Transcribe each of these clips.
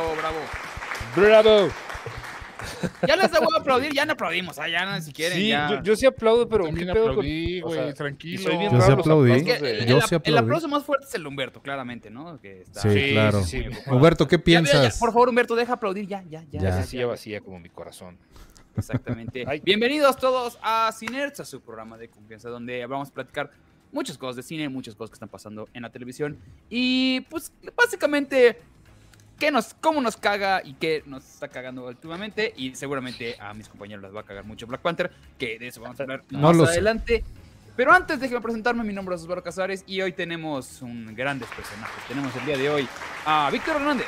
bravo, bravo. ¡Bravo! Ya les voy a aplaudir, ya no aplaudimos, ah, ya no, si quieren. Sí, ya. yo, yo sí aplaudo, pero También ¿qué pedo con- aplaudí, o güey, sea, tranquilo. y soy bien Yo sí aplaudí. Es que el, Yo el- sí el aplaudí. aplauso más fuerte es el de Humberto, claramente, ¿no? Que está... Sí, Sí, claro. sí, sí. Humberto, ¿qué Ya, ya, ya, piensas? por favor, Humberto, deja aplaudir ya, ya, ya. Ya. Vacía, vacía como mi corazón. Exactamente. Ay. Bienvenidos todos a Cinerts, a su programa de confianza, donde vamos a platicar muchas cosas de cine, muchas cosas que están pasando en la televisión. Y pues básicamente, qué nos, cómo nos caga y qué nos está cagando últimamente. Y seguramente a mis compañeros les va a cagar mucho Black Panther, que de eso vamos a hablar No más lo sé. adelante. Pero antes déjenme presentarme, mi nombre es Osvaldo Casares y hoy tenemos un grandes personajes. Tenemos el día de hoy a Víctor Hernández.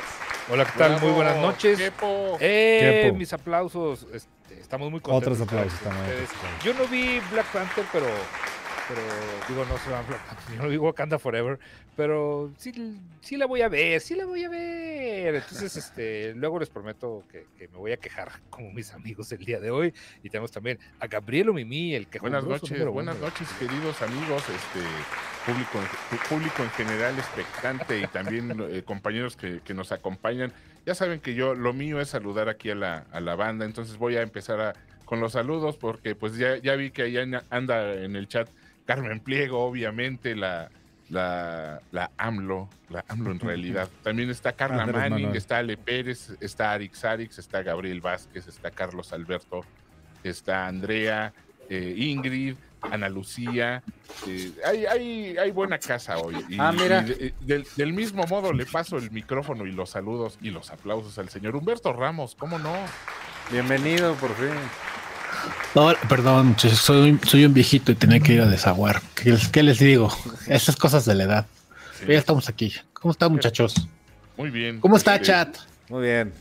Hola, ¿qué tal? Muy buenas noches. Kepo. Eh, Kepo. mis aplausos. este, estamos muy contentos. Otros aplausos también, Yo no vi Black Panther, pero, pero digo, no se Black Panther. Yo no vi Wakanda Forever, pero sí, sí la voy a ver, sí la voy a ver. Entonces, este, luego les prometo que, que me voy a quejar como mis amigos el día de hoy. Y tenemos también a Gabriel Mimi, el que Buenas noches, buenas noches, queridos amigos, este público, en- público en general expectante y también eh, compañeros que, que nos acompañan. Ya saben que yo lo mío es saludar aquí a la, a la banda, entonces voy a empezar a- con los saludos porque pues ya, ya vi que ahí anda- anda en el chat Carmen Pliego, obviamente la la, la AMLO, la AMLO en realidad. También está Carla Andrés Manning, Manuel. está Ale Pérez, está Arix Arix, está Gabriel Vázquez, está Carlos Alberto, está Andrea, eh, Ingrid, Ana Lucía. eh, hay, hay, hay buena casa hoy. Y, Ah, mira. y de- del, del mismo modo le paso el micrófono y los saludos y los aplausos al señor Humberto Ramos, ¿cómo no? Bienvenido, por fin. No, perdón, muchachos, soy, soy un viejito y tenía que ir a desaguar. ¿Qué, les- qué les digo? Esas cosas de la edad. Sí, Pero ya estamos aquí. ¿Cómo están, muchachos? Muy bien. ¿Cómo está, chat? Muy bien.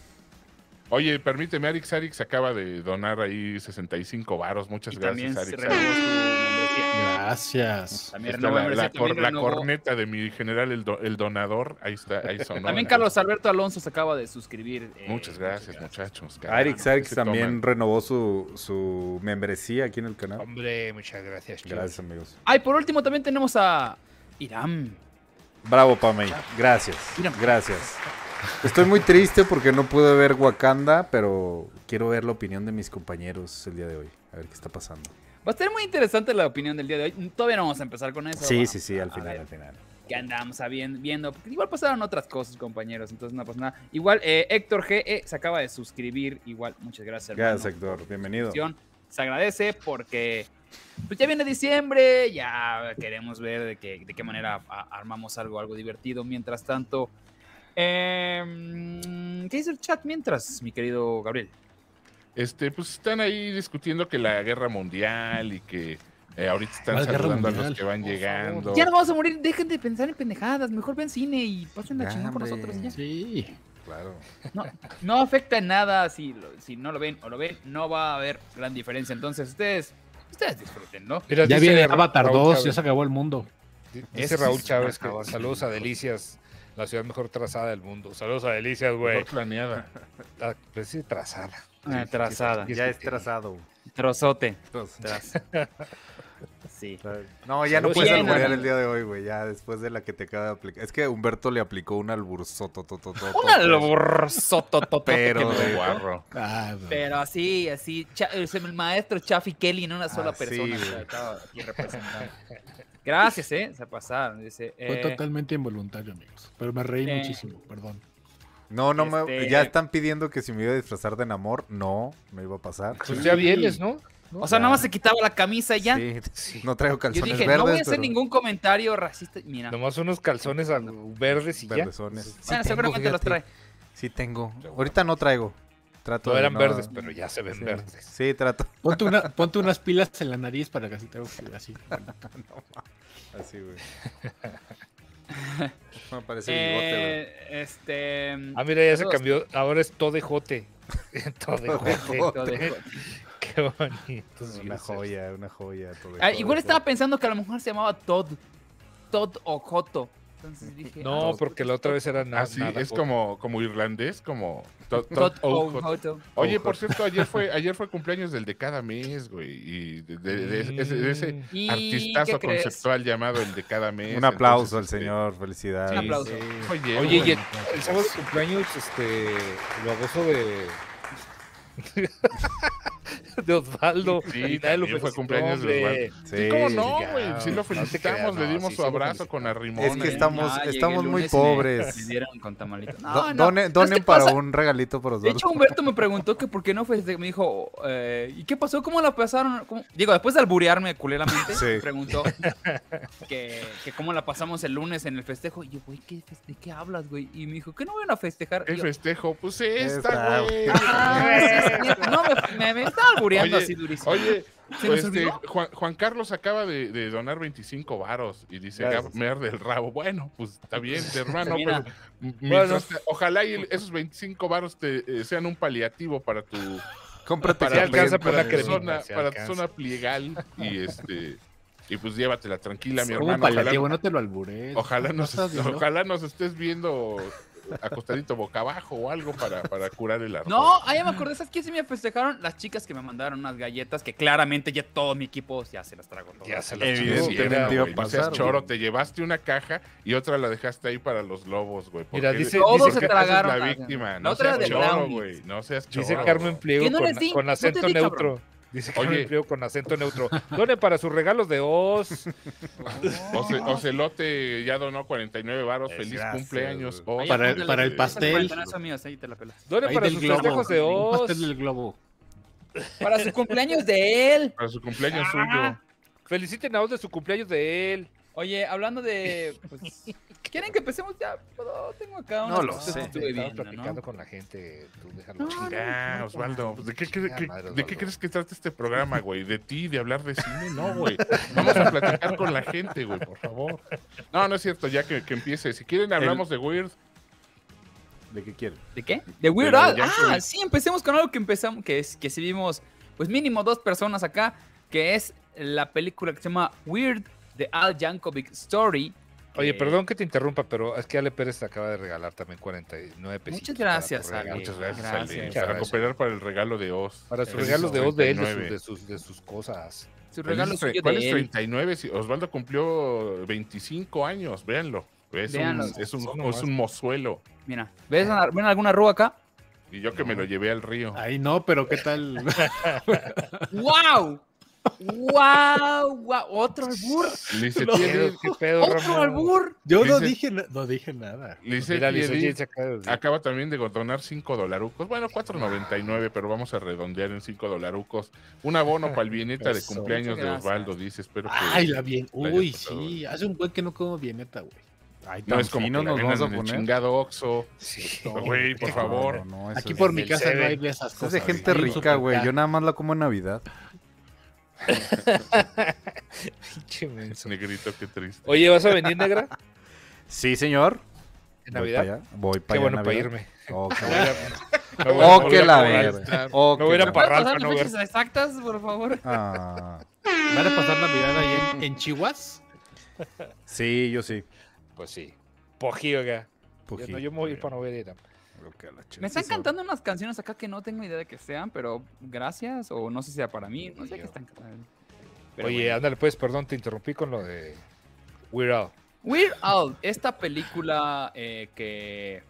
Oye, permíteme, Arix Arix acaba de donar ahí 65 varos. Muchas Y gracias, Arix Arix. Gracias. También Está renovó la, la también cor- la corneta de mi general, el, do- el donador. Ahí está, ahí sonó. También Carlos Alberto Alonso se acaba de suscribir. eh, Muchas gracias, muchachos. caramba, Arix ¿qué Arix también toman? renovó su, su membresía aquí en el canal. Hombre, muchas gracias. chicos. Gracias, amigos. Ay, por último también tenemos a Irán. Bravo, Pamey. Gracias. Gracias. Estoy muy triste porque no pude ver Wakanda, pero quiero ver la opinión de mis compañeros el día de hoy. A ver qué está pasando. Va a estar muy interesante la opinión del día de hoy. Todavía no vamos a empezar con eso. Sí, sí, sí, al final, ver al final. ¿Qué andamos viendo? Porque igual pasaron otras cosas, compañeros. Entonces no pasa nada. Igual, eh, Héctor G. eh, se acaba de suscribir. Igual, muchas gracias, hermano. Gracias, Héctor. Bienvenido. Se agradece porque pues ya viene diciembre, ya queremos ver de qué, de qué manera a- armamos algo, algo divertido. Mientras tanto, em, ¿qué dice el chat mientras, mi querido Gabriel? Este, pues están ahí discutiendo que la guerra mundial y que eh, ahorita están ¿Cuál guerra saludando a los que van Por llegando. Ya no vamos a morir, dejen de pensar en pendejadas, mejor ven cine y pasen la chingada con hombre. nosotros ya. Sí. Claro. No, no afecta en nada si, lo- si no lo ven o lo ven, no va a haber gran diferencia. Entonces ustedes, ustedes disfruten, ¿no? Mira, Ya viene Avatar Raúl 2, ya se acabó el mundo. Dice Ese Raúl Chávez que saludos a Delicias, la ciudad mejor trazada del mundo. Saludos a Delicias, güey. Mejor planeada. Ah, Pues sí, trazada. Ah, trazada. Ya es trazado. Trozote. Traz. Sí. No, ya no puedes alburear el día de hoy, güey. Ya después de la que te acaba de aplicar. Es que Humberto le aplicó un alburzoto. Un alborzotototote Pero de. Guarro. Ah, Pero así, así, el maestro Chaffy Kelly en una sola Así, persona. güey. que estaba aquí representando. Gracias, eh, se pasaron. Dice, Fue eh, totalmente involuntario, amigos. Pero me reí eh, muchísimo, perdón. No, no me. Este- Ya están pidiendo que si me iba a disfrazar de Namor. No, me iba a pasar. Pues ya vienes, ¿no? o sea, nada más se quitaba la camisa y ya. Sí, No traigo Yo calzones dije, verdes. no voy a hacer pero ningún comentario racista. Mira, Nomás unos calzones al- verdes y ya. verdesones. Sí bueno, tengo, seguramente los trae. Sí tengo. Ahorita no traigo. Trato No de eran verdes, pero ya se ven Sí, verdes. Sí, trato. Ponte, una, ponte unas pilas en la nariz para que así te así. Así, güey. Me parece bigote, güey. Eh, este. Ah, mira, ya se Todos- cambió. Ahora es Todejote. Todejote. Qué bonito. Una joya, una joya. todo Ah, eso, igual todo estaba pensando que a lo mejor se llamaba Todd. Todd o Joto. Entonces dije. No, ah, porque la otra vez era nada. Ah, sí, es como, como irlandés, como Tot oh. Oye, por cierto, ayer fue, ayer fue cumpleaños del de cada mes, güey. Y de, de- de ese, de ese Mm. ¿Y artistazo conceptual llamado el de cada mes. Un aplauso al entonces, este, señor, felicidades. Un aplauso. Oye, Oye, y el, el sábado cumpleaños, este, lo gozo de. de Osvaldo. Sí, Y nadie lo también fue cumpleaños de. Osvaldo. Sí. Sí, ¿Cómo no, güey? Sí lo felicitamos, le dimos sí, su abrazo con arrimón. Es que estamos- Ah, llegué el estamos muy me- pobres. me dieron con tamalito. No, Do- no. donen ¿Sabes donen qué para pasa? un regalito De Osvaldo. hecho, Humberto me preguntó que por qué no fue. Me dijo, eh, ¿y qué pasó? ¿Cómo la pasaron? ¿Cómo? Digo, después de alburearme culeramente, Sí. me preguntó que, que cómo la pasamos el lunes en el festejo. Y yo, güey, ¿qué, ¿de qué hablas, güey? Y me dijo, ¿qué no van a festejar? El yo, festejo, pues Esta, güey. "Ah, sí, es cierto". no, me, me, me estaba albureando Oye, así durísimo. Oye, ¿Se nos este? Juan, Juan Carlos acaba de, de donar 25 varos y dice, Gracias. me arde el rabo. Bueno, pues está bien, hermano, pero mientras te- ojalá y el- esos 25 varos te eh, sean un paliativo para tu Cómprate para, alcanza para para tu zona, para tu alcanza. zona pliegal y este y pues llévatela tranquila, mi hermano. Ojalá, paliativo, no te lo albures. ojalá nos, ojalá nos estés viendo acostadito boca abajo o algo para, para curar el ardor. No, ah, ya me acordé, ¿sabes qué? Sí me festejaron las chicas que me mandaron unas galletas que claramente ya todo mi equipo ya se las trago. todas. Ya se lo Evidentemente iba a no seas choro, te llevaste una caja y otra la dejaste ahí para los lobos, güey. Mira, porque dice- Todos dice se que- tragaron la las- víctima. la No otra seas de choro, güey. No seas choro. Dice Carmen Pliego ¿Qué no con, acento cabrón. Dice Carmen Oye. Con acento neutro. Done para sus regalos de Oz. Oce- Ocelote ya donó 49 varos. Feliz Gracias, cumpleaños. Oz. Para- el pastel. 49 son mías, ahí te la pelas. Done para sus globo. festejos de Oz. pastel del globo. Para su cumpleaños de él. Para su cumpleaños Ah. suyo. Feliciten a Oz de su cumpleaños de él. Oye, hablando de. Pues, ¿Quieren que empecemos ya? Puedo- Tengo acá No unas lo sé. estuve viendo, platicando ¿no? con la gente. Tú déjalo. No, chingar. Ya, Osvaldo. pues, ¿De qué, Chingada qué- madre, de qué crees que trata este programa, güey? ¿De ti? ¿De hablar de cine? No, güey. Vamos a platicar con la gente, güey, por favor. No, no es cierto, ya que, que empiece. Si quieren, hablamos de Weird. ¿De qué quieren? ¿De qué? De Weird Al. Ah, sí, empecemos con algo que empezamos, que es que si vimos, pues mínimo dos personas acá, que es la película que se llama Weird, de Al Yankovic Story. Oye, perdón que te interrumpa, pero es que Ale Pérez te acaba de regalar también 49 pesos. Muchas gracias, Ale. Muchas gracias, Gracias. Ale. Muchas A gracias. cooperar para el regalo de Oz. Para sus regalos de Oz de él, de sus, 39. de sus, de sus cosas. Su regalo tre- suyo ¿Cuál de es él. 39? Si Osvaldo cumplió 25 años, véanlo. Es Véanlo. un, es un, es un mozuelo. Mira, ¿ves, una- ¿ven alguna arruga acá? Y yo que me lo llevé al río. Ahí no, pero ¿qué tal? ¡Wow! ¡Wow! ¡Wow! ¡Otro albur! Lice ¿Qué tiene- pedo, qué pedo, ¡Otro Ramón? albur! Yo no Dice- dije, no dije nada. Lice Mira, oye, se acaba también de donar 5 dolarucos. Bueno, 4.99, pero vamos a redondear en 5 dolarucos. Un abono para el bieneta de Eso. cumpleaños de. Osvaldo, dice. Espero que. Ay, la bien. Uy, sí. Hace un buen que no como bieneta, güey. Ay, No es como que fino la nos vamos a poner. chingado Oxxo. Sí. Güey, por favor. No, no, Aquí por mi casa no hay de esas cosas. es de gente rica, güey. Yo nada más la como en Navidad. Negrito, qué triste. Oye, ¿vas a venir, negra? Sí, señor. ¿En Voy Navidad? para allá. Voy Qué para allá. bueno en para Navidad. irme. Oh, qué Me bueno. voy a- me voy a- Oh, me voy que a la verga. Oh, Me voy a ir que a la- ¿Puedes Parral pasar para no fechas exactas, por favor? Ah, ¿Van a pasar Navidad ahí en, en Chihuahua? sí, yo sí. Pues sí. Pojí, oiga. Yo, no, yo me voy a ir para Novedera. La Me están cantando unas canciones acá que no tengo idea de que sean, pero gracias, o no sé si sea para mí, no sé qué están cantando. Pero Oye, bueno. ándale, pues, perdón, te interrumpí con lo de Weird Al. Weird Al, esta película eh, que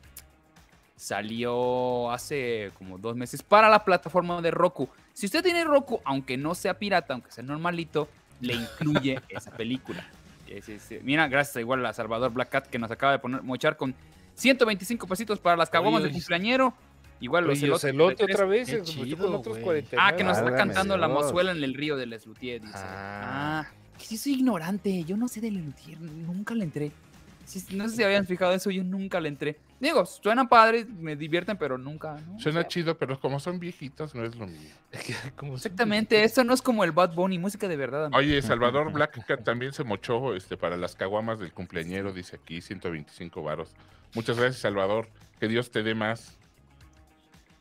salió hace como dos meses para la plataforma de Roku. Si usted tiene Roku, aunque no sea pirata, aunque sea normalito, le incluye esa película. Es- es- es- mira, gracias igual a Salvador Black Cat que nos acaba de poner mochar con 125 pesitos para las caguamas del cumpleañero. Igual los elotes Ocelote 33. otra vez, se chido, con otros güey. 49. Ah, que nos está cantando la mozuela en el río del Lutier, dice. Ah. Ah, que sí soy ignorante, yo no sé del Lutier, nunca le entré. Sí, no sé si habían fijado eso, yo nunca le entré. Digo, suenan padres, me divierten, pero nunca. ¿no? O Suena sea, chido, pero como son viejitos, no es lo mío. Como Exactamente, esto no es como el Bad Bunny, música de verdad. amigo. Oye, Salvador Black Cat también se mochó este, para las caguamas del cumpleañero, dice aquí, 125 varos. Muchas gracias, Salvador. Que Dios te dé más.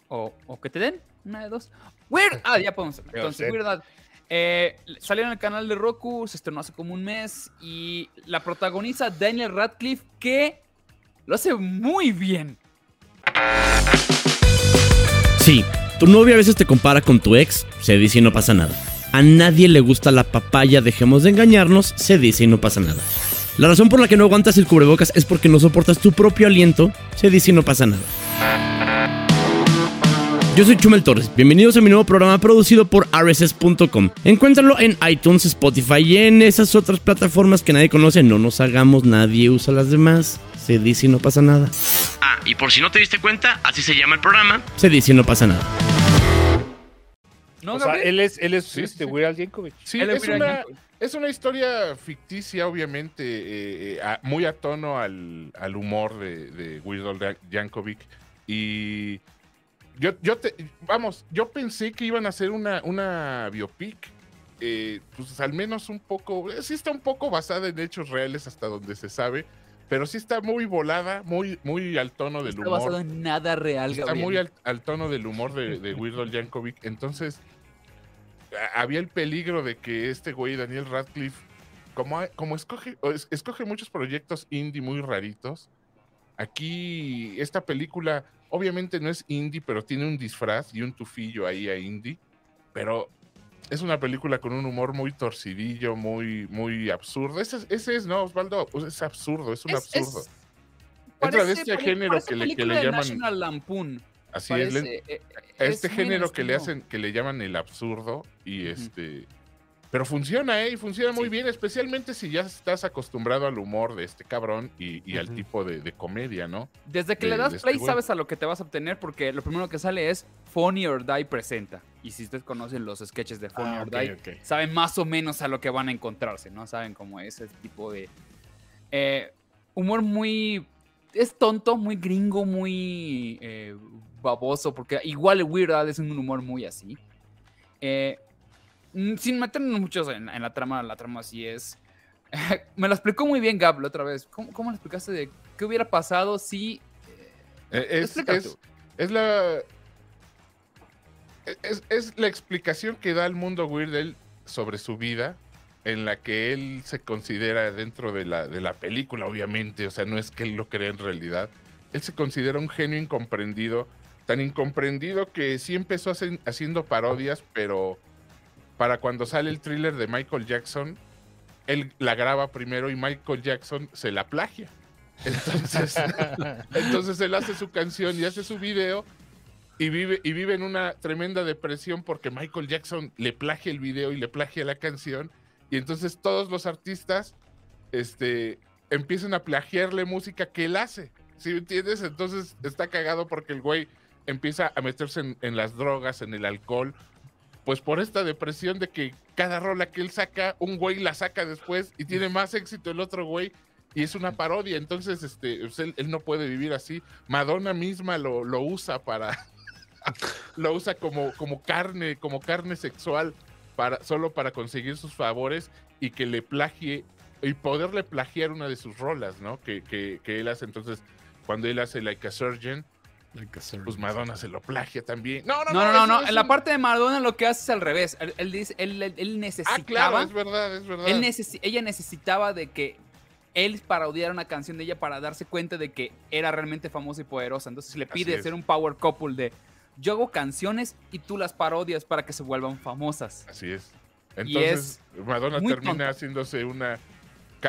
O, o que te den, una de dos. Weird, ah, ya podemos. Entonces. Weird. Eh, salió en el canal de Roku, se estrenó hace como un mes y la protagoniza Daniel Radcliffe que lo hace muy bien. Sí, tu novia a veces te compara con tu ex, se dice y no pasa nada. A nadie le gusta la papaya, dejemos de engañarnos, se dice y no pasa nada. La razón por la que no aguantas el cubrebocas es porque no soportas tu propio aliento, se dice y no pasa nada. Yo soy Chumel Torres, bienvenidos a mi nuevo programa producido por rss.com. Encuéntralo en iTunes, Spotify y en esas otras plataformas que nadie conoce. No nos hagamos, nadie usa las demás. Se dice y no pasa nada. Ah, y por si no te diste cuenta, así se llama el programa. Se dice y no pasa nada. ¿No, o sea, él es, él es Sí, este sí. Weird Al Yankovic. Sí, Él es una, Yankovic. es una historia ficticia, obviamente, eh, eh, a- muy a tono al, al humor de, de Weird Al Yankovic. Y yo, yo te, vamos, yo pensé que iban a hacer una, una biopic, eh, pues al menos un poco, eh, sí está un poco basada en hechos reales hasta donde se sabe, pero sí está muy volada, muy, muy al tono No del está humor. basado en nada real, Está Gabriel. muy al, al tono del humor de, de Weird Yankovic. Entonces, había el peligro de que este güey, Daniel Radcliffe, como, como escoge, escoge muchos proyectos indie muy raritos, aquí esta película obviamente no es indie, pero tiene un disfraz y un tufillo ahí a indie, pero es una película con un humor muy torcidillo, muy, muy absurdo. Ese, es- ese es, ¿no, Osvaldo? Pues es absurdo, es un Es- es- absurdo. Entra de este género parece que le- que le de llaman- National Lampoon. Así es, le- parece, eh, es este género que le hacen, que le llaman el absurdo y este, pero funciona, ¿eh? Y funciona muy Sí. bien, especialmente si ya estás acostumbrado al humor de este cabrón y, y al tipo de, de comedia, ¿no? Desde que de- le das este play sabes a lo que te vas a obtener porque lo primero que sale es Funny or Die presenta. Y si ustedes conocen los sketches de Funny Ah, or Die, saben más o menos a lo que van a encontrarse, ¿no? Saben como ese tipo de eh, humor muy... Es tonto, muy gringo, muy eh, baboso, porque igual el Weird Al es un humor muy así. Eh, sin meternos muchos en, en la trama, la trama así es... Me lo explicó muy bien Gab la otra vez. ¿Cómo, cómo le explicaste de qué hubiera pasado si... Eh, Es, Explica es, tú. es la es, es la explicación que da el mundo Weird sobre su vida, en la que él se considera dentro de la, de la película, obviamente, o sea, no es que él lo crea en realidad, él se considera un genio incomprendido, tan incomprendido que sí empezó haciendo parodias, pero para cuando sale el thriller de Michael Jackson, él la graba primero y Michael Jackson se la plagia. Entonces, entonces él hace su canción y hace su video y vive, y vive en una tremenda depresión porque Michael Jackson le plagia el video y le plagia la canción. Y entonces todos los artistas este, empiezan a plagiarle música que él hace. ¿Sí me entiendes? Entonces está cagado porque el güey empieza a meterse en, en las drogas, en el alcohol. Pues por esta depresión de que cada rola que él saca, un güey la saca después y tiene más éxito el otro güey y es una parodia. Entonces, este, pues, él, él no puede vivir así. Madonna misma lo, lo usa para. lo usa como, como carne, como carne sexual, para, solo para conseguir sus favores y que le plagie y poderle plagiar una de sus rolas, ¿no? Que, que, que él hace. Entonces, cuando él hace Like a Surgeon, pues Madonna se lo plagia también. No, no, No, no, no, no. es En la parte de Maradona lo que hace es al revés. Él, él dice, él, él- él Ah, necesitaba. claro, es verdad, es verdad. él necesi- ella necesitaba de que él parodiara una canción de ella para darse cuenta de que era realmente famosa y poderosa. Entonces le pide hacer un power couple de yo hago canciones y tú las parodias para que se vuelvan famosas. Así es. Y Entonces, Madonna termina tonto. haciéndose una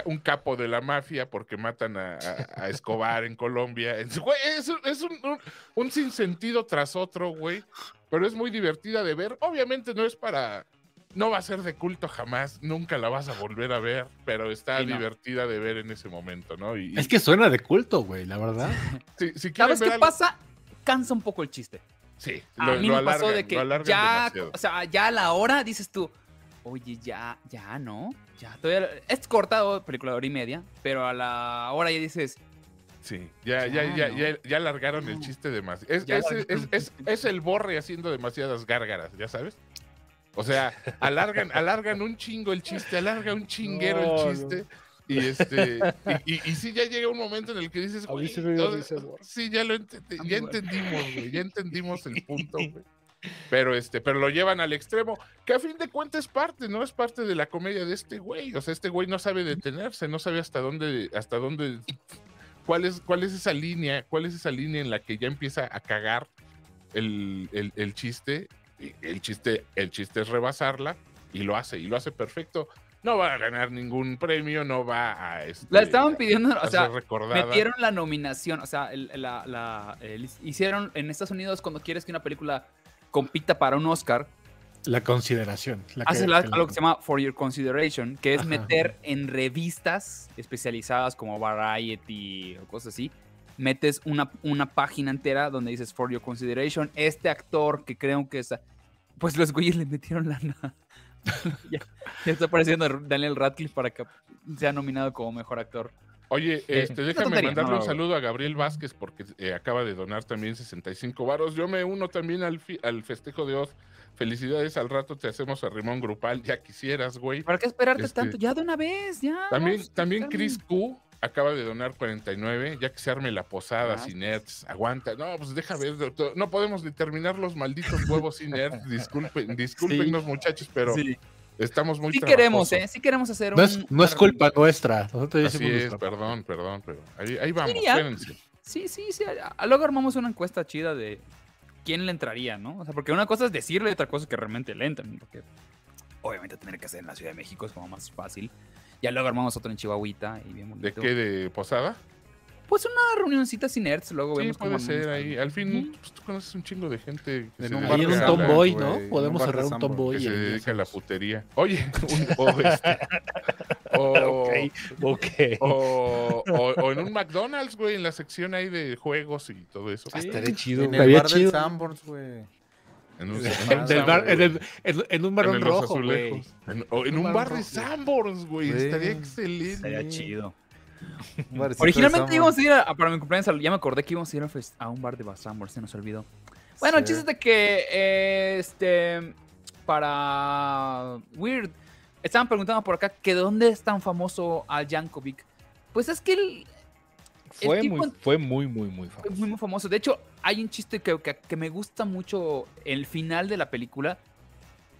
un capo de la mafia porque matan a, a- a Escobar en Colombia. Es, güey, es un, es un- un- un sinsentido tras otro, güey. Pero es muy divertida de ver. Obviamente no es para. No va a ser de culto jamás. Nunca la vas a volver a ver. Pero está Sí, no. divertida de ver en ese momento, ¿no? Y, y Es que suena de culto, güey, la verdad. si, ¿Sabes ver qué algo- pasa? Cansa un poco el chiste. Sí, A lo, mí lo me pasó alargan, de que ya, demasiado. o sea, ya a la hora dices tú, oye, ya, ya, ¿no? Ya, todavía, es cortado, película de hora y media, pero a la hora ya dices, Sí, ya, ya, Ya, ya, ¿no? ya, ya alargaron el chiste demasiado. Es, es, el es- chiste. es el borre haciendo demasiadas gárgaras, ¿ya sabes? O sea, alargan, alargan un chingo el chiste, alarga un chinguero No, el chiste. Y este, y, y, y sí ya llega un momento en el que dices, güey, sí todo- ya lo mí ya entendimos, güey, ya entendimos el punto, güey. Pero este, pero lo llevan al extremo, que a fin de cuentas es parte, ¿no? Es parte de la comedia de este güey. O sea, este güey no sabe detenerse, no sabe hasta dónde, hasta dónde, cuál es, cuál es esa línea, cuál es esa línea en la que ya empieza a cagar el, el, el chiste. El chiste, el chiste es rebasarla y lo hace, y lo hace perfecto. No va a ganar ningún premio, no va a. Este, La estaban pidiendo, o sea, recordada. metieron la nominación, o sea, el- la, la- el- hicieron en Estados Unidos cuando quieres que una película compita para un Oscar, La consideración. La hace que- la- que- algo que se llama For Your Consideration, que es Ajá. meter en revistas especializadas como Variety o cosas así, metes una, una página entera donde dices For Your Consideration, este actor que creo que es... Pues los güeyes le metieron lana. ya, ya está apareciendo Daniel Radcliffe para que sea nominado como mejor actor. Oye, este, una déjame tontería, mandarle no, un saludo a Gabriel Vázquez porque eh, acaba de donar también 65 varos. Yo me uno también al, fi- al festejo de Oz. Felicidades, al rato te hacemos a rimón grupal, ya quisieras, güey. ¿Para qué esperarte Este, tanto? Ya de una vez, ya. También, vamos, también. Chris Q acaba de donar 49, ya que se arme la posada Ah. sin nerds. Aguanta. No, pues deja ver, doctor. No podemos determinar los malditos huevos sin nerds. Disculpen, discúlpenos, muchachos, pero Sí, estamos muy sí queremos. ¿eh? Sí queremos hacer No un... es, no es culpa nuestra. Nosotros Así es, nuestra- perdón, perdón, pero ahí, ahí vamos, espérense. Sí, sí, sí. a- a- Luego armamos una encuesta chida de quién le entraría, ¿no? O sea, porque una cosa es decirle y otra cosa es que realmente le entren. Porque obviamente tener que hacer en la Ciudad de México es como más fácil. Ya luego armamos otro en Chihuahuita y bien bonito. ¿De qué? ¿De posada? Pues una reunioncita sin nerds, luego Sí, vemos puede cómo ser ahí. Al fin, pues, tú conoces un chingo de gente que En un bar en un de tomboy, ¿no? en un Podemos de cerrar un tomboy. que y se dedica a la putería. Oye, un- o, este, o, Ok, ok. o- o- o en un McDonald's, güey, en la sección ahí de juegos y todo eso. Ah, estaría chido. En el bar del chido. Sanborns, güey. En un, En Del bar- en, güey. el- en- en un En los rojo, güey. En, o en Un bar de. Sanborns, güey. Sí. Estaría excelente. Estaría chido. Originalmente íbamos a ir a, para mi cumpleaños, ya me acordé que íbamos a ir a, un bar de Basambor, se nos olvidó. Bueno, el chiste de que, eh, este, para Weird, estaban preguntando por acá que de dónde es tan famoso Al Yankovic. Pues es que él Fue tipo muy, fue muy, muy, muy famoso. muy, muy famoso. De hecho, hay un chiste que, que- que me gusta mucho, el final de la película,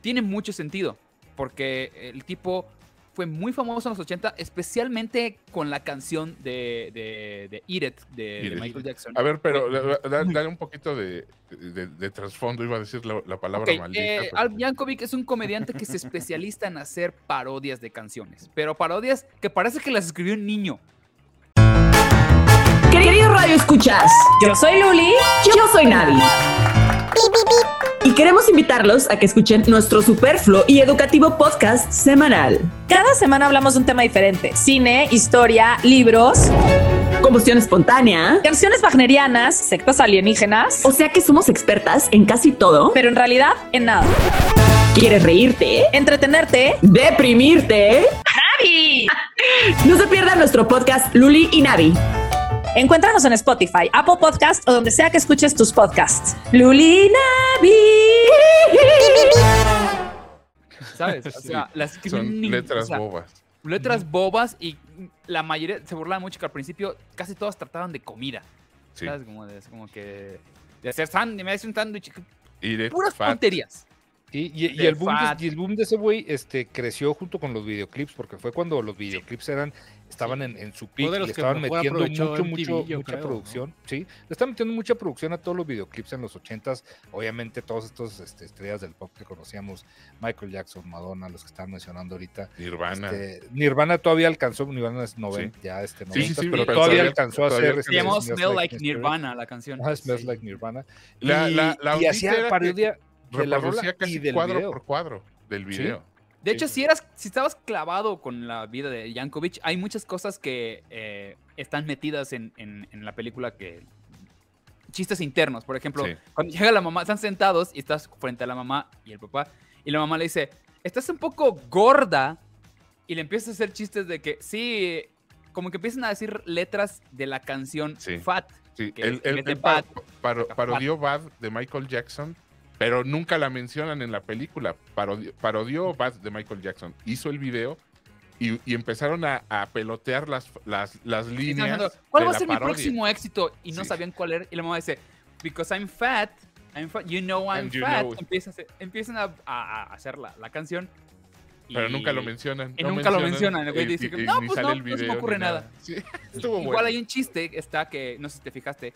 tiene mucho sentido, porque el tipo fue muy famoso en los 80, especialmente con la canción de, de, de Eat It, de, de Eat It. Michael Jackson. A ver, pero Fue da- da- muy- dale un poquito de, de, de trasfondo. Iba a decir la, la palabra Ok, maldita. eh, pero- Al Yankovic es un comediante que se especializa en hacer parodias de canciones, pero parodias que parece que las escribió un niño. Queridos Radio Escuchas, yo soy Luli, yo soy Navi. Y queremos invitarlos a que escuchen nuestro superfluo y educativo podcast semanal. Cada semana hablamos de un tema diferente. Cine, historia, libros, Combustión espontánea. canciones wagnerianas, sectas alienígenas, O sea que somos expertas en casi todo. pero en realidad en nada. ¿Quieres reírte? Entretenerte. ¿Deprimirte? ¡Navi! No se pierdan nuestro podcast Luli y Navi. Encuéntranos en Spotify, Apple Podcast o donde sea que escuches tus podcasts. Luli y Navi. ¿Sabes? O sea, las Son niño. letras o sea, bobas. letras bobas y la mayoría se burlaba mucho que al principio casi todas trataban de comida. Sí. ¿Sabes? Como, de, como que de hacer sándwich, me hace un sándwich. Eat it, Puras fat. tonterías. Y, y- y de el boom de, y el boom de ese güey este, creció junto con los videoclips, porque fue cuando los videoclips eran, estaban en, en su pico le estaban metiendo mucho, MTV, mucho, mucha creo, ¿no? producción. Sí, le estaban metiendo mucha producción a todos los videoclips en los ochentas. Obviamente, todos estos este, estrellas del pop que conocíamos, Michael Jackson, Madonna, los que están mencionando ahorita. Nirvana. Este, Nirvana todavía alcanzó, Nirvana es 90, ya este Sí, 90, sí, pero pero todavía todavía- alcanzó a hacer. este, Se llamó Smells Smell Like. Nirvana la canción. Ajá, Smells Sí. Like Nirvana. La- y, la- la y hacía parodia de la rola y casi del cuadro video. por cuadro del video. De hecho, si eras, si estabas clavado con la vida de Yankovic, hay muchas cosas que eh, están metidas en, en- en la película que. Chistes internos, por ejemplo, Sí. cuando llega la mamá, están sentados y estás frente a la mamá y el papá, y la mamá le dice, estás un poco gorda, y le empieza a hacer chistes de que, sí, como que empiezan a decir letras de la canción Sí. Fat. Sí, él, parodió Bad de Michael Jackson, pero nunca la mencionan en la película. Parodió, parodió Bad de Michael Jackson. Hizo el video y, y empezaron a, a pelotear las, las, las líneas. ¿Cuál va a ser mi parodia". próximo éxito? Y no Sí. sabían cuál era. Y la mamá dice, because I'm fat, I'm fat, you know I'm And you fat. know. Empiezan, a hacer- empiezan a, hacer la, la canción. Pero y- nunca lo mencionan. y no nunca lo mencionan, el güey dice que, "No, pues no, no se me ocurre ni nada". Sí, estuvo Igual bueno. hay un chiste, está que, no sé si te fijaste,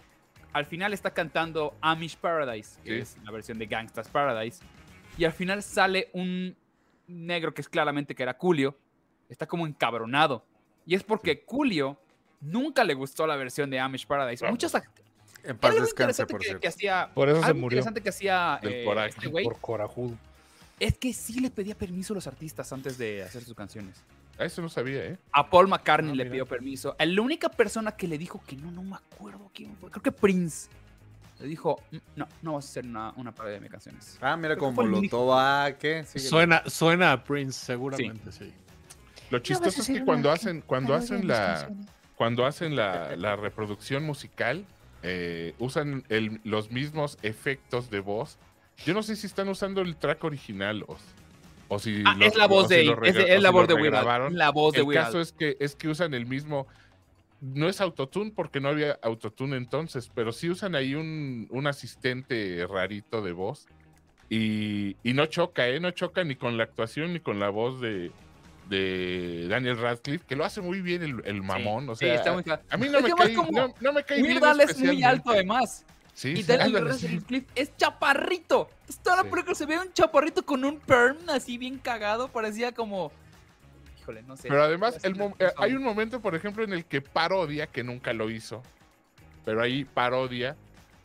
al final está cantando Amish Paradise, que Sí. es la versión de Gangsta's Paradise, y al final sale un negro que es claramente que era Julio, está como encabronado, y es porque Julio nunca le gustó la versión de Amish Paradise. Muchos act- En paz descanse, por que, cierto. que hacía, Por eso se algo murió. interesante que hacía Del eh, coraje, este güey, Por corajudo. es que sí le pedía permiso a los artistas antes de hacer sus canciones. Ah, Eso no sabía, ¿eh? A Paul McCartney Ah, le pidió permiso. A La única persona que le dijo que no, no me acuerdo quién fue. Creo que Prince. Le dijo, "Mm, no, no vas a hacer una, una parodia de mis canciones. Ah, mira, como lo único. toba, ¿qué? Síguele. Suena, suena a Prince, seguramente, sí. Lo chistoso es que cuando hacen, cuando hacen la, cuando hacen la, la reproducción musical, eh, usan el- los mismos efectos de voz. Yo no sé si están usando el track original o, o si Ah, es la voz o si de, es, o la voz de Weird Al. La voz de El Weird caso Al. es que es que usan el mismo. No es autotune porque no había autotune entonces, pero sí usan ahí un, un asistente rarito de voz. Y, y no choca, ¿eh? No choca ni con la actuación ni con la voz de, de Daniel Radcliffe, que lo hace muy bien el, el mamón. o Sí, sea, está muy claro. a mí no Es me, cae, como no, no me cae bien es muy alto además. Sí, Y sí, Daniel sí. Radcliffe es chaparrito. Entonces, toda la Sí. película se ve un chaparrito con un perm así bien cagado. Parecía como... Híjole, no sé. Pero además, el hay un momento, por ejemplo, en el que parodia, que nunca lo hizo, pero ahí parodia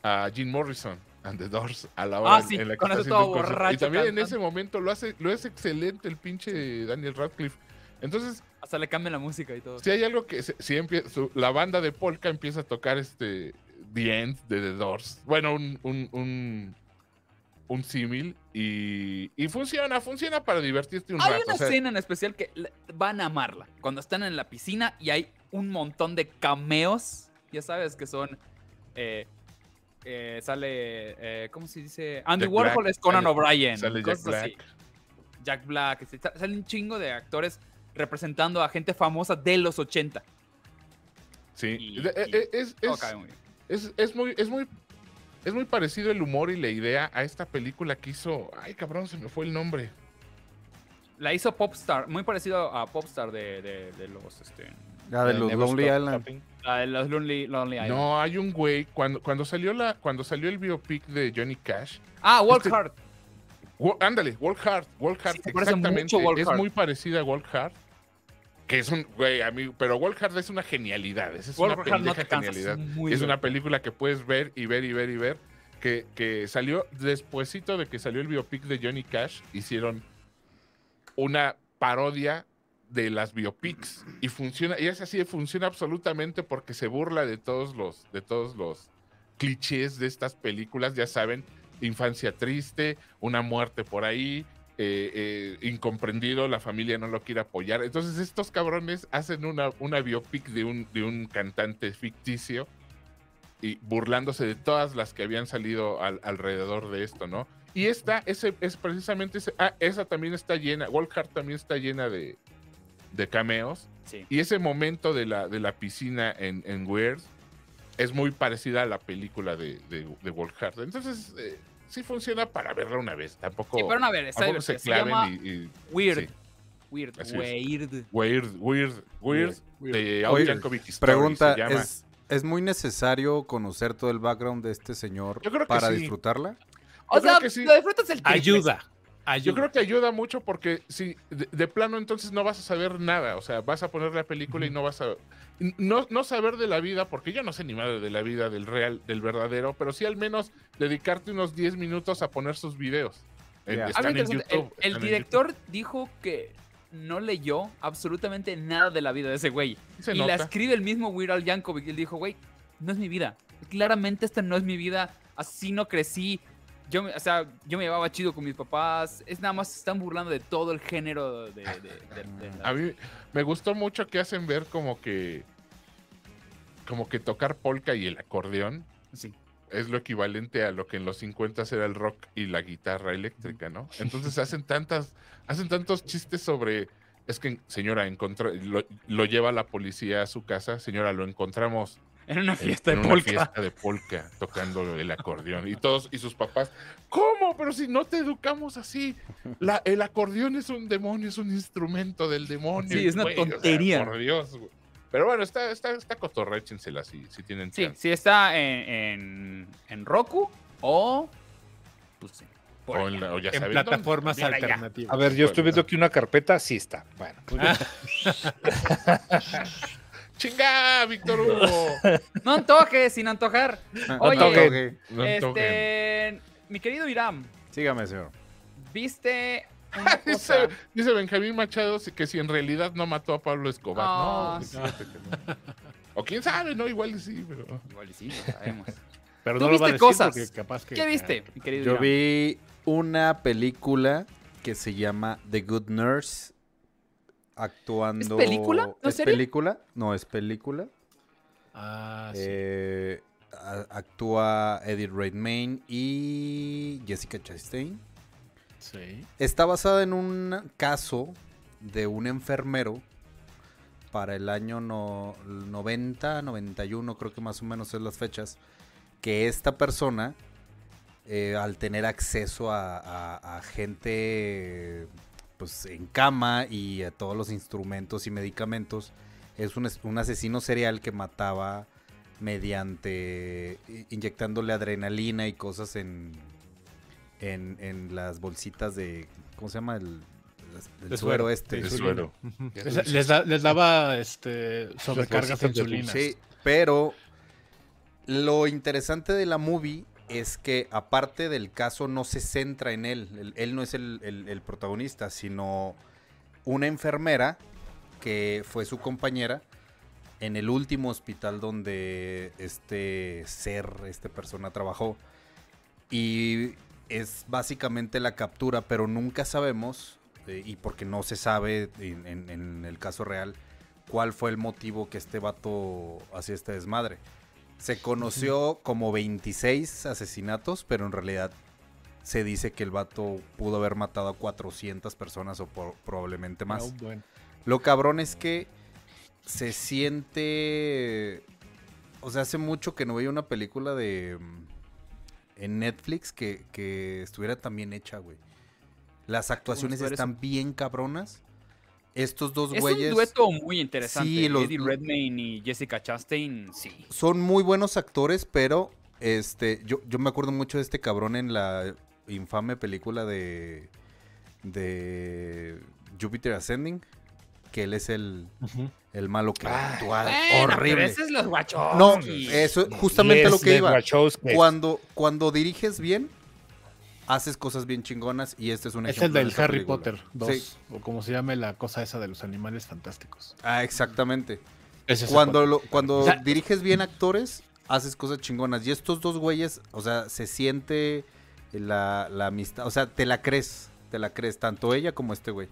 a Jim Morrison and the Doors a la hora Ah, en- sí, en la que con está haciendo todo un concierto. Y borracho también en ese momento lo hace, lo hace excelente el pinche Daniel Radcliffe. Entonces, Hasta le cambian la música y todo. si hay algo que si empie- su- la banda de polka empieza a tocar este The End de The Doors. Bueno, un, un, un, un símil y, y funciona, funciona para divertirte un Hay rato. una o sea, escena en especial que van a amarla. Cuando están en la piscina y hay un montón de cameos. Ya sabes que son. eh, eh, sale. eh, ¿Cómo se dice? Andy Jack Warhol Black, es Conan O'Brien. sale Jack así. Black. Jack Black. este, sa- Sale un chingo de actores representando a gente famosa de los 80. sí. y- De- y- eh, es, es- cabe muy bien. Es, es muy, es muy, es muy parecido el humor y la idea a esta película que hizo. Ay, cabrón, se me fue el nombre. La hizo Popstar. Muy parecido a Popstar de, de- de los. Este, La de los Lonely Stop Island. Tapping. la de los Lonely, Lonely Island. No, hay un güey. Cuando, cuando salió la, cuando salió el biopic de Johnny Cash. Ah, Walk Este- Hard. Wo- ándale, Walk Hard, Walk Hard, Sí, exactamente. mucho Walk es Hard. muy parecida a Walk Hard. Que es un, güey, amigo, pero Walk Hard es una genialidad. Es Walk una no genialidad. muy es una película que puedes ver y ver y ver y ver. Que, que salió despuesito de que salió el biopic de Johnny Cash, hicieron una parodia de las biopics y funciona y es así funciona absolutamente porque se burla de todos los de todos los clichés de estas películas ya saben infancia triste una muerte por ahí eh, eh, incomprendido la familia no lo quiere apoyar entonces estos cabrones hacen una una biopic de un de un cantante ficticio y burlándose de todas las que habían salido al- alrededor de esto no y esta ese es precisamente ese, ah, esa también está llena Walk Hard también está llena de de cameos. Sí. Y ese momento de la, de la piscina en, en Weird es muy parecida a la película de, de, de. Entonces, eh, sí funciona para verla una vez. Tampoco, Sí, pero no, a ver, está tampoco se divertida. Se llama claven y, y- Weird. sí. Weird. Weird. Weird, Weird, Weird, de Yankovic Story Pregunta, se llama. ¿es, ¿es muy necesario conocer todo el background de este señor para sí. disfrutarla? O Yo creo sea, que sí. lo disfrutas el triple. Ayuda. Yo creo que ayuda mucho porque si de, de plano entonces no vas a saber nada, o sea, vas a poner la película y no vas a no, no saber de la vida, porque yo no sé ni madre de la vida del real, del verdadero, pero sí al menos dedicarte unos 10 minutos a poner sus videos. En- Están YouTube. El, el están en director dijo que no leyó absolutamente nada de la vida de ese güey. Se y la escribe el mismo Weird Al Yankovic. Y él dijo, güey, no es mi vida. Claramente esta no es mi vida. Así no crecí. Yo, me- o sea, yo me llevaba chido con mis papás. Es nada más, se están burlando de todo el género de... de- de- de la- A mí me gustó mucho que hacen ver como que como que tocar polka y el acordeón Sí. es lo equivalente a lo que en los 50 era el rock y la guitarra eléctrica, ¿no? Entonces hacen tantas, hacen tantos chistes sobre, es que señora, encontró, lo, lo lleva la policía a su casa, señora, lo encontramos En una fiesta en de una polka. fiesta de polka tocando el acordeón y todos y sus papás ¿cómo? pero si no te educamos así la, el acordeón es un demonio es un instrumento del demonio Sí, es una güey, o sea, tontería. por Dios güey. pero bueno está está está cotorréchensela si si tienen Sí, chance. sí está en, en, en Roku o. Pues sí. por o, en la- o ya En saben dónde. plataformas Mira ya. alternativas. A ver, yo estoy viendo aquí una carpeta, sí está. Bueno, chinga Víctor Hugo No antojes sin antojar. Oye, toquen. No toquen. este. Mi querido Iram, Sígame, señor. ¿viste una cosa? dice, dice Benjamín Machado que si en realidad no mató a Pablo Escobar. No, sí. O quién sabe, ¿no? Igual y sí, pero. Igual y sí, lo sabemos. Pero ¿Tú no lo va a viste decir cosas? porque capaz que- ¿Qué viste, mi querido Yo Iram? vi una película que se llama The Good Nurse. Actuando. ¿Es película? ¿No es película? No, es película. Ah, sí. Eh, a- actúa Eddie Redmayne y Jessica Chastain. sí. Está basada en un caso de un enfermero para el año no- 90, 91, creo que más o menos es las fechas, que esta persona, eh, al tener acceso a, a- a gente pues, en cama y a todos los instrumentos y medicamentos, es un, es- un asesino serial que mataba mediante inyectándole adrenalina y cosas en, en, en las bolsitas de, ¿cómo se llama? El, el suero este. insulina. suero. Les, les da- les daba este, sobrecargas de bolsitas de insulina. Sí, pero lo interesante de la movie es que aparte del caso no se centra en él. Él, no es el, el- protagonista, sino una enfermera que fue su compañera en el último hospital donde este ser, esta persona trabajó. Y es básicamente la captura, pero nunca sabemos, eh, y porque no se sabe en el caso real, cuál fue el motivo que este vato hacía este desmadre. Se conoció como 26 asesinatos, pero en realidad se dice que el vato pudo haber matado a 400 personas o por- probablemente más. Bueno. Lo cabrón es que se siente... O sea, hace mucho que no veía una película de... mm, En Netflix que, que estuviera tan bien hecha, güey. Las actuaciones están bien cabronas. Estos dos Es güeyes un dueto muy interesante. Sí, los- Eddie Redmayne y Jessica Chastain, sí. son muy buenos actores, pero este, yo, yo me acuerdo mucho de este cabrón en la infame película de de Jupiter Ascending, que él es el, el malo que Ah, actúa Bueno, pero horrible. ese es los guachos. No, eso justamente lo que iba. Cuando, cuando diriges bien, haces cosas bien chingonas y este es un Es el ejemplo de del esa Harry película. Potter 2, Sí. o como se llame la cosa esa de los animales fantásticos. Ah, exactamente. Es Cuando, lo, cuando O sea- diriges bien actores, haces cosas chingonas. Y estos dos güeyes, o sea, se siente la, la amistad. O sea, te la crees. Te la crees, tanto ella como este güey.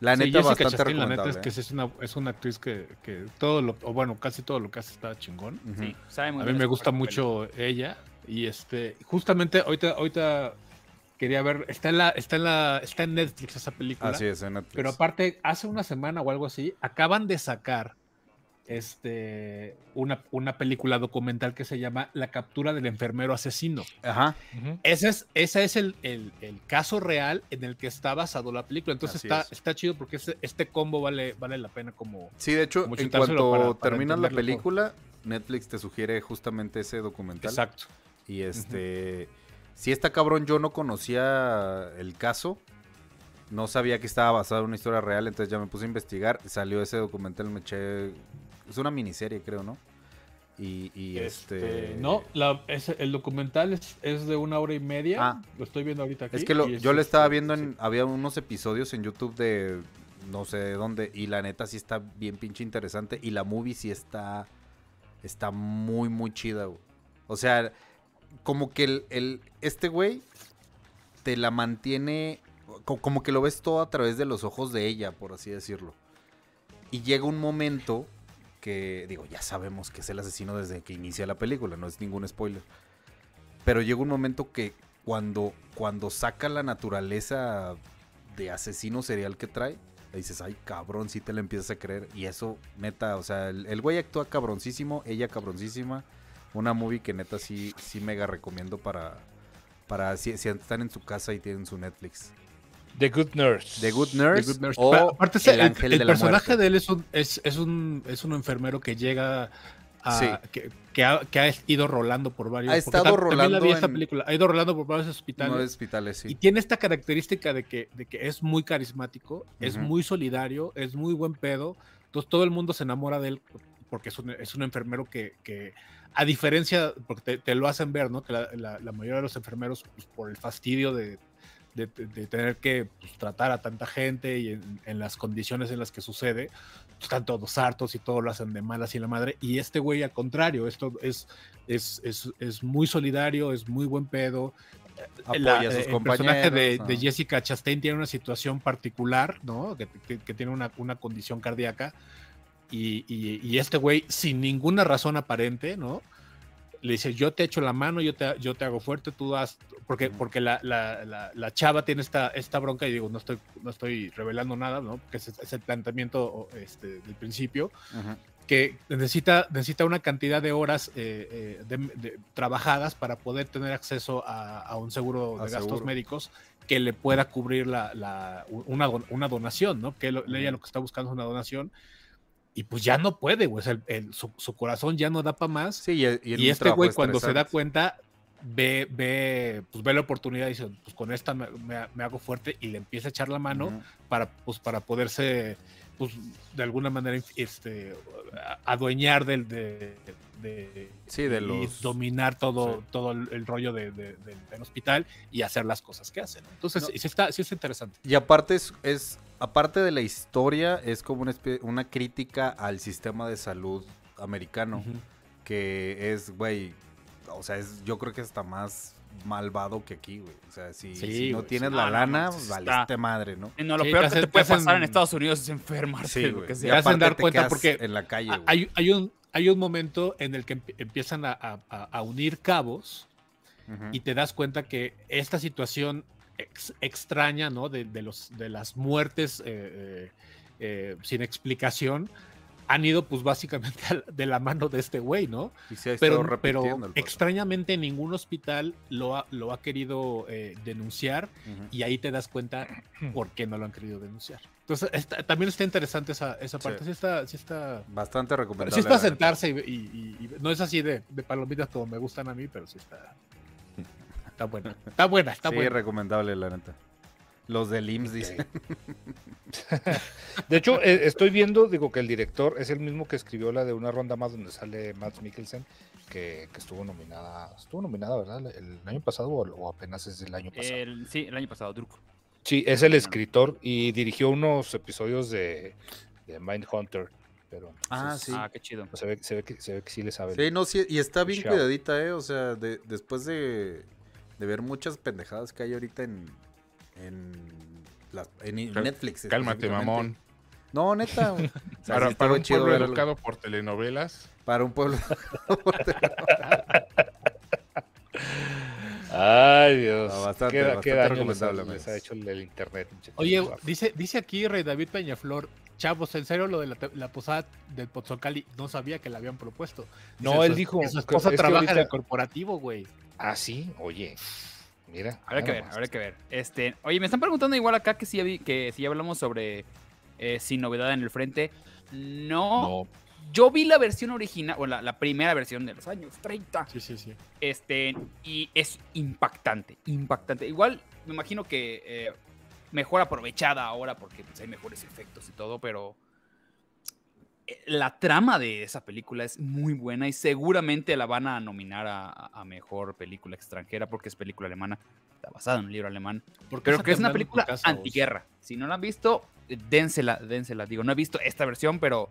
La Sí, neta, Jessica bastante Chastain, la neta es que sí es una, es una actriz que, que todo lo, o bueno, casi todo lo que hace está chingón. ¿eh? Ujú. Sí, sabe muy A bien mí me gusta mucho ella y este, justamente ahorita, ahorita quería ver, está en la, está en la, está en Netflix esa película. Así es, en Netflix. Pero aparte, hace una semana o algo así, acaban de sacar este una, una película documental que se llama La captura del enfermero asesino. Ajá. Ujú. Ese es, ese es el, el- el caso real en el que está basado la película. Entonces Así está, es. está chido porque este, este combo vale, vale la pena como... Sí, de hecho, en cuanto para- para terminas la película, Netflix te sugiere justamente ese documental. Exacto. Y este. Si está cabrón, yo no conocía el caso. No sabía que estaba basado en una historia real, entonces ya me puse a investigar. Salió ese documental, me eché. Es una miniserie, creo, ¿no? Y, y este. Este, No, la- es- el documental es, es de una hora y media. Ah. lo estoy viendo ahorita aquí. Es que lo- yo lo estaba este, viendo sí. en. Había unos episodios en YouTube de. No sé de dónde. Y la neta sí está bien pinche interesante. Y la movie sí está. Está muy, muy chida, güey. O sea, como que el, el- este güey te la mantiene. co- Como que lo ves todo a través de los ojos de ella, por así decirlo. Y llega un momento que, digo, ya sabemos que es el asesino desde que inicia la película, no es ningún spoiler. Pero llega un momento que cuando, cuando saca la naturaleza de asesino serial que trae, dices, ay, cabrón, sí te lo empiezas a creer. Y eso, neta, o sea, el, el güey actúa cabroncísimo, ella cabroncísima. Una movie que neta sí, sí mega recomiendo para, para si, si están en su casa y tienen su Netflix. The Good Nurse. The Good Nurse, Good Nurse. o aparte El el, Ángel el de la personaje de él es un, es, es un, es un enfermero que llega a, Sí. que, que ha, que ha ido rolando por varios Ha porque estado tam- también la rolando vi esta en- película, ha ido rolando por varios hospitales hospitales, y tiene esta característica de que, de que es muy carismático, es muy solidario, es muy buen pedo. Entonces todo el mundo se enamora de él porque es un, es un enfermero que, que, a diferencia, porque te, te lo hacen ver, ¿no? Que la, la- la mayoría de los enfermeros, pues, por el fastidio de, de- de- tener que pues, tratar a tanta gente y en, en las condiciones en las que sucede, pues, están todos hartos y todo lo hacen de malas y la madre. Y este güey, al contrario, esto es, es, es, es muy solidario, es muy buen pedo. Apoya La- a sus el personaje de, compañeros, de. Jessica Chastain tiene una situación particular, ¿no? Que, que- que tiene una, una condición cardíaca. Y, y- y este güey, sin ninguna razón aparente, ¿no? Le dice, yo te echo la mano, yo te, yo te hago fuerte, tú das... Porque, porque la, la- la- la chava tiene esta, esta bronca y digo, no estoy, no estoy revelando nada, ¿no? Porque es, es el planteamiento este, del principio que necesita, necesita una cantidad de horas eh, eh, de- de- trabajadas para poder tener acceso a, a un seguro A de gastos seguro. médicos que le pueda cubrir la, la- una, una donación, ¿no? Que lo- ella lo que está buscando es una donación y pues ya no puede, güey. o sea, el- el- su, su corazón ya no da para más. Sí, y, este güey cuando se da cuenta ve, ve, pues ve la oportunidad y dice, pues con esta me, me- me hago fuerte y le empieza a echar la mano para, pues, para poderse, pues, de alguna manera, este, adueñar del, de, de- Sí, de y los- dominar todo, sí. todo el, el rollo de- de- del- del hospital y hacer las cosas que hacen. Entonces, No. sí, está, sí es interesante. Y aparte es, es- aparte de la historia, es como una, una crítica al sistema de salud americano, Ujú. que es, güey, o sea, es, yo creo que está más malvado que aquí, güey. O sea, si, Sí, si no güey, tienes sí. la No, no lana, manches, valiste está- madre, ¿no? No, lo Sí, peor que te puede te hacen- pasar en Estados Unidos es enfermarte. Sí, lo güey. que Y sea. Te hacen aparte dar te cuenta porque en la calle, güey. Hay, hay un, hay un momento en el que empi- empiezan a, a- a- a unir cabos y te das cuenta que esta situación ex- extraña, ¿no? De, de los, de las muertes eh, eh, eh, sin explicación han ido, pues, básicamente de la mano de este güey, ¿no? Y se ha Pero, pero extrañamente ningún hospital lo ha, lo ha querido eh, denunciar y ahí te das cuenta por qué no lo han querido denunciar. Entonces, está- también está interesante esa, parte. Sí está, sí está, Bastante recomendable. sí es para la neta. sentarse y, y- y- y no es así de, de palomitas como me gustan a mí, pero sí está. Está buena. Está buena, está sí, buena. recomendable, la neta. Los del IMSS dicen. De hecho, eh, estoy viendo, digo que el director es el mismo que escribió la de una ronda más donde sale Matt Mikkelsen, que, que estuvo nominada, estuvo nominada, ¿verdad? El, el año pasado o, o apenas es del año pasado. El- sí, el año pasado, Druco. Sí, es el escritor y dirigió unos episodios de, de Mindhunter, pero Ah, entonces, sí. Ah, qué chido. pues, se, ve, se, ve que, se ve que sí le sabe. Sí, no, sí, y está bien cuidadita, ¿eh? O sea, de- después de, de ver muchas pendejadas que hay ahorita en, en, en Cal- Netflix. Cálmate, mamón. No, neta. güey. O sea, Para, sí un chido pueblo verlo. educado por telenovelas. Para un pueblo. Ay, Dios. No, bastante, qué, bastante recomendable, les ha hecho el, internet. Oye, dice, dice aquí Rey David Peñaflor, chavos, en serio lo de la, posada del Pozzocali, no sabía que la habían propuesto. No, él dijo que Su esposa es que trabaja en ahorita- el corporativo, güey. Ah, sí, oye. Mira. Habrá que ver, habrá que ver. Este, oye, me están preguntando igual acá que si, ya vi- que si ya hablamos sobre eh, Sin Novedad en el Frente. No, No, yo vi la versión original, o la, la primera versión de los años 30. Sí, sí, sí. Este, y es impactante, impactante. Igual, me imagino que eh, mejor aprovechada ahora porque pues, hay mejores efectos y todo, pero la trama de esa película es muy buena y seguramente la van a nominar a, a- mejor película extranjera porque es película alemana, está basada en un libro alemán. ¿Por qué Creo que es una película casa, vos? antiguerra. Si no la han visto, eh, dénsela, dénsela. Digo, no he visto esta versión, pero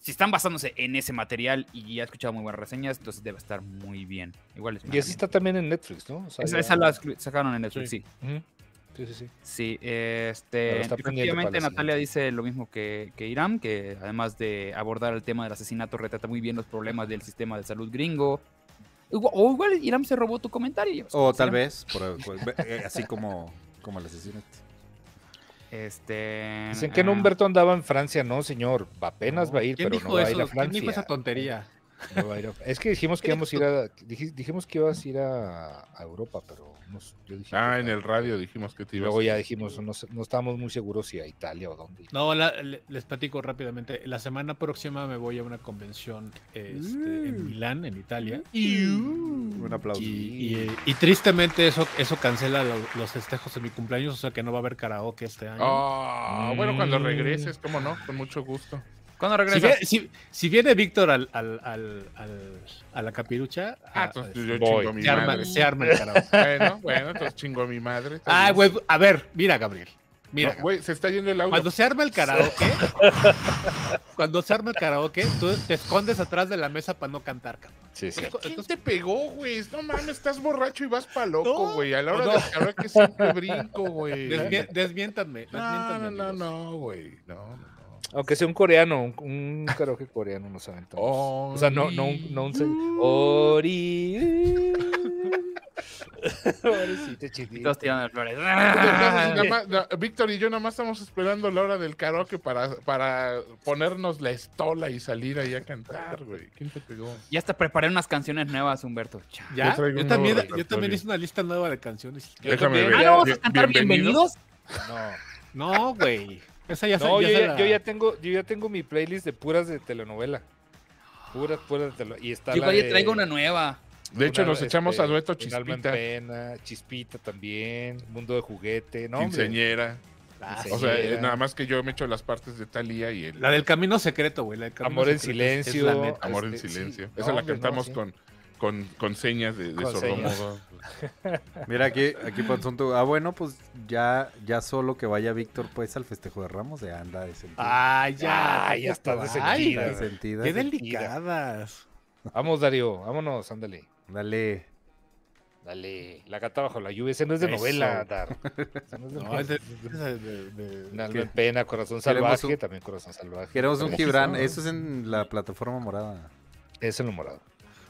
si están basándose en ese material y he escuchado muy buenas reseñas, entonces debe estar muy bien. Igual es y así está también en Netflix, ¿no? O sea, esa, ya- esa la sacaron en Netflix, sí. Ujú. Sí, sí, sí. Sí, este, efectivamente Natalia dice lo mismo que, que Irán, que además de abordar el tema del asesinato, retrata muy bien los problemas del sistema de salud gringo. O igual Irán se robó tu comentario. o tal vez, por- por- eh, así como, como el asesino. este. Dicen que ah, no Humberto andaba en Francia, no, señor. Apenas va a ir, ¿Quién pero no va a ir a eso? ¿Quién dijo esa Francia. tontería? No va a ir a- Es que dijimos que íbamos a ir a, dij- dijimos que ibas a ir a, a Europa, pero no sé, yo dije Ah, en no. el radio dijimos que te ibas luego ya dijimos, no, no estábamos muy seguros si a Italia o dónde. No, la- le- les platico rápidamente. La semana próxima me voy a una convención este, en Milán, en Italia. Un aplauso. Y, y- y tristemente eso, eso cancela lo- los festejos de mi cumpleaños, o sea que no va a haber karaoke este año. Ah, bueno, cuando Mm. regreses, cómo no, con mucho gusto. ¿Cuándo si, regresas? vie- si- si viene Víctor al, al- al- al- a la capirucha, Ah, ah, entonces pues, yo voy. chingo a mi se, arma, madre. se arma el karaoke. Bueno, bueno, entonces chingo a mi madre. Ah, güey, a ver, mira, Gabriel. Mira, No, güey, se está yendo el audio. Cuando se arma el karaoke, cuando se arma el karaoke, tú te escondes atrás de la mesa para no cantar, cabrón. Sí, sí. ¿Quién te pegó, güey? No mames, estás borracho y vas pa' loco, No, güey. A la hora no. del karaoke siempre brinco, güey. Desmi- desmiéntanme, No, desmiéntanme, no, no, amigos. no, güey. No. Aunque sea un coreano, un, un karaoke coreano nos aventamos. O sea, no, no, un- no un... Ori... Todos tirando flores. Víctor y yo nada más estamos esperando la hora del karaoke para, para ponernos la estola y salir ahí a cantar, güey. ¿Quién te pegó? Ya hasta preparé unas canciones nuevas, Humberto. ¿Ya? Yo también, yo también hice una lista nueva de canciones. Déjame ver. Ah, ¿no vamos a cantar bienvenidos? No. No, güey. Esa ya, se- No, ya yo se ya, la- yo ya tengo, yo ya tengo mi playlist de puras de telenovela. Puras, puras de telenovela. Y está Yo la igual de- traigo una nueva. De hecho, una, nos echamos a este, dueto en Chispita, pena, Chispita también, Mundo de Juguete, ¿no? quinceñera. Ah, O sea, eh, nada más que yo me echo las partes de Talía y el La del camino secreto, güey. la del camino Amor en secreto es- es silencio. la neta. Amor en este, sí. silencio. No, Esa la hombre, no, cantamos sí. con, con, con señas de, de sordomudo. Mira, aquí, aquí Ponzonto. Ah, bueno, pues ya, ya solo que vaya Víctor, pues, al festejo de Ramos, de anda de sentido. Ah, ya. Ya está Ay, resentida, de sentido. Qué delicadas. Vamos, Darío, vámonos, ándale. Dale. Dale, la gata bajo la lluvia, ese no es de Eso. novela, Dar. Ese no es de No, novela. es de- es de- de- de- Un alma en pena, corazón Queremos salvaje, un- también corazón salvaje. Queremos un Gibran. Eso es en la plataforma morada. Es en lo morado.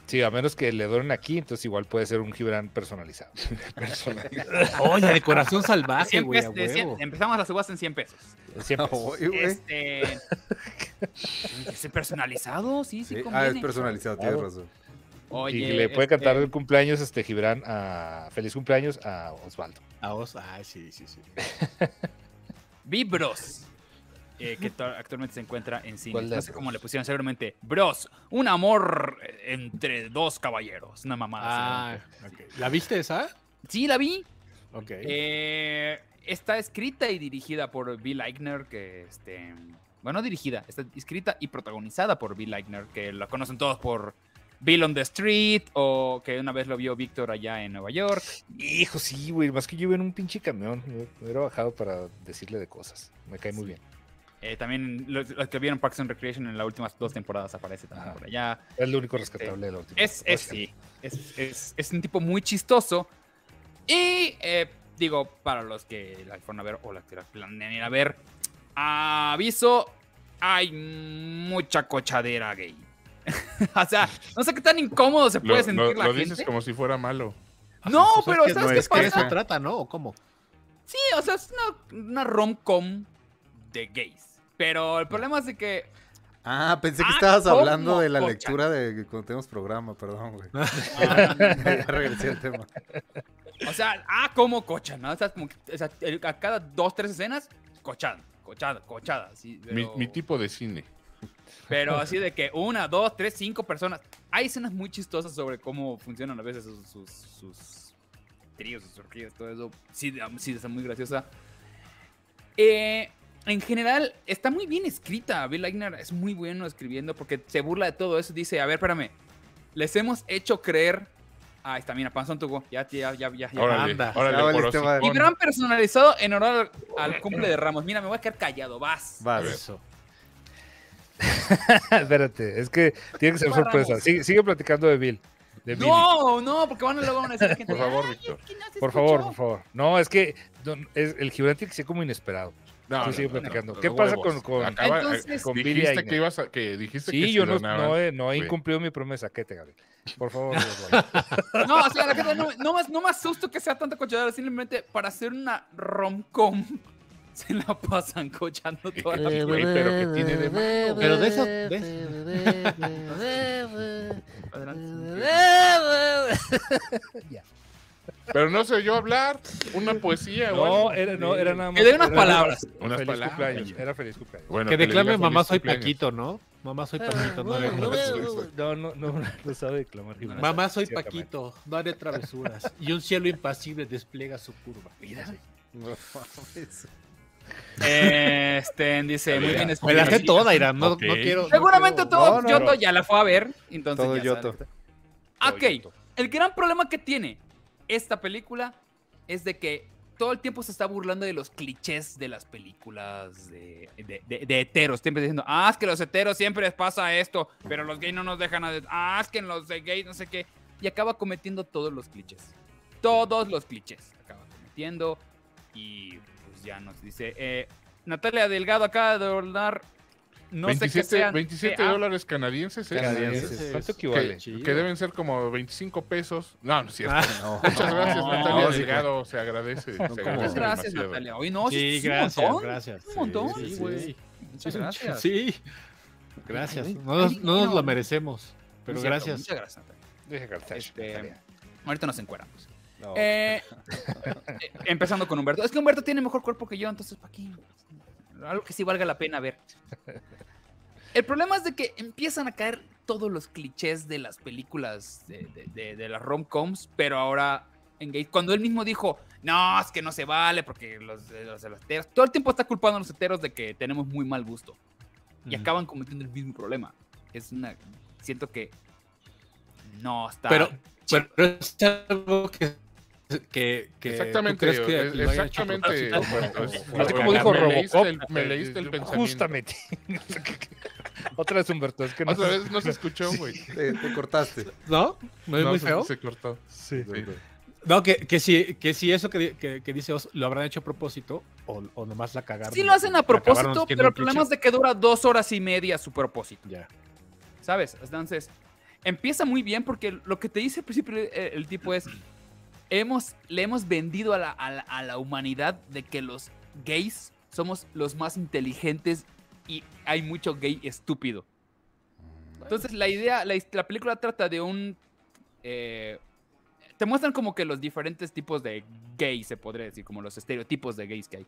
Sí, a menos que le donen aquí, entonces igual puede ser un Gibran personalizado. Oye, de corazón salvaje, 100 güey. 100 empezamos la subasta en 100 pesos. Siempre. Uy, güey. Este. ¿Es personalizado? Sí, sí, Sí. Ah, es personalizado, tienes razón. Oye, y le puede cantar este, el cumpleaños este Gibran a feliz cumpleaños a Osvaldo. A vos, ay, sí, sí, sí. Vi Bros. Eh, que actualmente se encuentra en ¿Cuál cine. No sé cómo le pusieron seguramente. Bros, un amor eh, entre dos caballeros. Una mamada. Ah. ¿La viste esa? Sí, la vi. Ok. Eh, está escrita y dirigida por Bill Eichner, que este. Bueno, dirigida, está escrita y protagonizada por Bill Eichner, que la conocen todos por Bill on the Street, o que una vez lo vio Víctor allá en Nueva York. Hijo, sí, güey, más que yo iba en un pinche camión. Me me hubiera bajado para decirle de cosas. Me cae muy bien. Eh, también los, los que vieron Parks and Recreation en las últimas dos temporadas aparece también Ajá. por allá. Es lo único rescatable de la última. Es, es, sí, es, es- es un tipo muy chistoso. Y eh, digo, para los que la fueron a ver o las que la planean ir a ver, aviso, hay mucha cochadera gay. o sea, no sé qué tan incómodo se Lo, puede lo- sentir la lo gente. dices como si fuera malo. No, Pues es pero que ¿sabes no qué es que ¿De pasa? eso trata, no? ¿O cómo? Sí, o sea, es una, una rom-com de gays. Pero el problema es de que Ah, pensé que Ah, estabas ¿cómo, hablando de la lectura de cuando tenemos programa, perdón, güey. ah, ya regresé al tema. O sea, ah, como cocha, ¿no? O sea, como que, o sea, el- a cada dos, tres escenas, cochada, cochada, cochada. Sí, Mi, pero, mi tipo de cine. pero así de que una, dos, tres, cinco personas. Hay escenas muy chistosas sobre cómo funcionan a veces sus, sus, sus tríos, sus orgías, todo eso. Sí, sí, está muy graciosa. Eh, en general, está muy bien escrita. Bill Eichner es muy bueno escribiendo porque se burla de todo eso. Dice, a ver, espérame. Les hemos hecho creer... Ah, está, mira, Panzón Tugo. Ya, ya, ya, ya. ya. Órale, anda. órale. Y gran personalizado en honor al, al cumple de Ramos. Mira, me voy a quedar callado, vas. Vas. Eso. Espérate, es que tiene que ser sorpresa. Sigue, sigue platicando de Bill. No, no, porque van a luego van a decir gente. Por favor, "Ay, Víctor. es que no Por favor, escuchó". por favor. No, es que don- es- el que ser como inesperado. No, Sí, no, sigue no, no, platicando. no, ¿Qué pasa con- con- Acaba- Entonces- con Billy dijiste Eichner? que ibas a, que dijiste que Sí, si yo no, no he, no he incumplido mi promesa. ¿Qué te, Gabriel? Por favor. No, o sea, la gente no, no más, no más susto que sea tanta cochadera, simplemente para hacer una rom-com se la pasan cochando toda la Güey, pero que tiene de malo. Pero de esas. de- Pero no se oyó hablar. Una poesía. No, era, no, era nada más. Que dé unas era- palabras. Unas feliz palabras. cumpleaños. Era feliz cumpleaños. Bueno, que declame mamá soy cumpleaños. Paquito, ¿no? Mamá soy Paquito, no haré travesuras. No, no, no, no sabe declamar. Mamá soy. Paquito, no haré travesuras. Y un cielo impasible despliega su curva. Mira. Este, dice, muy bien. Me la sé toda, Irán. No, no quiero. no Seguramente quiero- todo No, no, Yoto no. ya la fue a ver. Entonces Todo ya Yoto. Ok, el gran problema que tiene esta película es de que todo el tiempo se está burlando de los clichés de las películas de, de, heteros. Siempre diciendo, ah, es que los heteros siempre les pasa esto, pero los gays no nos dejan a... Ah, es que los gays no sé qué. Y acaba cometiendo todos los clichés. Todos los clichés acaba cometiendo. Y pues ya nos dice... eh, Natalia Delgado acaba de ordenar... No sé qué 27, sean. 27 Ah, dólares canadienses. ¿eh? Canadienses. ¿Cuánto Que, equivale? que deben ser como 25 25 No, no es cierto. No. Muchas gracias, No, Natalia Delgado. Se agradece. Se como- agradece Muchas gracias, demasiado. Natalia. Hoy no, Sí, gracias, un montón. gracias. Un montón, Sí, sí, güey. sí. Muchas gracias. Sí. Gracias. No nos, no lo merecemos. Pero cierto, gracias. Muchas gracias, Natalia. Este, Natalia. ahorita nos encueramos. No. Eh, eh, empezando con Humberto. Es que Humberto tiene mejor cuerpo que yo, entonces, ¿para qué? Algo que sí valga la pena ver. El problema es de que empiezan a caer todos los clichés de las películas de, de- de- de las rom-coms, pero ahora en gay. Cuando él mismo dijo, no, es que no se vale porque los, de los, de los heteros. Todo el tiempo está culpando a los heteros de que tenemos muy mal gusto. Y acaban cometiendo el mismo problema. Es una. Siento que. No está. Pero, pero es algo que. Que, que Exactamente, ¿tú crees que es- lo hayan hecho a exactamente. propósito? Humberto, es- Así como dijo me leíste el- me leíste el pensamiento. Justamente. Otra vez, Humberto. Es que no Otra vez no se escuchó, güey. Te, te cortaste. ¿No? ¿No es No, muy se- feo? Se cortó. Sí. Sí. No, que, que, si, que si eso que, que, que dice Oz lo habrán hecho a propósito o, o nomás la cagaron. Sí lo hacen a propósito, pero el problema es de que dura dos horas y media su propósito. Ya. ¿Sabes? Entonces, empieza muy bien porque lo que te dice al principio el, el tipo es, hemos, le hemos vendido a la, a, la, humanidad de que los gays somos los más inteligentes y hay mucho gay estúpido. Entonces la idea, la, la película trata de un... eh, te muestran como que los diferentes tipos de gays, se podría decir, como los estereotipos de gays que hay.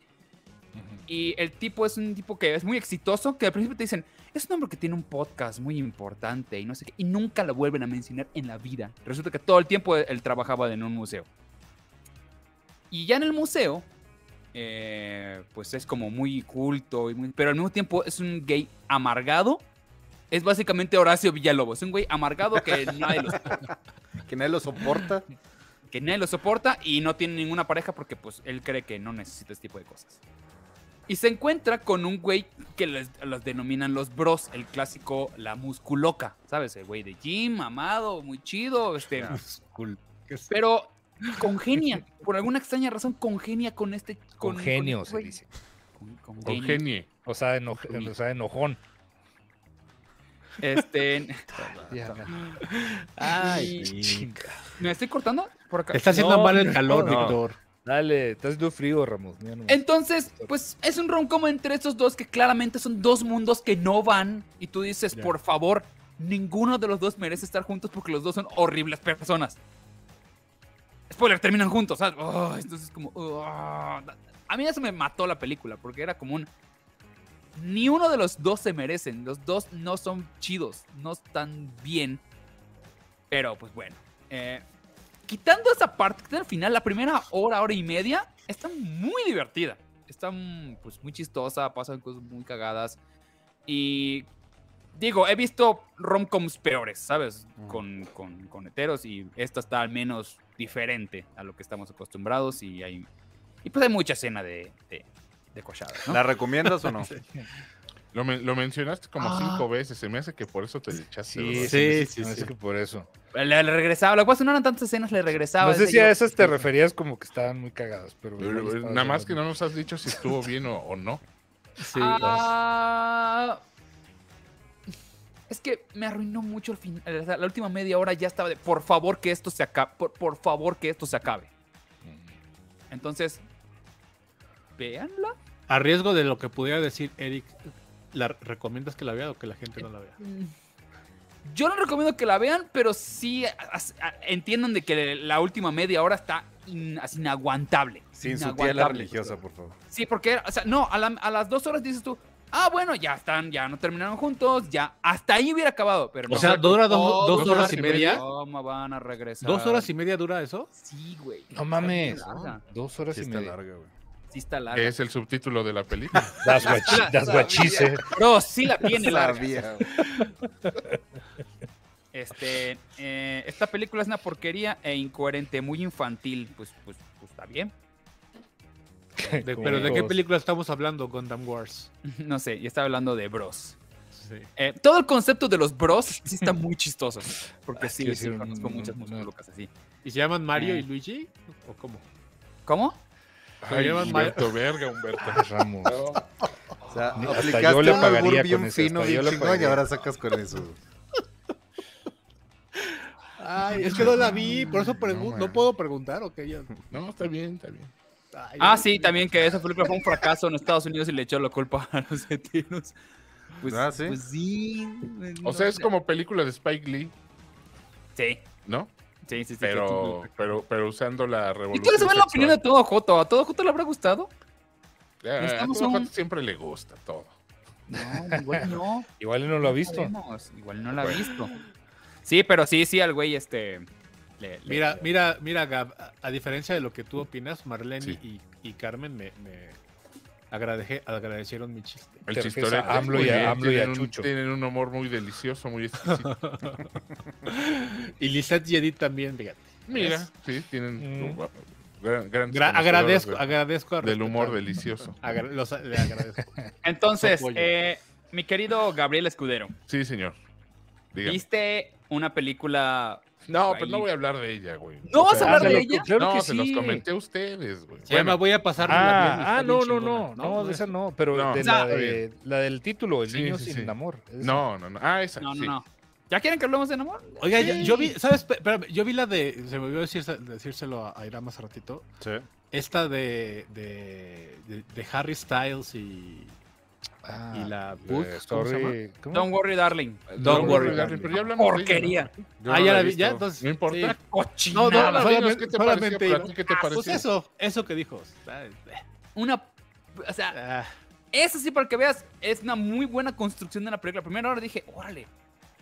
Y el tipo es un tipo que es muy exitoso, que al principio te dicen, es un hombre que tiene un podcast muy importante y no sé qué, y nunca lo vuelven a mencionar en la vida. Resulta que todo el tiempo él trabajaba en un museo. Y ya en el museo, eh, pues es como muy culto, y muy- pero al mismo tiempo es un gay amargado. Es básicamente Horacio Villalobos, un güey amargado que nadie lo Que nadie lo soporta. que nadie lo soporta y no tiene ninguna pareja porque pues él cree que no necesita este tipo de cosas. Y se encuentra con un güey que les- los denominan los bros, el clásico, la musculoca, ¿sabes? El güey de gym, amado, muy chido, este, pero congenia, por alguna extraña razón congenia con este... Con con genio, este se dice. Con, con Con genio. genie. O sea, eno- o sea, enojón. Este, Ay, chinga. ¿me estoy cortando? Por acá. Está haciendo No, mal el calor, no. Víctor. Dale, está haciendo frío, Ramos. Entonces, pues es un rom entre estos dos que claramente son dos mundos que no van. Y tú dices, Ya. por favor, ninguno de los dos merece estar juntos porque los dos son horribles personas. Spoiler, terminan juntos, ¿sabes? Oh, entonces, como. oh. A mí eso me mató la película porque era como un. Ni uno de los dos se merecen. Los dos no son chidos, no están bien. Pero, pues bueno. eh, quitando esa parte, quitando el final, la primera hora, hora y media, está muy divertida. Está mm, pues, muy chistosa, pasan cosas muy cagadas. Y digo, he visto romcoms peores, ¿sabes? Ujú. Con, con, con heteros y esta está al menos diferente a lo que estamos acostumbrados y hay... Y pues hay mucha escena de, de, de cochadas, ¿no? ¿La recomiendas o no? Lo, men- lo mencionaste como Ah. cinco veces. Se me hace que por eso te echaste. Sí, sí, sí, sí, sí. Es que por eso. Le, le regresaba, lo que pasa no eran tantas escenas, le regresaba. No sé si a esas te referías como que estaban muy cagadas, pero. Nada más que no nos has dicho si estuvo bien o, o no. Sí. Ah, es que me arruinó mucho el final. o sea, La última media hora ya estaba de por favor que esto se acabe. Por, por favor que esto se acabe. Entonces, véanla. A riesgo de lo que pudiera decir Eric, ¿la recomiendas que la vea o que la gente no la vea? Yo no recomiendo que la vean, pero sí a- entiendan de que la última media hora está in- así inaguantable. Sin su tía la Inaguantable. religiosa, por favor. Sí, porque, o sea, no, a, la- a las dos horas dices tú, ah, bueno, ya están, ya no terminaron juntos, ya, hasta ahí hubiera acabado, pero no. O sea, dura dos, Todo dos horas y media. ¿Cómo van a regresar? ¿Dos horas y media dura eso? Sí, güey. No mames. Dos horas Sí y está media. larga, güey. Sí larga. Es el subtítulo de la película. Das what she- that's what she said. Bro, sí la tiene larga. Este, eh, esta película es una porquería e incoherente, muy infantil. Pues, pues, pues está bien. De- ¿Pero de qué película estamos hablando? Gundam Wars. No sé, y estaba hablando de bros. Sí. Eh, todo el concepto de los bros sí está muy chistoso. Porque sí, que sí, sí, un- conozco muchas un- músicas así. ¿Y se llaman Mario Eh. y Luigi? ¿O cómo? ¿Cómo? Ay, Humberto, verga, Humberto. Ramos. O sea, hasta aplicaste yo le un pagaría con bien eso, fino, bien yo chingón, y ahora sacas con eso. Ay, es que no la vi, por eso No, no, puedo preguntar, ok. ya. No, está bien, está bien. Ay, Ah, no. sí, también que esa película fue un fracaso en Estados Unidos y le echó la culpa a los latinos. Pues, Ah, ¿sí? pues sí. O sea, es como película de Spike Lee, Sí, ¿no? Sí, sí. sí, Pero, pero, pero usando la ¿Y revolución. cuál es la opinión de todo Joto? ¿A todo Joto le habrá gustado? Eh, a todo un- Joto siempre le gusta todo. No, igual no. Igual no lo ha visto. Igual no la ha visto. Sí, pero sí, sí, al güey este. le- le- Mira, mira, mira, Gab, a, a diferencia de lo que tú opinas, Marlene Sí. y, y Carmen me, me agrade- agradecieron mi chiste. El Te refieres chistorete. a AMLO y a- AMLO y a tienen un- Chucho. Tienen un humor muy delicioso, muy exquisito. Y Lisette y Edith también, fíjate. Mira, sí, tienen Mm. gran, grandes Gra- conocedores agradezco, de- agradezco a del humor delicioso. Agra- los- le agradezco. Entonces, eh, mi querido Gabriel Escudero, Sí, señor. Dígame. ¿viste una película? No, ahí? pero no voy a hablar de ella, güey. ¿No vas a hablar de ella? Claro no, que se sí. los comenté a ustedes, güey. Llama Bueno, Voy a pasar Ah, ah, no, no, no, no, de esa no, pero No. de la, del título, El Sí, niño sí, sin sí. amor. No, no, no. Ah, esa. No, no, sí. no. ¿Ya quieren que hablemos de amor? Oiga, ya- Sí. yo vi, ¿sabes? Pe- Espérame, yo vi la de, se me olvidó decir- decírselo a, Irán hace ratito, Sí. esta de, de, de, de Harry Styles y, Ah, y la la Book, ¿cómo se llama? Don't worry, darling. Don't worry, darling, darling. Pero ya hablamos de ella, Porquería. ¿no? Ah, no ya la vi, ya, entonces, No importa. sí. No, no, Nada, solamente- ¿qué te pareció? solamente iba- Plati- ¿Qué te Ah, Pues pareció? eso, eso que dijo. Una. O sea, ah, eso sí, para que veas, es una muy buena construcción de la película. Primero ahora dije, órale,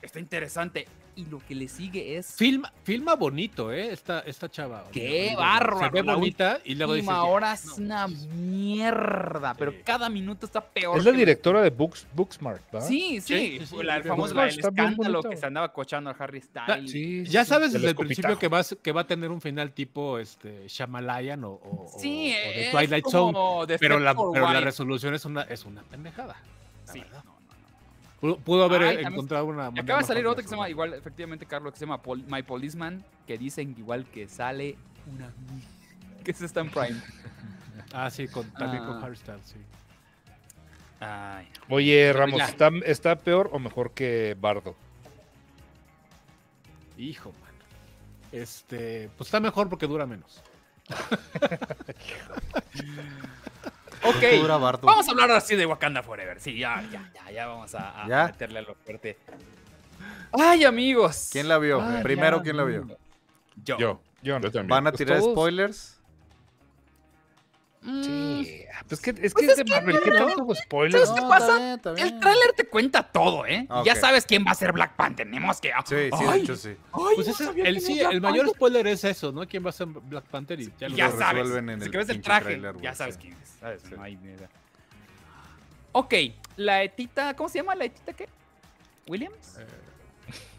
está interesante. Y lo que le sigue es. filma, filma bonito, ¿eh? Esta, esta chava. ¡Qué Se bárbaro! ve bonita y luego dices... última ya, hora no, es una mierda, pero Sí. cada minuto está peor. Es la directora de Books, Booksmart, ¿verdad? Sí, sí, Sí, sí, sí, la, la- el escándalo que se andaba cochando a Harry Ah, Styles. Sí, Ya sabes desde el principio que, vas, que va a tener un final tipo este, Shyamalan o, o, o- Sí, o de es Twilight Zone. Pero la, pero la resolución es una, es una pendejada. la Sí, verdad. Pudo, pudo haber Ay, encontrado una. Acaba de salir otra que se llama, igual, efectivamente, Carlos, que se llama Pol- My Policeman, que dicen igual que sale una... que eso está en Prime. Ah, sí, con, también Ah. con Harry Styles, sí. Ay, Oye, Ramos. ¿está, ¿está peor o mejor que Bardo? Hijo, man. Este, pues está mejor porque dura menos. ok, vamos a hablar así de Wakanda Forever. Sí, ya, ya, ya, ya vamos a, a ¿Ya? meterle a lo fuerte. Ay, amigos. ¿Quién la vio? Ay, Primero, ya, ¿quién la vio? Yo. Yo, Yo no. yo también. ¿Van a Pues tirar todos. spoilers? Mm, Sí. ah, Pues que, es Pues que es de que Marvel, ¿qué no. tanto spoilers? ¿Sabes qué No, pasa? está bien, está El tráiler te cuenta todo, ¿eh? Ah, Ya sabes quién va a ser Black Panther. Tenemos que... Sí, sí, de hecho sí. ay, Pues no ese, el, sí, el mayor spoiler es eso, ¿no? ¿Quién va a ser Black Panther? Y ya lo ya lo sabes. resuelven en si el que ves el traje, ya sabes sí. quién es. ¿sabes? No hay manera. Ok, la etita, ¿cómo se llama? ¿La etita qué? ¿Williams?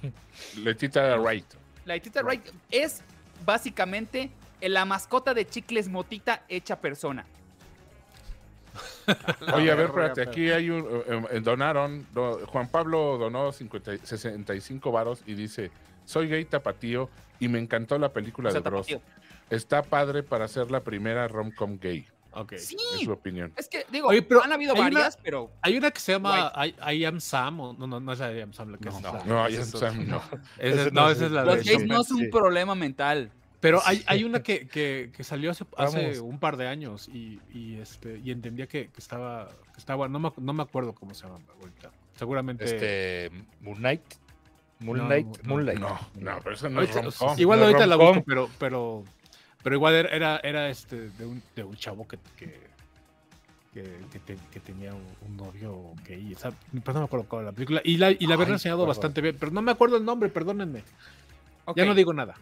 Letita Wright. La etita Wright es básicamente la mascota de chicles motita hecha persona. Oye, a ver, espérate, aquí hay un. eh, eh, donaron. do- Juan Pablo donó 50 y- 65 varos y dice: Soy gay tapatío y me encantó la película O sea, de Bros. tapatío. Está padre para ser la primera rom-com gay. Ok. Sí, Es su opinión. es que digo, Oye, pero han habido una- varias, pero Hay una que se llama I, I Am Sam, o no, no, no es I Am Sam, la que es No, la- no, ya es Sam, no. Es- Ese no, no esa es- es la los de gays no es un sí. problema mental. Pero hay, hay una que, que, que salió hace, hace un par de años y, y, este, y entendía que, que estaba, que estaba no, me, no me acuerdo cómo se llama ahorita. Seguramente. Este, Moonlight. Moonlight, no, Moonlight. No, no, pero eso no es Ahorita- rom-com. igual no es ahorita la busco, pero, pero, pero igual era, era, este de un, de un chavo que, que, que, que te- que tenía un, un novio gay. o sea, pero no me acuerdo cuál era la película. Y la, y la habían enseñado bastante bien, pero no me acuerdo el nombre, perdónenme. Ya no digo nada.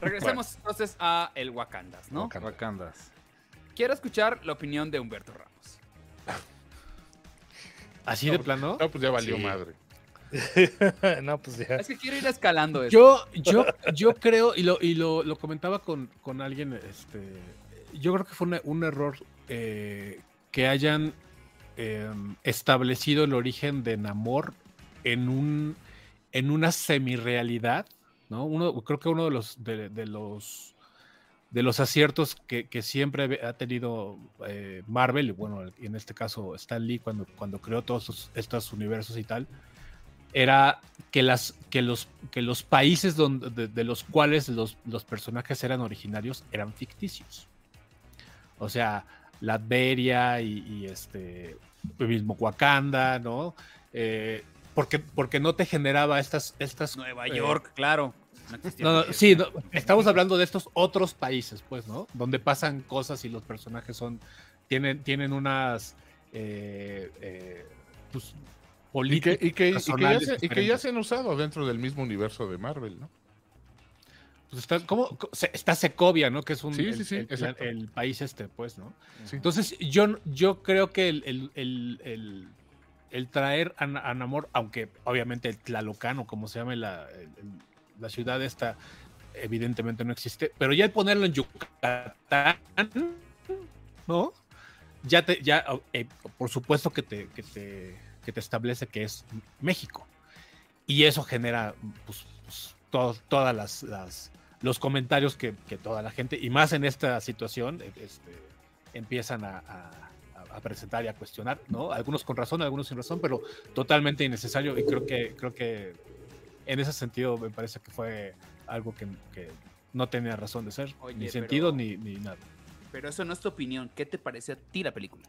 Regresemos entonces a el Wakandas, ¿no? Wakanda. Wakandas. Quiero escuchar la opinión de Humberto Ramos. Así de plano. No, pues ya valió Sí. madre. no, pues ya. Es que quiero ir escalando esto. Yo, yo, yo creo, y lo, y lo, lo comentaba con, con alguien, este, yo creo que fue una- un error eh, que hayan em, establecido el origen de Namor en un en una semi-realidad, ¿no? Uno, creo que uno de los de, los de los aciertos que, siempre ha tenido eh, Marvel, y bueno, en este caso Stan Lee cuando, cuando creó todos estos, universos y tal, era que, las, que, los, que los países donde, de, de los cuales los, los personajes eran originarios eran ficticios. O sea, Latveria y, y este el mismo Wakanda, ¿no? Eh, porque, porque no te generaba estas, estas Nueva eh, York, claro. No no, sí, no, estamos hablando de estos otros países, pues, ¿no? Donde pasan cosas y los personajes son tienen, tienen unas eh, eh, pues, Y políticas que, y, que, y que ya se, y que ya diferentes. se han usado dentro del mismo universo de Marvel, ¿no? Pues está, ¿cómo? Está Secovia, ¿no? Que es un, Sí, el, sí, sí, el- país este, pues, ¿no? Sí. Entonces, yo, yo creo que el, el- traer a, Na- a Namor, aunque obviamente el Tlalocano, como se llame la, la ciudad esta, evidentemente no existe, pero ya el ponerlo en Yucatán, ¿no? Ya te, ya, eh, por supuesto que te, que te, que te establece que es México. Y eso genera, pues, pues, to- todas las, los comentarios que, que toda la gente, y más en esta situación, este, empiezan a- a presentar y a cuestionar, ¿no? Algunos con razón, algunos sin razón, pero totalmente innecesario y creo que, creo que en ese sentido me parece que fue algo que, que no tenía razón de ser, Oye, ni sentido pero- ni, ni nada. Pero eso no es tu opinión. ¿Qué te parece a ti la película?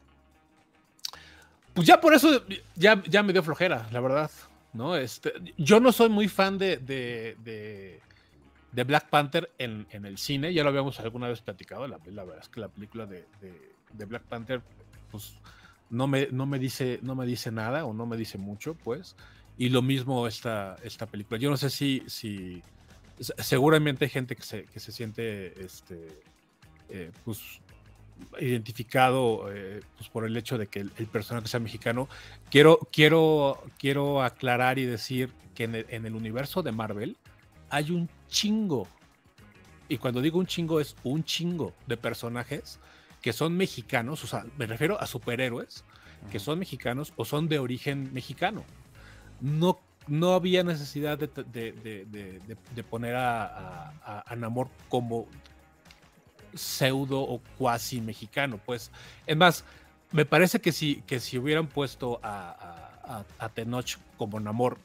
Pues ya por eso ya, ya me dio flojera, la verdad. ¿no? Este, yo no soy muy fan de, de, de- de Black Panther en, en el cine, ya lo habíamos alguna vez platicado. La, la verdad es que la película de, de- de Black Panther, pues no me, no, me dice, no me dice nada o no me dice mucho, pues. Y lo mismo esta, esta película. Yo no sé si, si se- seguramente hay gente que se, que se siente este, eh, pues, identificado eh, pues, por el hecho de que el, personaje sea mexicano. Quiero, quiero, quiero aclarar y decir que en el universo de Marvel hay un chingo, y cuando digo un chingo es un chingo de personajes que son mexicanos, o sea, me refiero a superhéroes que son mexicanos o son de origen mexicano. No, no había necesidad de, de- de- poner a, a, a- a Namor como pseudo o cuasi mexicano, pues. Es más, me parece que si, que si hubieran puesto a, a, a- a Tenoch como Namor,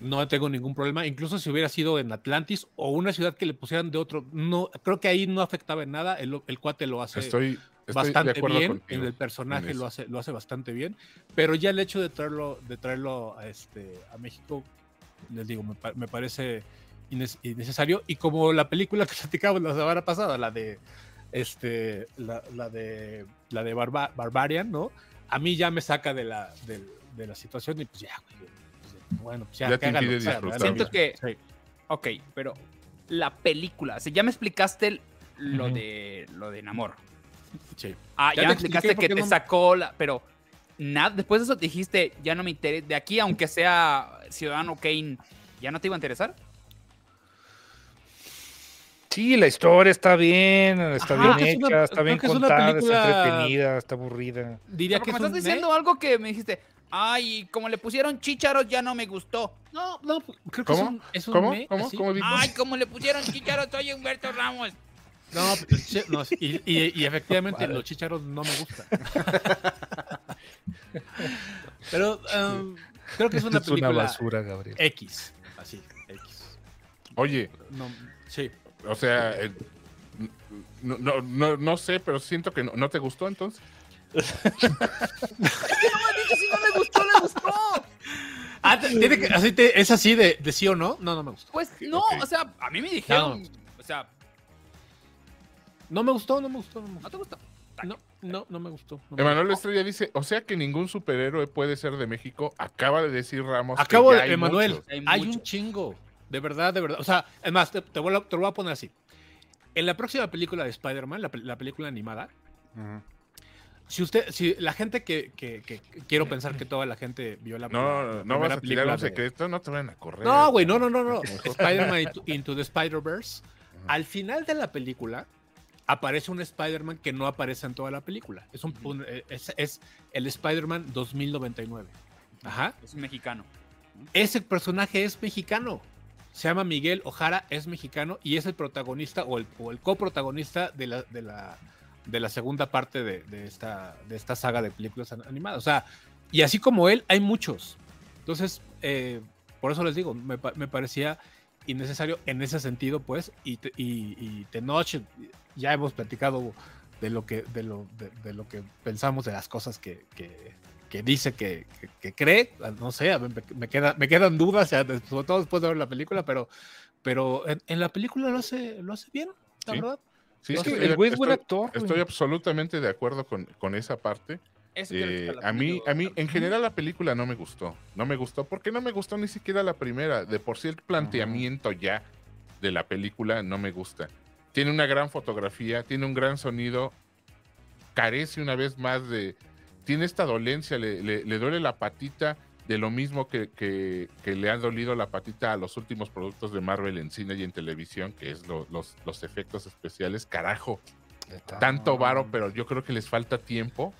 no tengo ningún problema. Incluso si hubiera sido en Atlantis o una ciudad que le pusieran de otro, no, creo que ahí no afectaba en nada. El, el cuate lo hace Estoy, estoy de bastante bien. contigo el personaje lo hace, lo hace bastante bien. Pero ya el hecho de traerlo, de traerlo a, este, a México, les digo, me, me parece innecesario. Y como la película que platicamos la semana pasada, la de este, la, la de la de Barba- Barbarian, ¿no? A mí ya me saca de la, del- de, la situación y pues ya, güey, bueno, pues ya, Ya que te hagan lo impide que sea, disfrutar. Siento que- Sí. Ok, pero la película, o sea, ya me explicaste el- lo de lo de Namor. Sí. Ah, Ya ya, te me explicaste que te no- sacó la, pero nada, después de eso dijiste, ya no me interesa, de aquí aunque sea Ciudadano Kane, ya no te iba a interesar. Sí, la historia está bien, está Ajá, bien es una- hecha, está bien que es contada, película- está entretenida, está aburrida. Diría Porque que me es estás un diciendo algo que me dijiste, ay, como le pusieron chícharos ya no me gustó. No, no, creo que es ¿Cómo? un, es un ¿Cómo? me, ¿Cómo? así. ¿Cómo dijo? Ay, como le pusieron chícharos soy Humberto Ramos. No, pero sí, no, y, y- y efectivamente los chicharos no me gustan. Pero um, creo que es una es una película basura, Gabriel. X, así, X. Oye, No, sí. O sea, eh, no, no, no, no sé, pero siento que no, ¿no te gustó entonces. Si no le gustó, le gustó. Ah, tiene que- así te- ¿Es así de, de sí o no? No, no me gustó. Pues no, o sea, a mí me dijeron, o sea, No me gustó, no me gustó. No, me ¿no gustó. te gustó? no, no, no me gustó. no me Emanuel Estrella dice, o sea que ningún superhéroe puede ser de México. Acaba de decir Ramos. que Acabo ya de, hay Emanuel, muchos. Hay hay, un chingo. De verdad, de verdad. O sea, es más, te, te voy a- te lo voy a poner así. En la próxima película de Spider-Man, la, pel- la película animada, Ujú. Si usted, si la gente que, que- quiero pensar que toda la gente vio la, No, la- no, vas a tirar un de- secreto, no te van a correr. No, güey, no, no, no, no. Spider-Man Into, Into the Spider-Verse. Al final de la película aparece un Spider-Man que no aparece en toda la película. Es, un, un- eh, es, es el Spider-Man 2099. Ajá. Es un mexicano. Ese personaje es mexicano. Se llama Miguel Ojara, es mexicano y es el protagonista o el, o el coprotagonista de la, de la, de la segunda parte de, de esta, de esta saga de películas an- animadas. O sea, y así como él, hay muchos. Entonces, eh, por eso les digo, me, pa- me parecía innecesario en ese sentido, pues, y, y, y Tenoch, ya hemos platicado de lo que, de lo, de, de lo que pensamos de las cosas que, que, que dice que, que- cree, no sé, me, me queda, me quedan dudas, sobre todo después de ver la película, pero, pero en, en la película lo hace, lo hace bien, la Sí. verdad. Sí, estoy- sé, el güey es buen estoy- actor. güey. Estoy absolutamente de acuerdo con, con esa parte. Eso Eh, a mí, a mí, en general la película no me gustó. No me gustó porque no me gustó ni siquiera la primera. De por sí el planteamiento ya de la película no me gusta. Tiene una gran fotografía, tiene un gran sonido, carece una vez más de... Tiene esta dolencia, le, le- le duele la patita de lo mismo que, que- que le ha dolido la patita a los últimos productos de Marvel en cine y en televisión, que es lo- los, los efectos especiales. Carajo, tanto varo, pero yo creo que les falta tiempo.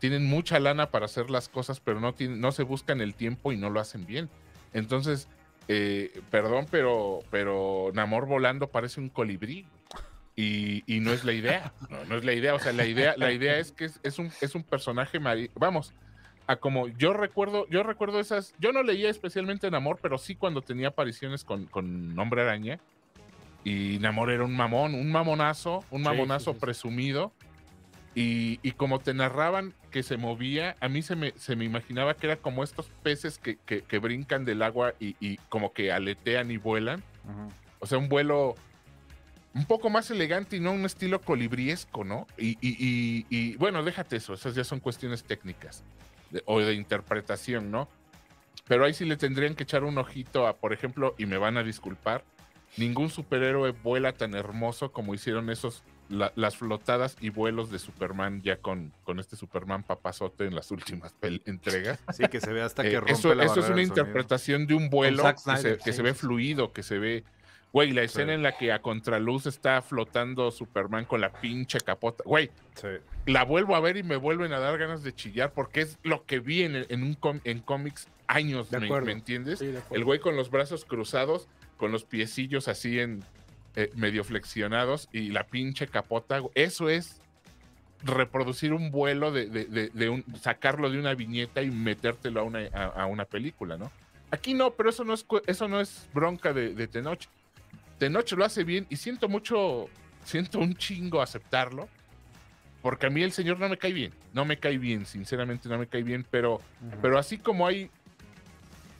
Tienen mucha lana para hacer las cosas, pero no, tienen, no se buscan el tiempo y no lo hacen bien. Entonces, eh, perdón, pero, pero Namor volando parece un colibrí. Y, y no es la idea. No, no es la idea. O sea, la idea, la idea es que es, es un, es un personaje Vamos, a como yo recuerdo, yo recuerdo esas. Yo no leía especialmente Namor, pero sí cuando tenía apariciones con, con Hombre Araña. Y Namor era un mamón, un mamonazo, un mamonazo sí, sí, sí. presumido. Y, y como te narraban que se movía, a mí se me, se me imaginaba que era como estos peces que, que- que brincan del agua y, y como que aletean y vuelan. O sea, un vuelo un poco más elegante y no un estilo colibriesco, ¿no? Y, y- y- y, bueno, déjate eso, esas ya son cuestiones técnicas de- o de interpretación, ¿no? Pero ahí sí le tendrían que echar un ojito a, por ejemplo, y me van a disculpar, ningún superhéroe vuela tan hermoso como hicieron esos, la- las flotadas y vuelos de Superman ya con, con este Superman papazote en las últimas entregas. Sí, que se ve hasta Eh, que rompe eso, la eso es una interpretación de un vuelo que, se, que sí, se ve fluido, que se ve. Güey, la escena Sí. en la que a contraluz está flotando Superman con la pinche capota. Güey, Sí. la vuelvo a ver y me vuelven a dar ganas de chillar porque es lo que vi en, en un com- en cómics años, De me, me entiendes? Sí, de acuerdo. El güey con los brazos cruzados, con los piecillos así en eh, medio flexionados y la pinche capota. Eso es reproducir un vuelo de, de- de- de un, sacarlo de una viñeta y metértelo a una, a, a una película, ¿no? Aquí no, pero eso no es, eso no es bronca de, de Tenoch. Tenoch lo hace bien y siento mucho, siento un chingo aceptarlo, porque a mí el señor no me cae bien, no me cae bien, sinceramente no me cae bien, pero, pero así como hay,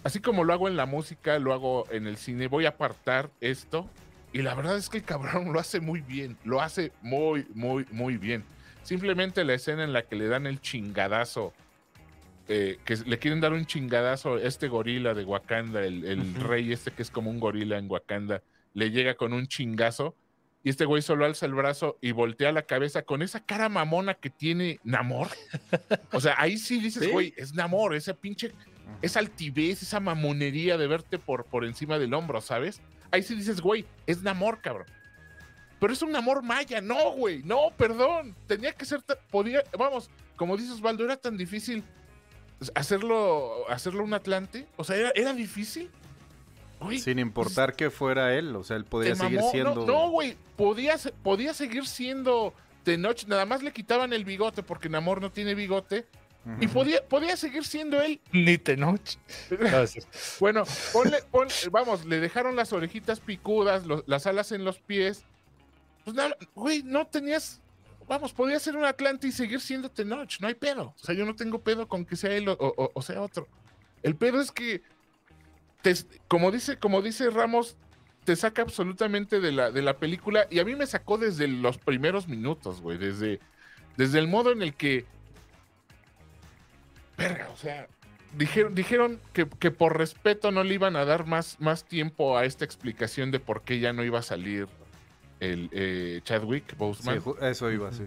así como lo hago en la música, lo hago en el cine, voy a apartar esto y la verdad es que el cabrón lo hace muy bien, lo hace muy, muy, muy bien. Simplemente la escena en la que le dan el chingadazo, eh, que le quieren dar un chingadazo a este gorila de Wakanda, el, el rey este que es como un gorila en Wakanda, le llega con un chingazo y este güey solo alza el brazo y voltea la cabeza con esa cara mamona que tiene Namor. O sea, ahí sí dices, Sí. güey, es Namor, esa pinche, esa altivez, esa mamonería de verte por, por encima del hombro, ¿sabes? Ahí sí dices, güey, es Namor, cabrón. Pero es un amor maya, no, güey, no, perdón. Tenía que ser, podía, vamos, como dices, Osvaldo, era tan difícil hacerlo, hacerlo un Atlante. O sea, era, era difícil. Sin importar que fuera él, o sea, él podría seguir mamó. siendo. No, no, güey, podía, podía seguir siendo Tenoch, nada más le quitaban el bigote porque Namor no tiene bigote Y podía, podía seguir siendo él. Ni Tenoch. Bueno, ponle, ponle- vamos, le dejaron las orejitas picudas, lo- las alas en los pies. Pues nada, güey, no tenías. Vamos, podía ser un Atlante y seguir siendo Tenoch, no hay pedo. O sea, yo no tengo pedo con que sea él o, o- o sea otro. El pedo es que, te- como, dice, como dice Ramos, te saca absolutamente de la, de la película. Y a mí me sacó desde los primeros minutos, güey. Desde, desde el modo en el que. Verga, o sea, dijeron, dijeron que, que por respeto no le iban a dar más, más tiempo a esta explicación de por qué ya no iba a salir el eh, Chadwick Boseman. eso iba, sí.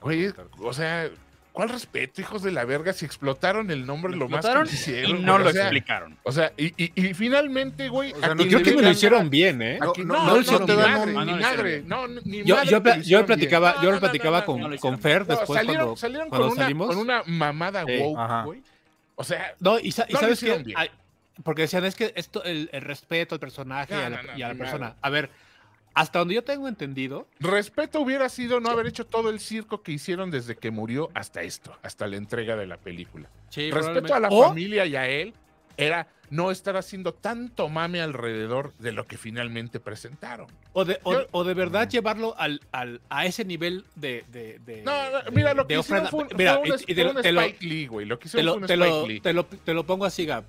Güey, o sea, ¿cuál respeto, hijos de la verga? Si explotaron el nombre lo, más explotaron que y quisieron. no güey, lo o sea, explicaron. O sea, y, y- y finalmente, güey. O sea, no- Creo que me lo hicieron bien, ¿eh? No, no, no, no no, lo hicieron ni bien. madre, Ah, no ni lo hicieron madre. bien. No, ni Yo, madre yo, te lo hicieron platicaba, yo lo platicaba no, con, no lo con hicieron. Fer No, después salieron, cuando, salieron cuando con, una, salimos. con una mamada Sí. woke, Ajá. güey. O sea, No, y, sa- y No lo sabes hicieron. Ay, porque decían, es que esto, el, el respeto al personaje y a la, y persona. A ver, hasta donde yo tengo entendido, respeto hubiera sido no haber hecho todo el circo que hicieron desde que murió hasta esto, hasta la entrega de la película. Respeto a la O- familia y a él era no estar haciendo tanto mame alrededor de lo que finalmente presentaron. O de, o, Yo- o de verdad llevarlo al, al, a ese nivel de. de, de- No, mira, lo que hicieron fue, un- Mira, fue un, y- y te fue lo- un te lo- Spike Lee, güey. Lo que te hicieron lo, fue un te, Spike lo, Lee. te, lo, te lo pongo así, Gab.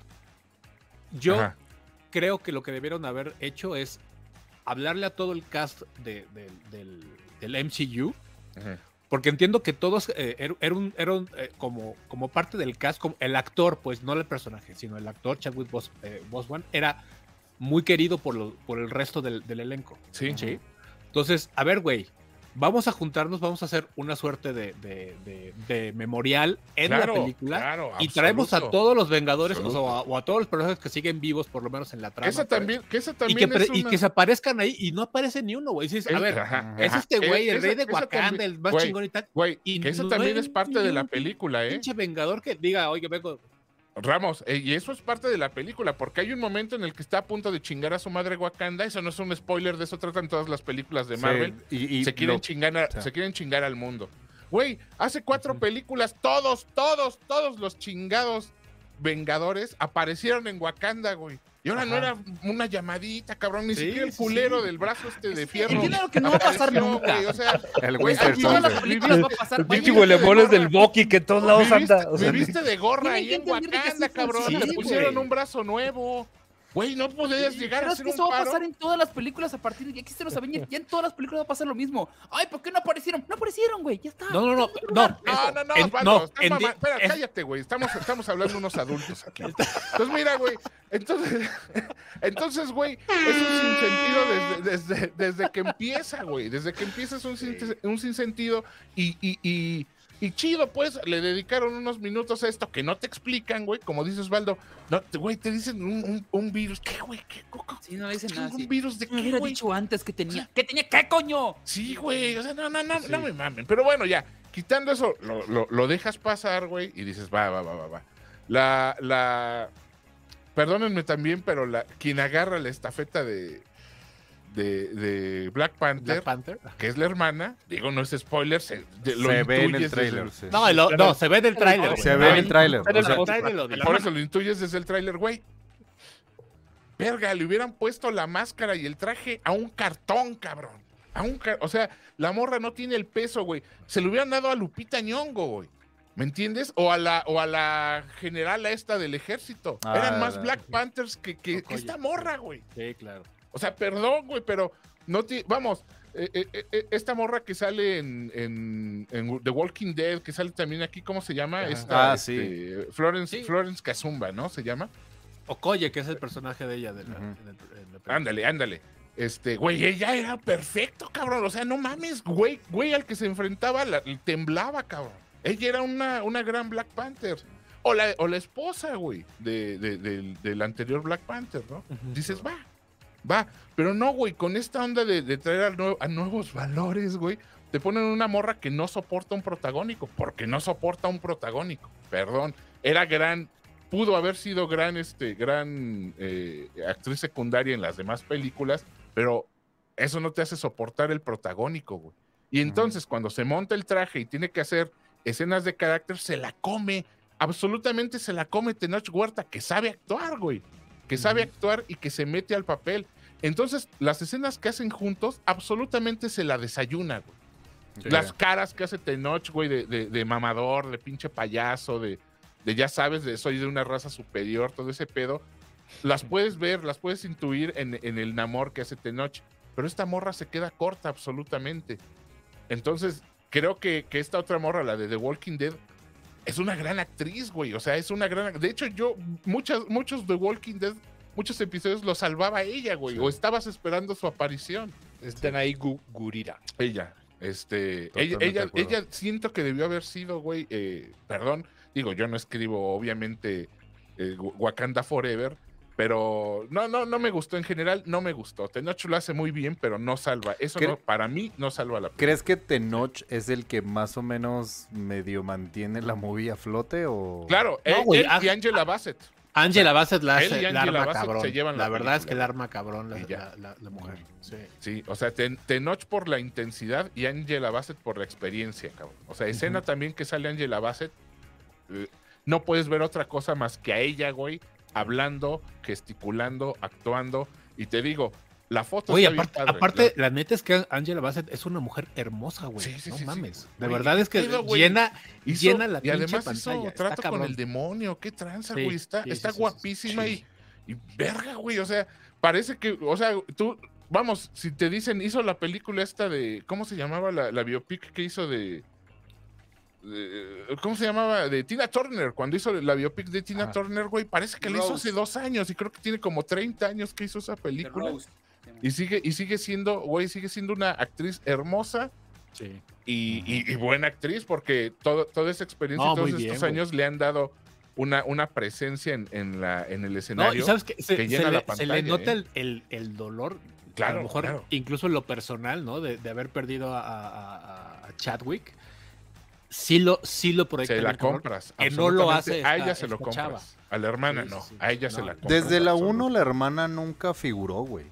Yo Ajá. creo que lo que debieron haber hecho es hablarle a todo el cast de- del- del, del MCU. Porque entiendo que todos eh, era, era un, eh, como, como parte del cast, como el actor, pues no el personaje, sino el actor Chadwick Bos, eh, era muy querido por, lo- por el resto del, del elenco. Sí. ¿sí? Entonces, a ver, güey, vamos a juntarnos, vamos a hacer una suerte de, de- de- de memorial en Claro, la película claro, y traemos a todos los Vengadores o, sea, Absoluto. o a, o a todos los personajes que siguen vivos, por lo menos en la trama. Esa pues. también, que esa Y también que, pre- es y una- que se aparezcan ahí y no aparece ni uno, güey. A ver, ajá, es este güey, el Esa- rey de Wakanda, el más güey, chingón y tal. Güey, Y que eso no también es parte de la película, ¿eh? Pinche Vengador que diga, oye, vengo. Ramos, eh, y eso es parte de la película, porque hay un momento en el que está a punto de chingar a su madre Wakanda, eso no es un spoiler, de eso tratan todas las películas de Sí, Marvel, y, y se, quieren chingar a- sea. se quieren chingar al mundo. Güey, hace cuatro películas, todos, todos, todos los chingados Vengadores aparecieron en Wakanda, güey. Y ahora no era una llamadita, cabrón, ni Sí, siquiera el culero sí. del brazo este de fierro. Entiendo lo que no va a pasar nunca. güey, o sea, el güey, las películas va a pasar. Pinche gorra. del Bucky que en todos lados Viviste, anda. o sea, viviste de gorra ahí en Wakanda, cabrón. Te pusieron un brazo nuevo. Güey, no podías llegar Pero a es hacer que un eso va a paro. pasar en todas las películas a partir de que existen los Avengers. Ya en todas las películas va a pasar lo mismo. Ay, ¿por qué no aparecieron? No aparecieron, güey. Ya está. No, no, no, no. No, no, En- en- Espera, es- cállate, güey. Estamos, estamos hablando unos adultos aquí. Entonces, mira, güey. Entonces, entonces, güey, es un sinsentido desde, desde, desde que empieza, güey. Desde que empieza es un, sin- un sinsentido y, y, y, y chido, pues, le dedicaron unos minutos a esto que no te explican, güey. Como dices, Osvaldo, no, te- güey, te dicen un, un, un virus. ¿Qué, güey? ¿Qué, coco? Sí, no le dicen nada. ¿Un sí. virus de Me qué, hubiera güey? dicho antes que tenía. ¿Qué tenía? ¿Qué coño? Sí, güey. O sea, no, no, no, no me mamen. Pero bueno, ya, quitando eso, lo, lo- lo dejas pasar, güey, y dices, va, va, va, va, va. La, la. Perdónenme también, pero la, quien agarra la estafeta de. De, de Black Panther, Black Panther. que es la hermana, digo, no es spoiler, se, de- lo Se ve en el trailer. sí. No, lo- no, se ve del tráiler. güey. Se ve en el tráiler. En el o sea, tráiler. Por eso lo intuyes desde el tráiler, güey. Verga, le hubieran puesto la máscara y el traje a un cartón, cabrón. A un car- o sea, la morra no tiene el peso, güey. Se lo hubieran dado a Lupita Ñongo, güey. ¿Me entiendes? O a la, o a la generala esta del ejército. Ah, Eran más la- Black Panthers que, que- que Okoye. esta morra, güey. Sí, claro. O sea, perdón, güey, pero no ti- Vamos, eh, eh, eh, esta morra que sale en, en- en The Walking Dead, que sale también aquí, ¿cómo se llama? Esta, Ah, sí. este, Florence, Sí. Florence Kazumba, ¿no? Se llama. Okoye, que es el personaje de ella. De la, Ujú. en el- en la película. Ándale, ándale. Este, güey, ella era perfecto, cabrón. O sea, no mames, güey, güey, al que se enfrentaba la- temblaba, cabrón. Ella era una, una gran Black Panther. O la, o la esposa, güey, de, de- del, del anterior Black Panther, ¿no? Dices, va, va. Pero no, güey, con esta onda de, de traer a, nue- a nuevos valores, güey, te ponen una morra que no soporta un protagónico, porque no soporta un protagónico. Perdón, era gran, pudo haber sido gran, este, gran eh, actriz secundaria en las demás películas, pero eso no te hace soportar el protagónico, güey. Y entonces, cuando se monta el traje y tiene que hacer escenas de carácter, se la come absolutamente se la come Tenoch Huerta, que sabe actuar, güey. Que sabe actuar y que se mete al papel. Entonces, las escenas que hacen juntos, absolutamente se la desayuna, güey. Las caras que hace Tenoch, güey, de, de- de mamador, de pinche payaso, de, de ya sabes, de soy de una raza superior, todo ese pedo, las puedes ver, las puedes intuir en, en el Namor que hace Tenoch. Pero esta morra se queda corta absolutamente. Entonces, creo que, que esta otra morra, la de The Walking Dead, es una gran actriz, güey. O sea, es una gran. De hecho, yo, muchas, muchos The Walking Dead, muchos episodios los salvaba ella, güey. O estabas esperando su aparición. Es Denai Gu- Gurira. Ella, este, Totalmente ella, ella, siento que debió haber sido, güey, eh, perdón, digo, yo no escribo, obviamente, eh, Wa- Wakanda Forever, pero no, no, no me gustó en general, no me gustó. Tenoch lo hace muy bien, pero no salva. Eso ¿Cre- no, para mí no salva la ¿Crees que Tenoch es el que más o menos medio mantiene la movie a flote o...? Claro, No, él, haz- y Angela Bassett. Angela Bassett la hace la arma Bassett cabrón. se llevan la la verdad es que el arma cabrón la, la- la- la mujer. Sí. Sí, o sea, Ten- Tenoch por la intensidad y Angela Bassett por la experiencia, cabrón. O sea, escena también que sale Angela Bassett, eh, no puedes ver otra cosa más que a ella, güey, hablando, gesticulando, actuando. Y te digo, la foto Oye, está bien aparte, padre, aparte la- la neta es que Angela Bassett es una mujer hermosa, güey. Sí, sí, no sí, sí. mames. De Güey, verdad es que llena, hizo- llena la y pinche además pantalla. hizo Está trato con el demonio, qué tranza, güey, está, sí, está sí, sí, sí. guapísima Sí. Y, y verga, güey, o sea, parece que, o sea, tú, vamos, si te dicen, hizo la película esta de, ¿cómo se llamaba la, la biopic que hizo de, de- ¿Cómo se llamaba? De Tina Turner, cuando hizo la biopic de Tina Ajá. Turner, güey, parece que la hizo hace dos años y creo que tiene como 30 años que hizo esa película. Y sigue, y sigue siendo, güey, sigue siendo una actriz hermosa Sí. y, y- y buena actriz, porque todo, toda esa experiencia, No, todos bien, estos güey. años le han dado una, una presencia en, en la, en el No, escenario. y sabes que se, que se llena le, la se pantalla, le nota ¿eh? el, el- el dolor. Claro, a lo mejor claro. incluso en lo personal, ¿no? De, de haber perdido a, a- a- a Chadwick. Sí lo, sí lo proyecta. se la compras. que no lo hace A ella se lo compras. chava. A la hermana Sí, no. sí. A ella se la compras. Desde la absoluto. 1 la hermana nunca figuró, güey.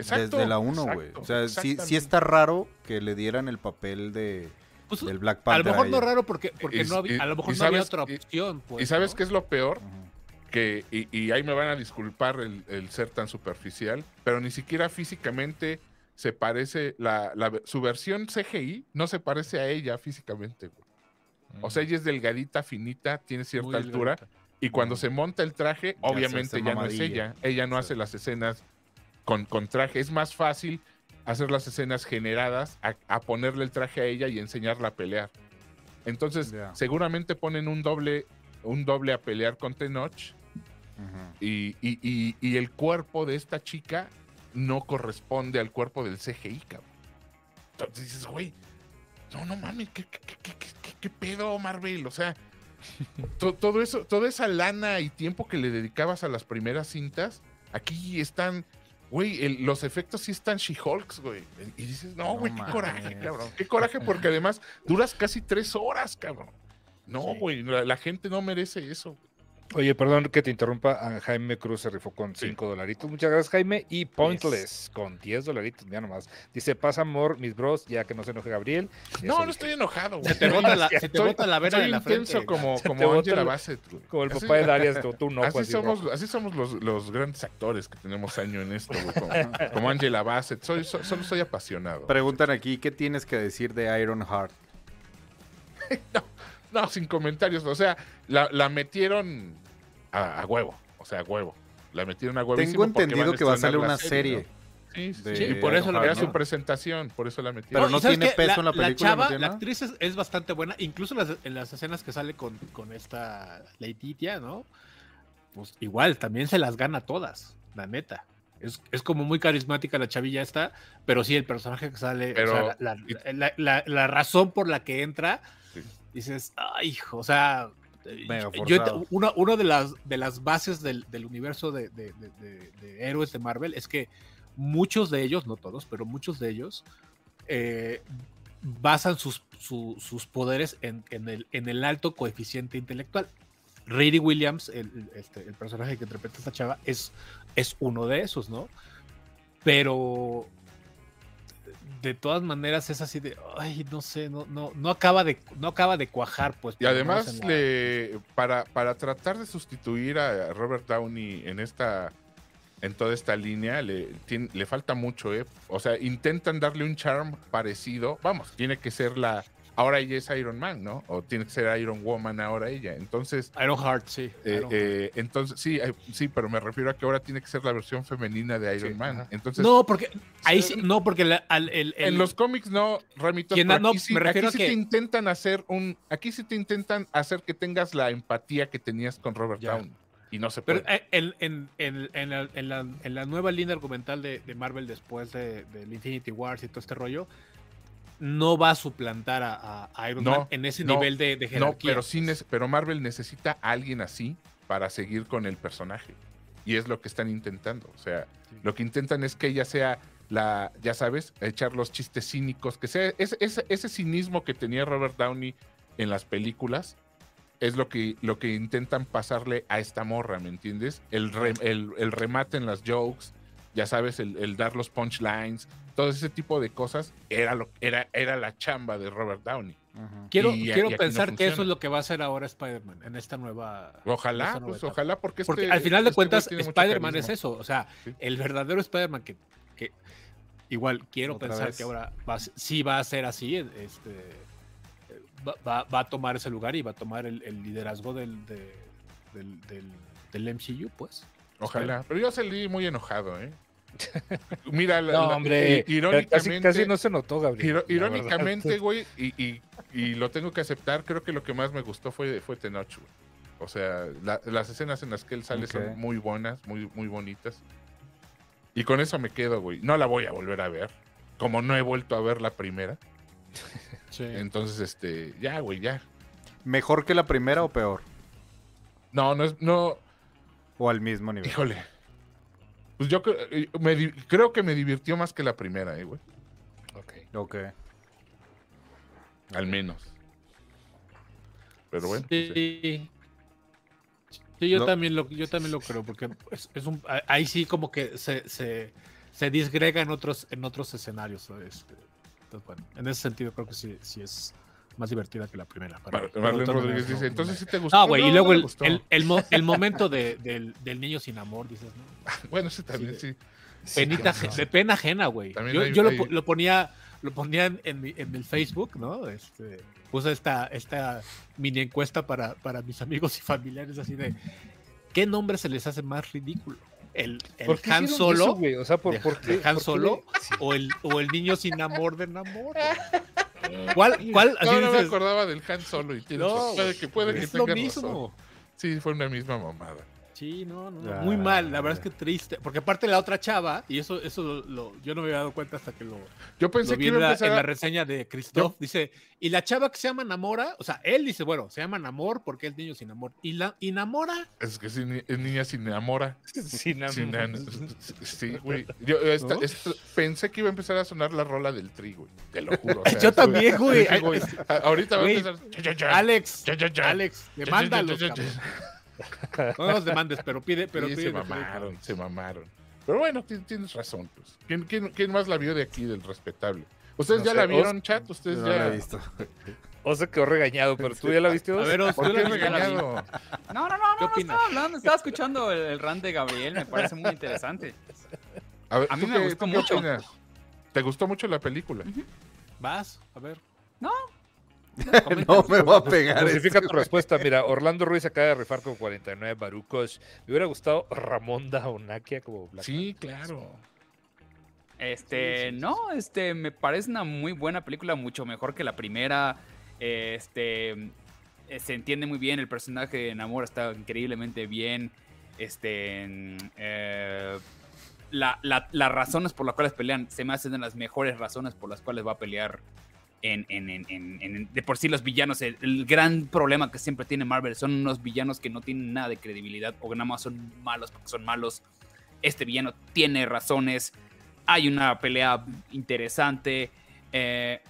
Exacto, Desde la 1, güey. O sea, sí, sí está raro que le dieran el papel de, Pues, del Black a Panther. lo mejor a no raro porque, porque Y- no había, y- a lo mejor no había sabes- otra opción. pues, ¿Y sabes ¿no? qué es lo peor? Que, y, y ahí me van a disculpar el, el ser tan superficial, pero ni siquiera físicamente se parece, la, la- su versión CGI no se parece a ella físicamente. güey. O sea, ella es delgadita, finita, tiene cierta Muy altura, y cuando Ujú. se monta el traje, Ya obviamente ya no es ella, ella no Sí. hace las escenas con, con traje, es más fácil hacer las escenas generadas a, a ponerle el traje a ella y enseñarla a pelear. Entonces, seguramente ponen un doble, un doble a pelear con Tenoch y, y- y- y el cuerpo de esta chica no corresponde al cuerpo del CGI, cabrón. Entonces dices, güey, no, no mames, ¿qué, qué, qué- qué- qué- qué pedo, Marvel? O sea, to- todo eso, toda esa lana y tiempo que le dedicabas a las primeras cintas, aquí están, güey, el- los efectos sí están She-Hulks, güey. Y dices, no, No güey, qué coraje, cabrón. Qué coraje, porque además duras casi tres horas, cabrón. No, Sí. güey, la, la gente no merece eso. güey. Oye, perdón que te interrumpa. a Jaime Cruz se rifó con Sí. 5 dolaritos. Muchas gracias, Jaime. Y Pointless con 10 dolaritos. Mira nomás. Dice, pasa amor, mis bros, ya que no se enoje Gabriel. No, no estoy enojado, güey. Se te bota la, se te Soy- bota la vena Soy de la intenso frente. como, te como bota Angela el- Bassett, güey. Como el Así- papá de Darius, tú, tú no. Así pues, somos, así somos los, los grandes actores que tenemos año en esto, güey, como, como Angela Bassett. Soy, so- solo soy apasionado. Preguntan aquí, ¿qué tienes que decir de Iron Heart? No, sin comentarios. O sea, la, la metieron a, a huevo. O sea, a huevo. La metieron a huevo. Tengo entendido que va a salir una serie. Sí, sí, de sí, y por eso la su presentación, por eso la metieron. Pero no ¿sabes tiene qué? peso en la película, ¿no chava, la actriz es, es bastante buena, incluso las- en las escenas que sale con, con esta Letitia, ¿no? Pues igual, también se las gana todas, la neta. Es, es como muy carismática la chavilla esta, pero sí, el personaje que sale, o Pero- sea, la, la- la- la- la razón por la que entra, Sí. Dices, ay, hijo, o sea, Mega yo- una, una de, las, de las bases del, del universo de, de- de- héroes de Marvel es que muchos de ellos, no todos, pero muchos de ellos, eh, basan sus, su- sus poderes en, en el, en el alto coeficiente intelectual. Riri Williams, el, el- este, el personaje que interpreta esta chava, es, es uno de esos, ¿no? Pero de todas maneras es así de, ay, no sé, no, no, no acaba de, no acaba de cuajar, pues. Y además, le, para, para tratar de sustituir a Robert Downey en esta en toda esta línea, le, tiene- le falta mucho, ¿eh? O sea, intentan darle un charm parecido. Vamos, tiene que ser la. Ahora ella es Iron Man, ¿no? O tiene que ser Iron Woman ahora ella. Entonces, Iron Heart, sí. eh, Iron eh, entonces sí, eh, sí, pero me refiero a que ahora tiene que ser la versión femenina de Iron Sí, Man. ajá. Entonces, no, porque ahí sí, no, porque la- al- el, el- en los cómics no, Ramito, ¿Quién pero no, aquí sí, me refiero aquí a sí que- te intentan hacer un, aquí sí te intentan hacer que tengas la empatía que tenías con Robert Ya. Downey y no se Pero puede. eh, en, en- en- en la, en la- en la nueva línea argumental de, de Marvel después de, del Infinity Wars y todo este rollo, no va a suplantar a, a Iron No, Man en ese no, nivel de, de no, pero sí, pero Marvel necesita a alguien así para seguir con el personaje y es lo que están intentando. O sea, lo que intentan es que ella sea la, ya sabes, echar los chistes cínicos, que sea ese, ese, ese cinismo que tenía Robert Downey en las películas. Es lo que, lo que intentan pasarle a esta morra, ¿me entiendes? El, re- el, el remate en las jokes, ya sabes, el, el dar los punchlines, todo ese tipo de cosas, era, lo, era, era la chamba de Robert Downey. quiero y- y quiero no pensar que eso es lo que va a hacer ahora Spider-Man en esta nueva. Ojalá, esta nueva pues etapa. ojalá, porque, Porque este- al final de este cuentas, Spider-Man es eso. O sea, Sí. el verdadero Spider-Man que, que igual quiero Otra pensar vez. que ahora va, a ser- sí va a ser así. Este, va, va- va a tomar ese lugar y va a tomar el, el liderazgo del, de- del, del, del MCU, pues. Ojalá, pero yo salí muy enojado, ¿eh? Mira, la- No, la- hombre, irónicamente, casi, casi no se notó, Gabriel. irónicamente, güey, y, y- y lo tengo que aceptar, creo que lo que más me gustó fue, fue Tenoch, güey. O sea, la- las escenas en las que él sale son muy buenas, muy, muy bonitas. Y con eso me quedo, güey. No la voy a volver a ver. Como no he vuelto a ver la primera. Sí. Entonces, este, ya, güey, ya. ¿Mejor que la primera o peor? No, no es, no, ¿O al mismo nivel? híjole. Pues yo eh, me creo que me divirtió más que la primera, eh, güey. Ok. Ok. Al menos. Pero bueno. pues, sí. Sí. Sí, yo No. también lo, yo también lo creo, porque es, es un, a- ahí sí como que se, se, se disgrega en otros, en otros escenarios. Este, entonces, bueno, en ese sentido creo que sí, sí es más divertida que la primera. para Mar- Marlene de Rodríguez dice, no, entonces sí te gustó. No, güey, y No, luego no me el, el, el mo- el momento de- del, del niño sin amor, dices, ¿no? Bueno, sí, también Sí, sí. Penita, de pena ajena, güey. Yo, hay- yo lo, hay- po- lo ponía, lo ponía en, en el Facebook, ¿no? Este, puse esta, esta mini encuesta para, para mis amigos y familiares así de ¿qué nombre se les hace más ridículo? ¿El, el ¿Por qué Han Solo eso? O sea, ¿por, de- por qué? de Han por qué Solo? Sí. o, el, o el niño sin amor de amor? ¿Cuál? cuál así No, no me dices, acordaba del Han Solo y tienes No, puede que, puede que es lo tengas razón. mismo. Sí, fue una misma mamada. Sí, no, no, Ya, muy mal, la verdad es que triste, porque aparte la otra chava, y eso, eso lo, lo- yo no me había dado cuenta hasta que lo, Yo pensé lo que vi iba en la, empezar en la reseña de Christoph, dice, y la chava que se llama Namora, o sea, él dice, bueno, se llama Namor porque es niño sin amor, y la y Namora, Es que ni- es niña sin enamora. Sin amor. Sin an- sí, güey. Yo esta- ¿No? esta- pensé que iba a empezar a sonar la rola del tri, güey. Te lo juro. o sea, Yo también, güey. dije, güey, a- Ahorita va a empezar. Alex. Alex, demándalos, no los demandes, pero pide, pero Sí, pide se mamaron, se mamaron. Pero bueno, ti- tienes razón. Pues. ¿Quién, quién, quién más la vio de aquí, del respetable? ¿Ustedes No ya sé, la Os- vieron, chat? ¿Ustedes No ya? la he visto. O sea, quedó regañado, pero tú ya la viste. A Os? ver, Os, ¿Por qué regañado? No, no, no, ¿Qué no, no opinas? estaba hablando, estaba escuchando el, el rant de Gabriel, me parece muy interesante. A, ver, A mí ¿tú me qué- gustó mucho. opinas? ¿Te gustó mucho la película? Vas, a ver. No me voy a pegar. Justifica este, tu respuesta. Mira, Orlando Ruiz acaba de rifar con 49 barucos. Me hubiera gustado Ramón Daonakia como Black Sí, claro. Este, Sí, sí, sí, no, este, me parece una muy buena película, mucho mejor que la primera. Este, eh, se entiende muy bien, el personaje de Namor está increíblemente bien. Este, eh, la- la- las razones por las cuales pelean se me hacen de las mejores razones por las cuales va a pelear. En, en- en- de por sí los villanos, el, el gran problema que siempre tiene Marvel son unos villanos que no tienen nada de credibilidad o que nada más son malos porque son malos. Este villano tiene razones, hay una pelea interesante. eh,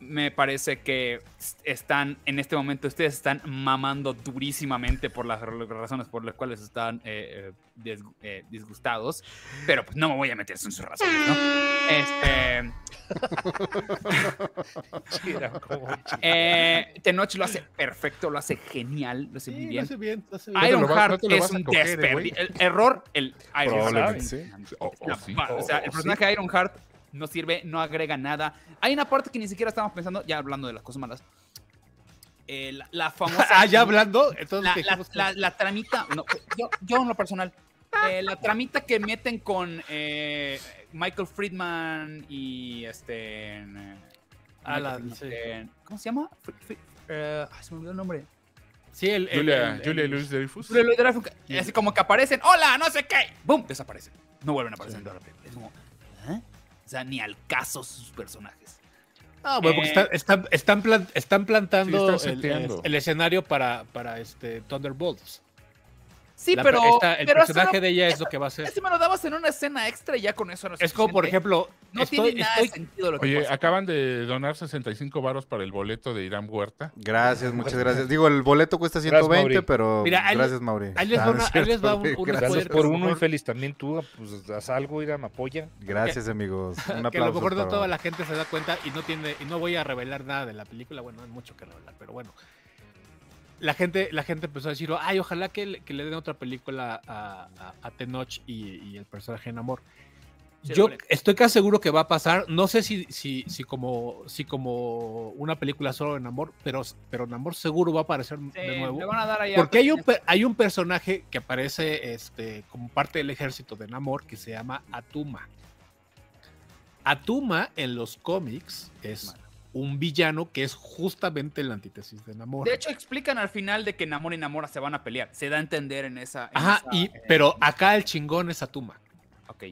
me parece que están, en este momento, ustedes están mamando durísimamente por las razones por las cuales están eh, eh, des- eh, disgustados, pero pues no me voy a meter en sus razones, ¿no? Este, eh, Tenoch lo hace perfecto, lo hace genial, lo hace muy Sí, lo bien. hace bien, lo hace bien. te lo vas- Ironheart no te lo es un desperdicio. El error, el Ironheart. sí. O- o sí, sea, el personaje de Ironheart no sirve, no agrega nada. Hay una parte que ni siquiera estamos pensando, ya hablando de las cosas malas. Eh, la, la famosa. Ah, ya hablando, entonces La, ¿qué la- la- la tramita. no, yo, yo en lo personal. eh, la tramita que meten con eh, Michael Friedman y este. eh, Ah, sí. ¿Cómo se llama? Fri- se me olvidó el nombre. Sí, el, Julia, el- Julia el- Louis Dreyfus. Lo de Dreyfus, Así como que aparecen, ¡Hola! No sé qué. ¡Bum! Desaparecen. No vuelven a aparecer en toda la película. Es como. O sea, ni al caso sus personajes. Ah, bueno, porque Eh, están, están, están, plan- están plantando Sí, están el, el escenario para, para este Thunderbolts. Sí, La- pero. esta- el pero personaje no- de ella es lo que va a ser. Ese me lo dabas en una escena extra y ya con eso no Es como, por ejemplo, No estoy, tiene nada estoy- de sentido lo que Oye, pasa. acaban de donar 65 varos para el boleto de Irán Huerta. Gracias, muchas gracias. Digo, el boleto cuesta Gracias, 120, Mauri. pero Mira, ahí- gracias, Mauri. ahí les Ah, va es ahí les un- una gracias. Gracias por uno, mejor- infeliz. También tú, pues, haz algo, me apoya. Gracias, amigos. Un que a lo aplauso mejor no toda la gente se da cuenta y no tiene y no voy a revelar nada de la película, bueno, no hay mucho que revelar, pero bueno. La gente, la gente empezó a decir, ay, ojalá que le, que le den otra película a, a, a Tenoch y, y el personaje en amor. Sí, Yo vale. estoy casi seguro que va a pasar. No sé si, si, si, como, si como una película solo en amor, pero, pero en amor seguro va a aparecer Sí, de nuevo. van a dar Porque hay un, hay un personaje que aparece este, como parte del ejército de Namor que se llama Atuma. Atuma en los cómics es un villano que es justamente la antítesis de Namor. De hecho, explican al final de que Namor y Namora se van a pelear. Se da a entender en esa. en Ajá, esa, y, eh, pero acá el chingón es Atuma. Ok.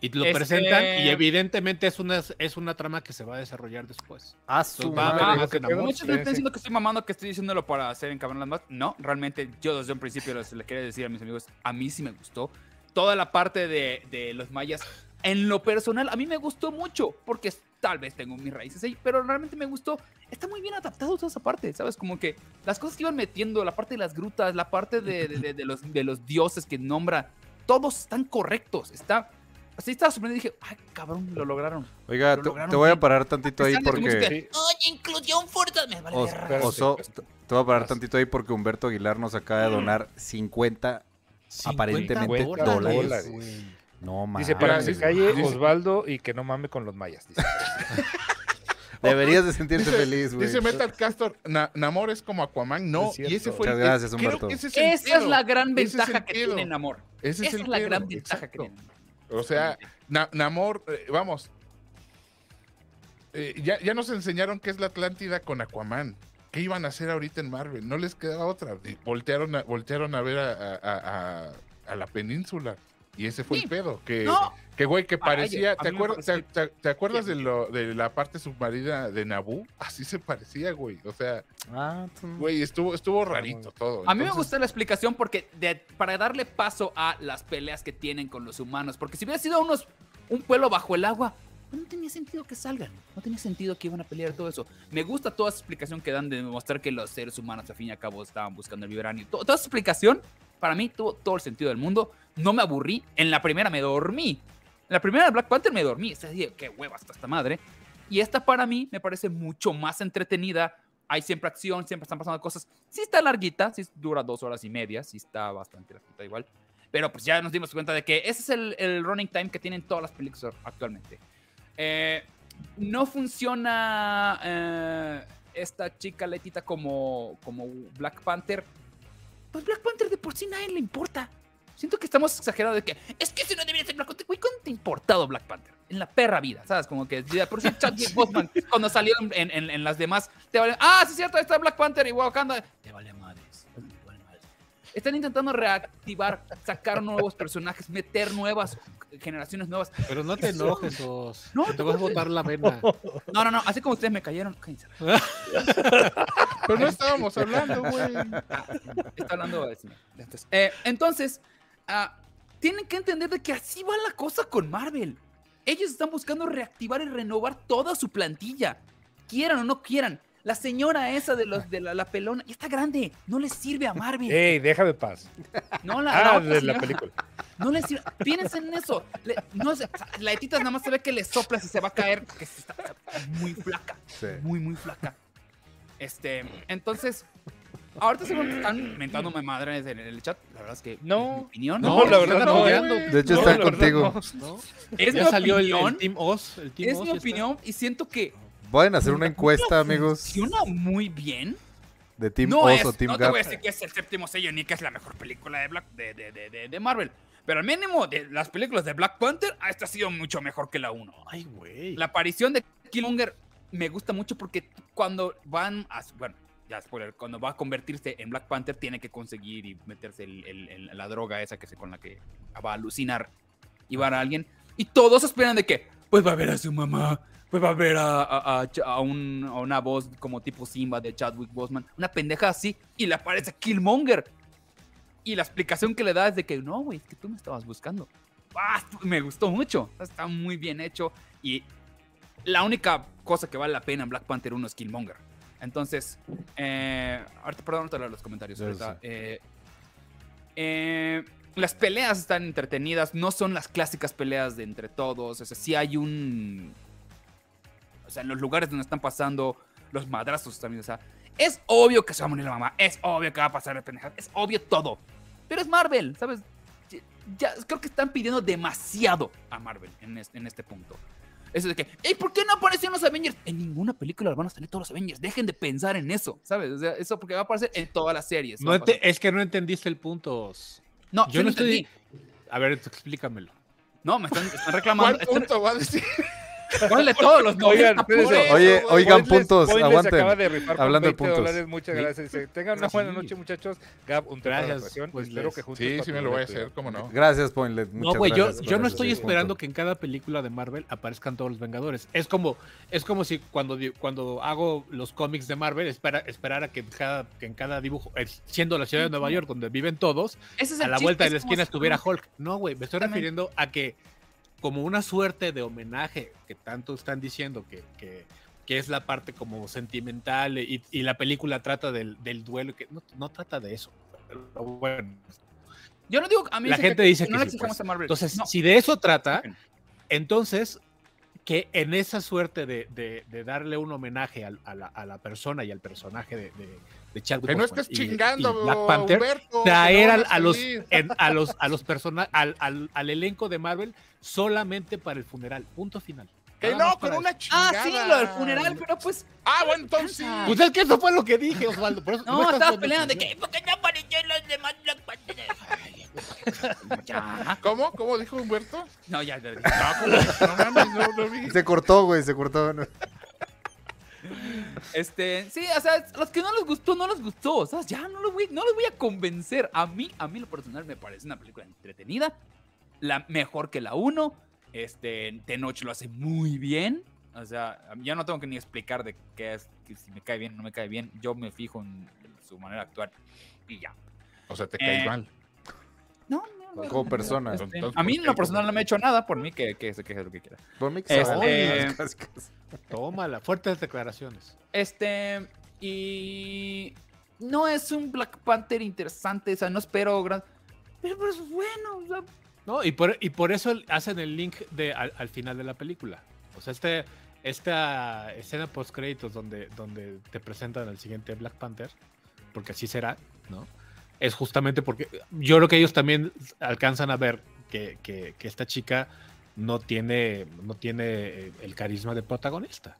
Y lo Este- presentan y evidentemente es una, es una trama que se va a desarrollar después. Ah, su. Muchos me están diciendo que estoy mamando, que estoy diciéndolo para hacer encabronar más. No, realmente yo desde un principio les, les quería decir a mis amigos, a mí sí me gustó. Toda la parte de, de los mayas, en lo personal, a mí me gustó mucho, porque tal vez tengo mis raíces ahí, pero realmente me gustó. Está muy bien adaptado toda esa parte, ¿sabes? Como que las cosas que iban metiendo, la parte de las grutas, la parte de, de- de- de los, de los dioses que nombra, todos están correctos. Está... Así estaba sorprendido y dije, ay, cabrón, lo lograron. Oiga, Lo te, lograron te voy a parar tantito ahí porque... que, Oye, inclusión fuerza. Me vale Os- verga". Oso, te te voy a parar tantito ahí porque Humberto Aguilar nos acaba de donar 50 Aparentemente 50 dólares. dólares. No, más. Dice, para que calle dice- Osvaldo y que no mame con los mayas. dice. Deberías de sentirte feliz, güey. Dice Metal Castor, "Na- Namor es como Aquaman. No, Es y ese fue el- Muchas gracias, Humberto. que ese es el Esa es la gran es ventaja que tiene Namor. Ese Esa el es la pedo, gran ventaja exacto. que tiene. O sea, Na- Namor, eh, vamos. eh, ya, ya nos enseñaron qué es la Atlántida con Aquaman. ¿Qué iban a hacer ahorita en Marvel? No les quedaba otra. Voltearon a, voltearon a ver a, a- a- a la península. Y ese fue Sí. el pedo. Que, No, que güey, que parecía. ¿Te acuerdas, te, te- te acuerdas Sí. de, lo, de la parte submarina de Naboo? Así se parecía, güey. O sea, Ah, tú- güey, estuvo, estuvo rarito todo. a mí me Entonces, gusta la explicación porque de- para darle paso a las peleas que tienen con los humanos. Porque si hubiera sido unos un pueblo bajo el agua, no tenía sentido que salgan. No tenía sentido que iban a pelear todo eso. Me gusta toda esa explicación que dan de demostrar que los seres humanos, al fin y al cabo, estaban buscando el vibranio. To- Toda esa explicación, para mí, tuvo todo el sentido del mundo. No me aburrí. En la primera me dormí. En la primera de Black Panther me dormí. O sea, dije, qué hueva está esta madre. Y esta para mí me parece mucho más entretenida. Hay siempre acción, siempre están pasando cosas. Sí está larguita, sí dura dos horas y media, sí está bastante larguita igual. Pero pues ya nos dimos cuenta de que ese es el, running time que tienen todas las películas actualmente. Eh, no funciona eh, esta chica letita como, como Black Panther. Pues Black Panther de por sí nadie le importa. Siento que estamos exagerados de que es que si no debería ser Black Panther. Güey, ¿cuándo te ha importado Black Panther? En la perra vida, ¿sabes? Como que de por sí Chadwick Boseman cuando en, en- en las demás te vale. Ah, sí es cierto, ahí está Black Panther y Wakanda. Te vale Están intentando reactivar, sacar nuevos personajes, meter nuevas generaciones nuevas. Pero no te enojes, Os. No, te vas a botar la vena. No, no, no, así como ustedes me cayeron. cállense. Pero no estábamos hablando, güey. Está hablando. Entonces, eh, entonces, ah, tienen que entender de que así va la cosa con Marvel. Ellos están buscando reactivar y renovar toda su plantilla. quieran o no quieran, la señora esa de los de la, la pelona ya está grande, no le sirve a Marvel. Ey, déjame paz. no la, Ah, de la película. No le sirve. Piensen en eso. Le- no la de Titas nada más se ve que le soplas y se va a caer porque está, está muy flaca. Sí. Muy, muy flaca. Este, entonces, ahorita según están mentándome madres en el chat. La verdad es que, No. mi opinión, No, la verdad no, güey. De hecho, No, están contigo. no. ¿no? es mi ya salió el, el opinión. Team Oz. El team es Oz mi está. opinión y siento que Pueden hacer una encuesta, amigos, funciona muy bien. de Team no Oz es, o Team no te Gap. voy a decir que es el séptimo sello ni que es la mejor película de, Black, de, de, de, de- de Marvel. Pero al mínimo de las películas de Black Panther, esta ha sido mucho mejor que la 1. Ay, güey. La aparición de Killmonger me gusta mucho porque cuando van a. Bueno, ya spoiler, cuando va a convertirse en Black Panther, tiene que conseguir y meterse el- el- el- la droga esa que se, con la que va a alucinar y va a alguien. Y todos esperan de que, pues va a ver a su mamá, pues va a ver a, a- a un- a una voz como tipo Simba de Chadwick Boseman, una pendeja así, y le aparece Killmonger. Y la explicación que le da es de que, no, güey, es que tú me estabas buscando. Ah, me gustó mucho, está muy bien hecho. Y la única cosa que vale la pena en Black Panther 1 es Killmonger. Entonces, eh, ahorita, perdón, leo los comentarios. Ahorita, eh, eh, las peleas están entretenidas, no son las clásicas peleas de entre todos. O sea, sí hay un. Sea, en los lugares donde están pasando los madrazos también. O sea, es obvio que se va a morir la mamá, es obvio que va a pasar el pendeja, es obvio todo. Pero es Marvel, ¿sabes? Ya, ya- creo que están pidiendo demasiado a Marvel en este, en este punto. Eso de que, ¿y por qué no aparecen los Avengers? En ninguna película van a salir todos los Avengers. Dejen de pensar en eso, ¿sabes? O sea, eso porque va a aparecer en todas las series. No es que no entendiste el punto. No, Yo sí no lo estoy. entendí. A ver, explícamelo. No, me están, están reclamando. ¿Cuál están- punto va a decir? Ponle todos los Oigan, 90 espérense. puntos. Oye, oigan, puntos, aguanten. acaba de rifar Hablando de 20 puntos. dólares, muchas gracias. Dice, Tengan una buena noche, muchachos. Gab, un Gracias, pues, Espero que juntos Sí, sí me lo voy a hacer, ¿cómo no? Gracias, Poinlet. No, güey, yo, yo no estoy punto. esperando que en cada película de Marvel aparezcan todos los Vengadores. Es como, es como si cuando, cuando hago los cómics de Marvel, espera, esperar a que, cada, que en cada dibujo, eh, siendo la ciudad de Nueva York donde viven todos, Ese es a la chiste, vuelta de la esquina estuviera Hulk. No, güey, me estoy refiriendo a que como una suerte de homenaje que tanto están diciendo que, que, que es la parte como sentimental y, y la película trata del, del duelo, que no, no trata de eso. Pero bueno, Yo no digo, a mí La gente dice que no le sí, pues. a Marvel. Entonces, No, si de eso trata, entonces que en esa suerte de, de- de darle un homenaje al- a, la, a la persona y al personaje de, de, de Chadwick Que no estés y- y chingando, Black Panther, Humberto, que traer no a, los, en- a los a los persona- al, al, al elenco de Marvel solamente para el funeral, punto final. Que Nada no, con una chingada. Ah, sí, lo del funeral, pero pues. Ah, bueno, entonces sí. Pues es que eso fue lo que dije, Osvaldo. por eso- No, estás estaba poniendo peleando de que. ¿Por qué no aparecieron los demás Black Panther? Ya. ¿Cómo? ¿Cómo dijo Humberto? No, ya, ya. No, no mames, no lo vi. Se cortó, güey, se cortó. Este, sí, o sea, los que no les gustó, no les gustó. O sea, ya no los voy, no los voy a convencer. A mí, a mí lo personal me parece una película entretenida. La mejor que la 1. Este, Tenoch lo hace muy bien. O sea, ya no tengo que ni explicar de qué es, que si me cae bien o no me cae bien. Yo me fijo en su manera de actuar y ya. O sea, te caes Eh, mal. No, no, no, Como persona. este, Entonces, a mí ¿por en lo qué? personal no me ha hecho nada. Por mí que, que se queje de lo que quiera. Por mí que Este- casi. Tómala, fuertes declaraciones. Este, y no es un Black Panther interesante, o sea, no espero gran... Pero, pero es bueno, o sea, No, y por, y por eso hacen el link de, al, al final de la película. O sea, este, esta escena post créditos donde, donde te presentan al siguiente Black Panther, porque así será, ¿no? Es justamente porque yo creo que ellos también alcanzan a ver que, que- que esta chica no tiene, no tiene eh, el carisma de protagonista.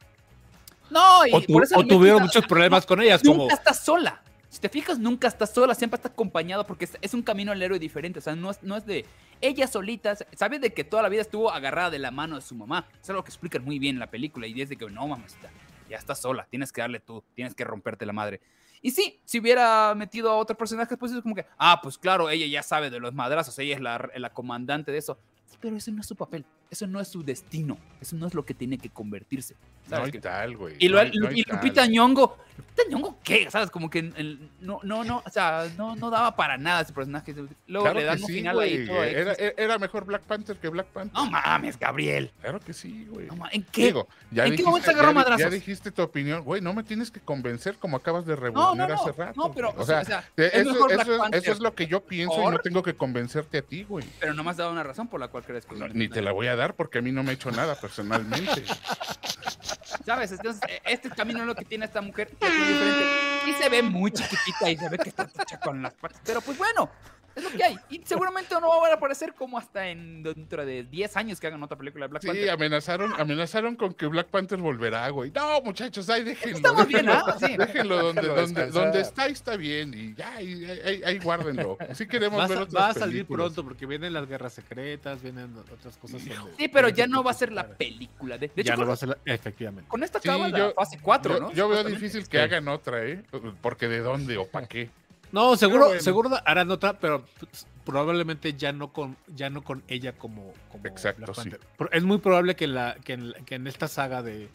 no, y O, tu- por eso o tuvieron muchos problemas con ellas, Nunca como está sola. Si te fijas, nunca está sola, siempre está acompañado porque es, un camino al héroe diferente. O sea, no es, no es de ella solita. Sabe de que toda la vida estuvo agarrada de la mano de su mamá. Es algo que explican muy bien en la película. Y desde que no, mamacita, ya está sola. Tienes que darle tú, tienes que romperte la madre. Y sí, si hubiera metido a otro personaje, pues es como que, ah, pues claro, ella ya sabe de los madrazos, ella es la, la comandante de eso. Pero ese no es su papel, eso no es su destino, eso no es lo que tiene que convertirse. No ¿sabes hay qué? tal, güey. Y, no lo, hay- no hay y tal. Lupita Nyong'o, ¿Lupita Nyong'o qué? ¿Sabes? Como que el- no, no, no, o sea, no, no daba para nada ese personaje. Luego Claro le dan un sí, final güey. ahí todo Era, X. era mejor Black Panther que Black Panther. No mames, Gabriel. Claro que sí, güey. No ¿En qué? Digo, ya ¿En qué dijiste, momento agarró madrazos? Ya dijiste tu opinión, güey, no me tienes que convencer como acabas de no, revolucionar no, hace no. rato. No, pero, o sea, es eso, eso es- eso es lo que yo pienso y no tengo que convencerte a ti, güey. Pero no me has dado una razón por la cual crees que. Ni te la voy a dar porque a mí no me ha hecho nada personalmente. ¿Sabes? Entonces, eh, este camino es lo que tiene esta mujer. que diferente. Y se ve muy chiquitita y se ve que está hecha con las patas. Pero pues bueno, es lo que hay. Y seguramente no va a aparecer como hasta en dentro de 10 años que hagan otra película de Black Sí, Panther. amenazaron, amenazaron con que Black Panther volverá, güey. No, muchachos, ahí déjenlo. Estamos bien, ¿ah? Sí. déjenlo donde, donde, donde está, está bien. Y ya, ahí, ahí- ahí guárdenlo. Sí queremos Va a, ver otras va a salir películas. pronto porque vienen las guerras secretas, vienen otras cosas. donde Sí, pero ya no va a ser la película. De, de ya hecho, no va a ser la- Efectivamente. con esta Sí, acaba la yo- fase 4, yo, ¿no? yo veo difícil que Sí. hagan otra, ¿eh? Porque de dónde o para qué. No, seguro, bueno. seguro harán otra, pero pues, probablemente ya no con, ya no con ella como, como Exacto, sí. Por- Es muy probable que en, la, que en, que en esta saga de,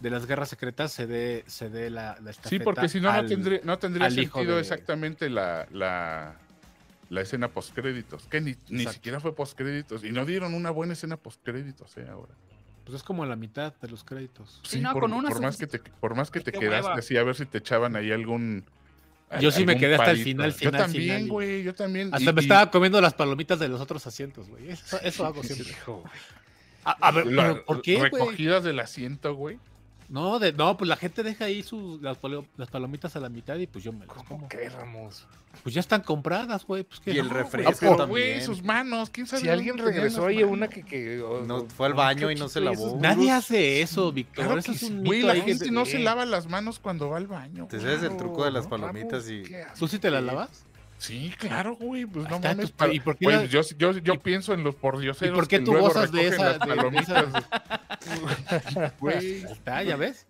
de las guerras secretas se dé, se dé la, la Sí, porque si no, no tendría, no tendría sentido de- exactamente la, la, la escena postcréditos. Que ni, ni siquiera fue postcréditos. Y no dieron una buena escena postcréditos, ¿eh? Ahora. Pues es como la mitad de los créditos. Sí, no, con una por más que te, por más que te quedaste así, a ver si te echaban ahí algún. Yo sí me quedé hasta el palito. final, Yo final, también, final, güey, yo también. Hasta Y- me y estaba comiendo las palomitas de los otros asientos, güey. Eso, eso hago siempre. A, a ver, la- ¿por qué? Recogidas del asiento, güey. No, de, no, pues la gente deja ahí sus, las, palo- las palomitas a la mitad y pues yo me las como. ¿Cómo que, Ramos? Pues ya están compradas, güey. Pues, ¿qué? Y el No, refresco también. güey, sus manos. ¿Quién sabe Si alguien regresó ahí una que, que No, fue al baño y no se lavó. esos- Nadie hace eso, Víctor. Claro eso es un. Güey, la que gente no se lava las manos cuando va al baño. Te sabes el truco de las ¿no? palomitas y... ¿Qué ¿Tú sí te las lavas? Sí, claro, güey. Pues Ahí no mames. para- ¿y por qué güey, la- yo, yo, yo y- pienso en los pordioseros. ¿Y por qué tú gozas de esa- las de- de palomitas. Güey. Está, ya ves.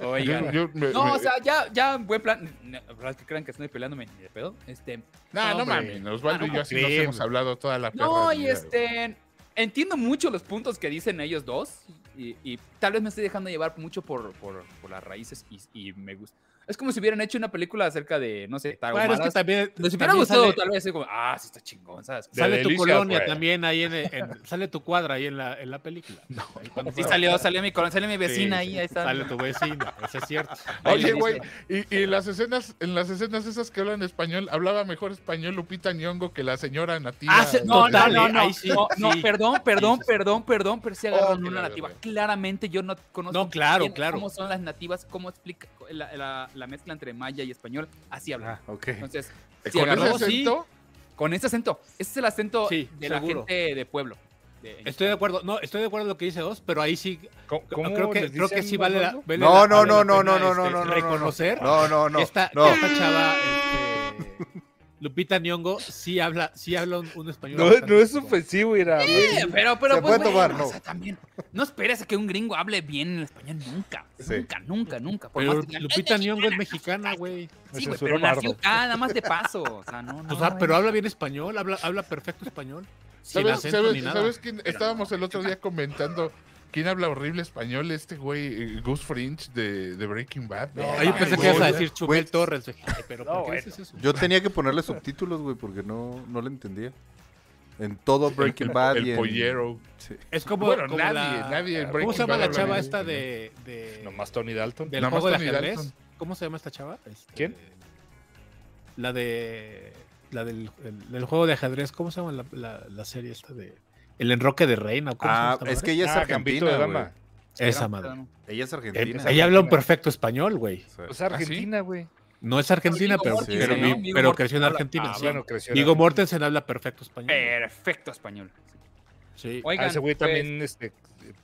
Oigan. Yo- yo me- No, me- o sea, ya, ya, buen plan. La verdad que crean que estoy peleándome ni de pedo. Este, Nah, no, hombre. mames, Osvaldo y Ah, yo así nos hemos hablado toda la no, y este. Entiendo mucho los puntos que dicen ellos dos. Y, y tal vez me estoy dejando llevar mucho por, por, por las raíces. Y, y me gusta. Es como si hubieran hecho una película acerca de, no sé, Bueno, es que también, Les hubiera gustado, sale, tal vez, así como, ah, sí está chingón, ¿sabes? De sale tu colonia también ahí en, en- sale tu cuadra ahí en la, en la película. Sí salió, salió mi, colonia, salió mi vecina Sí, ahí, sí, ahí está. Sale tu vecina, eso es cierto. Oye, güey, y, y las escenas, en las escenas esas que hablan español, hablaba mejor español Lupita Nyong'o que la señora nativa. Ah, se- No, no, no, no, ahí sí, no, no, sí. perdón, perdón, Sí, sí, sí. perdón, perdón, pero sí agarraron Oh, una nativa. Claramente yo no conozco No, claro, bien claro. cómo son las nativas, cómo explica la, la- la mezcla entre maya y español. Así hablan. Ah, ok. Entonces, si Con agarró- ese sí. acento, con ese acento, ese es el acento Sí, de la gente de pueblo. de- Estoy de acuerdo, no, estoy de acuerdo en lo que dice Oz, pero ahí sí, ¿Cómo, cómo creo que, creo sí vale la, Osvaldo? vale No, la- no, vale no, la no, pena, no, no, este, no, no, no, reconocer No, no, no. esta, no. esta chava, este, Lupita Nyong'o, sí habla, sí habla un, un español. No, es ofensivo, Ira. Eh, pero, pero, Se pues, puede tomar, bueno, no. o sea, también, no esperes a que un gringo hable bien el español nunca. Sí. Nunca, nunca, nunca. Por Pero digan, Lupita "Es Nyong'o es mexicana". güey. Sí, Me güey, censuró pero nació acá, nada más de paso. O sea, no, no. O sea, no, pero no. habla bien español, habla, habla perfecto español. Sin ¿sabes, acento sabes- ni nada. sabes quién? Pero Estábamos el otro día comentando quién habla horrible español, este güey, eh, Gus Fringe de, de Breaking Bad. No, yo pensé que güey. ibas a decir Chumel Güey. Torres. "Ay, Pero No, ¿por qué bueno. dices eso? Yo tenía que ponerle subtítulos, güey, porque no, no le entendía. En todo Breaking Bad El y en... pollero. Sí. Es como, Bueno, como nadie, la- nadie en ¿Cómo se llama Bad la chava esta de, de Nomás Tony Dalton. del Nada más juego de Tony ajedrez? Dalton. ¿Cómo se llama esta chava? Este, ¿Quién? La de la del, el- del juego de ajedrez. ¿Cómo se llama la, la, la serie esta de el enroque de reina? ¿o cómo Ah, es que ella es Ah, argentina, de. Dama. esa madre. Ella es Eh, argentina. ella habla un perfecto español, güey. Pues Argentina, güey. No es argentina, pero, Mortensen, pero, creció en Argentina. ah, sí. Bueno, creció en Argentina. Mortensen habla perfecto español. Perfecto español. Sí. Ah, Oigan, ese güey pues, también este,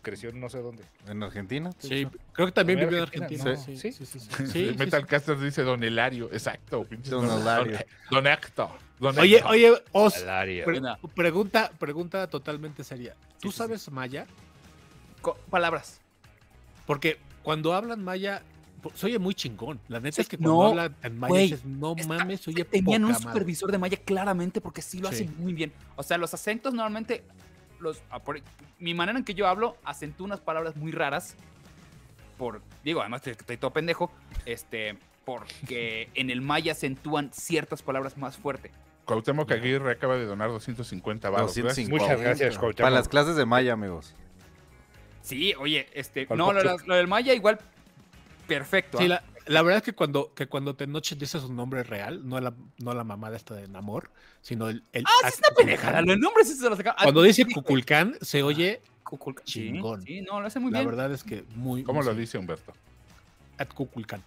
creció en no sé dónde. ¿En Argentina? Sí, creo que también vivió en Argentina, Argentina. ¿no? Sí, Sí. sí, sí. sí. Sí, sí, Metal sí. Caster dice Don Hilario. Exacto. Don Hilario. Don Héctor. Don Oye, oye, Os, pre- pregunta, pregunta totalmente seria. ¿Tú Sí, sí, sabes maya? co- palabras. Porque cuando hablan maya, se oye muy chingón. La neta Sí, es que cuando no, hablan en maya dices, no Está- mames, se oye Tenían un poca madre". supervisor de malla claramente porque sí lo Sí. hacen muy bien. O sea, los acentos normalmente, los, ah, por- mi manera en que yo hablo, acentúo unas palabras muy raras. Por, digo, además que estoy todo pendejo. Este, porque en el maya acentúan ciertas palabras más fuerte. Cuauhtémoc Aguirre acaba de donar 250 baros. 250. Muchas gracias, Para Cuauhtémoc. las clases de Maya, amigos. Sí, oye, este, no, lo, del maya igual, perfecto. Sí, ¿ah? la, la verdad es que cuando, que cuando Tenoch dice su nombre real, no la, no la mamada esta de Namor, sino el. el Ah, sí, está pendejada. Los nombres se los. Cuando Ah, dice Kukulkan, se oye. Kukulkan. Sí, chingón. Sí, no, lo hace muy La bien. verdad es que muy. ¿Cómo lo sí, dice Humberto? At Kukulkan.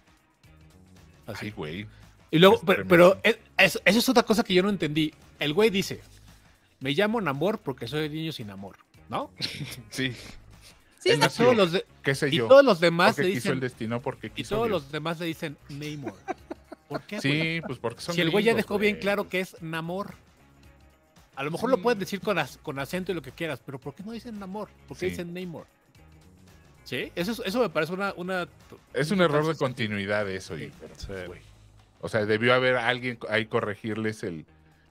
Así. Ay, güey. Y luego, Es pero, pero es- eso, eso es otra cosa que yo no entendí. El güey dice: Me llamo Namor porque soy niño sin amor, ¿no? Sí, Sí. Todos los de- qué sé y yo. todos los demás porque le quiso el dicen. destino, porque Y todos Dios. los demás le dicen Namor. ¿Por qué? güey? Sí, pues porque son si el güey ya dejó bien claro que es Namor. A lo mejor Sí. lo pueden decir con, as- con acento y lo que quieras, pero ¿por qué no dicen Namor? ¿Por qué Sí. dicen Namor? ¿Sí? Eso, es- eso me parece una... una Es un error de continuidad eso, y, pero, pues, güey. O sea, debió haber alguien ahí corregirles el,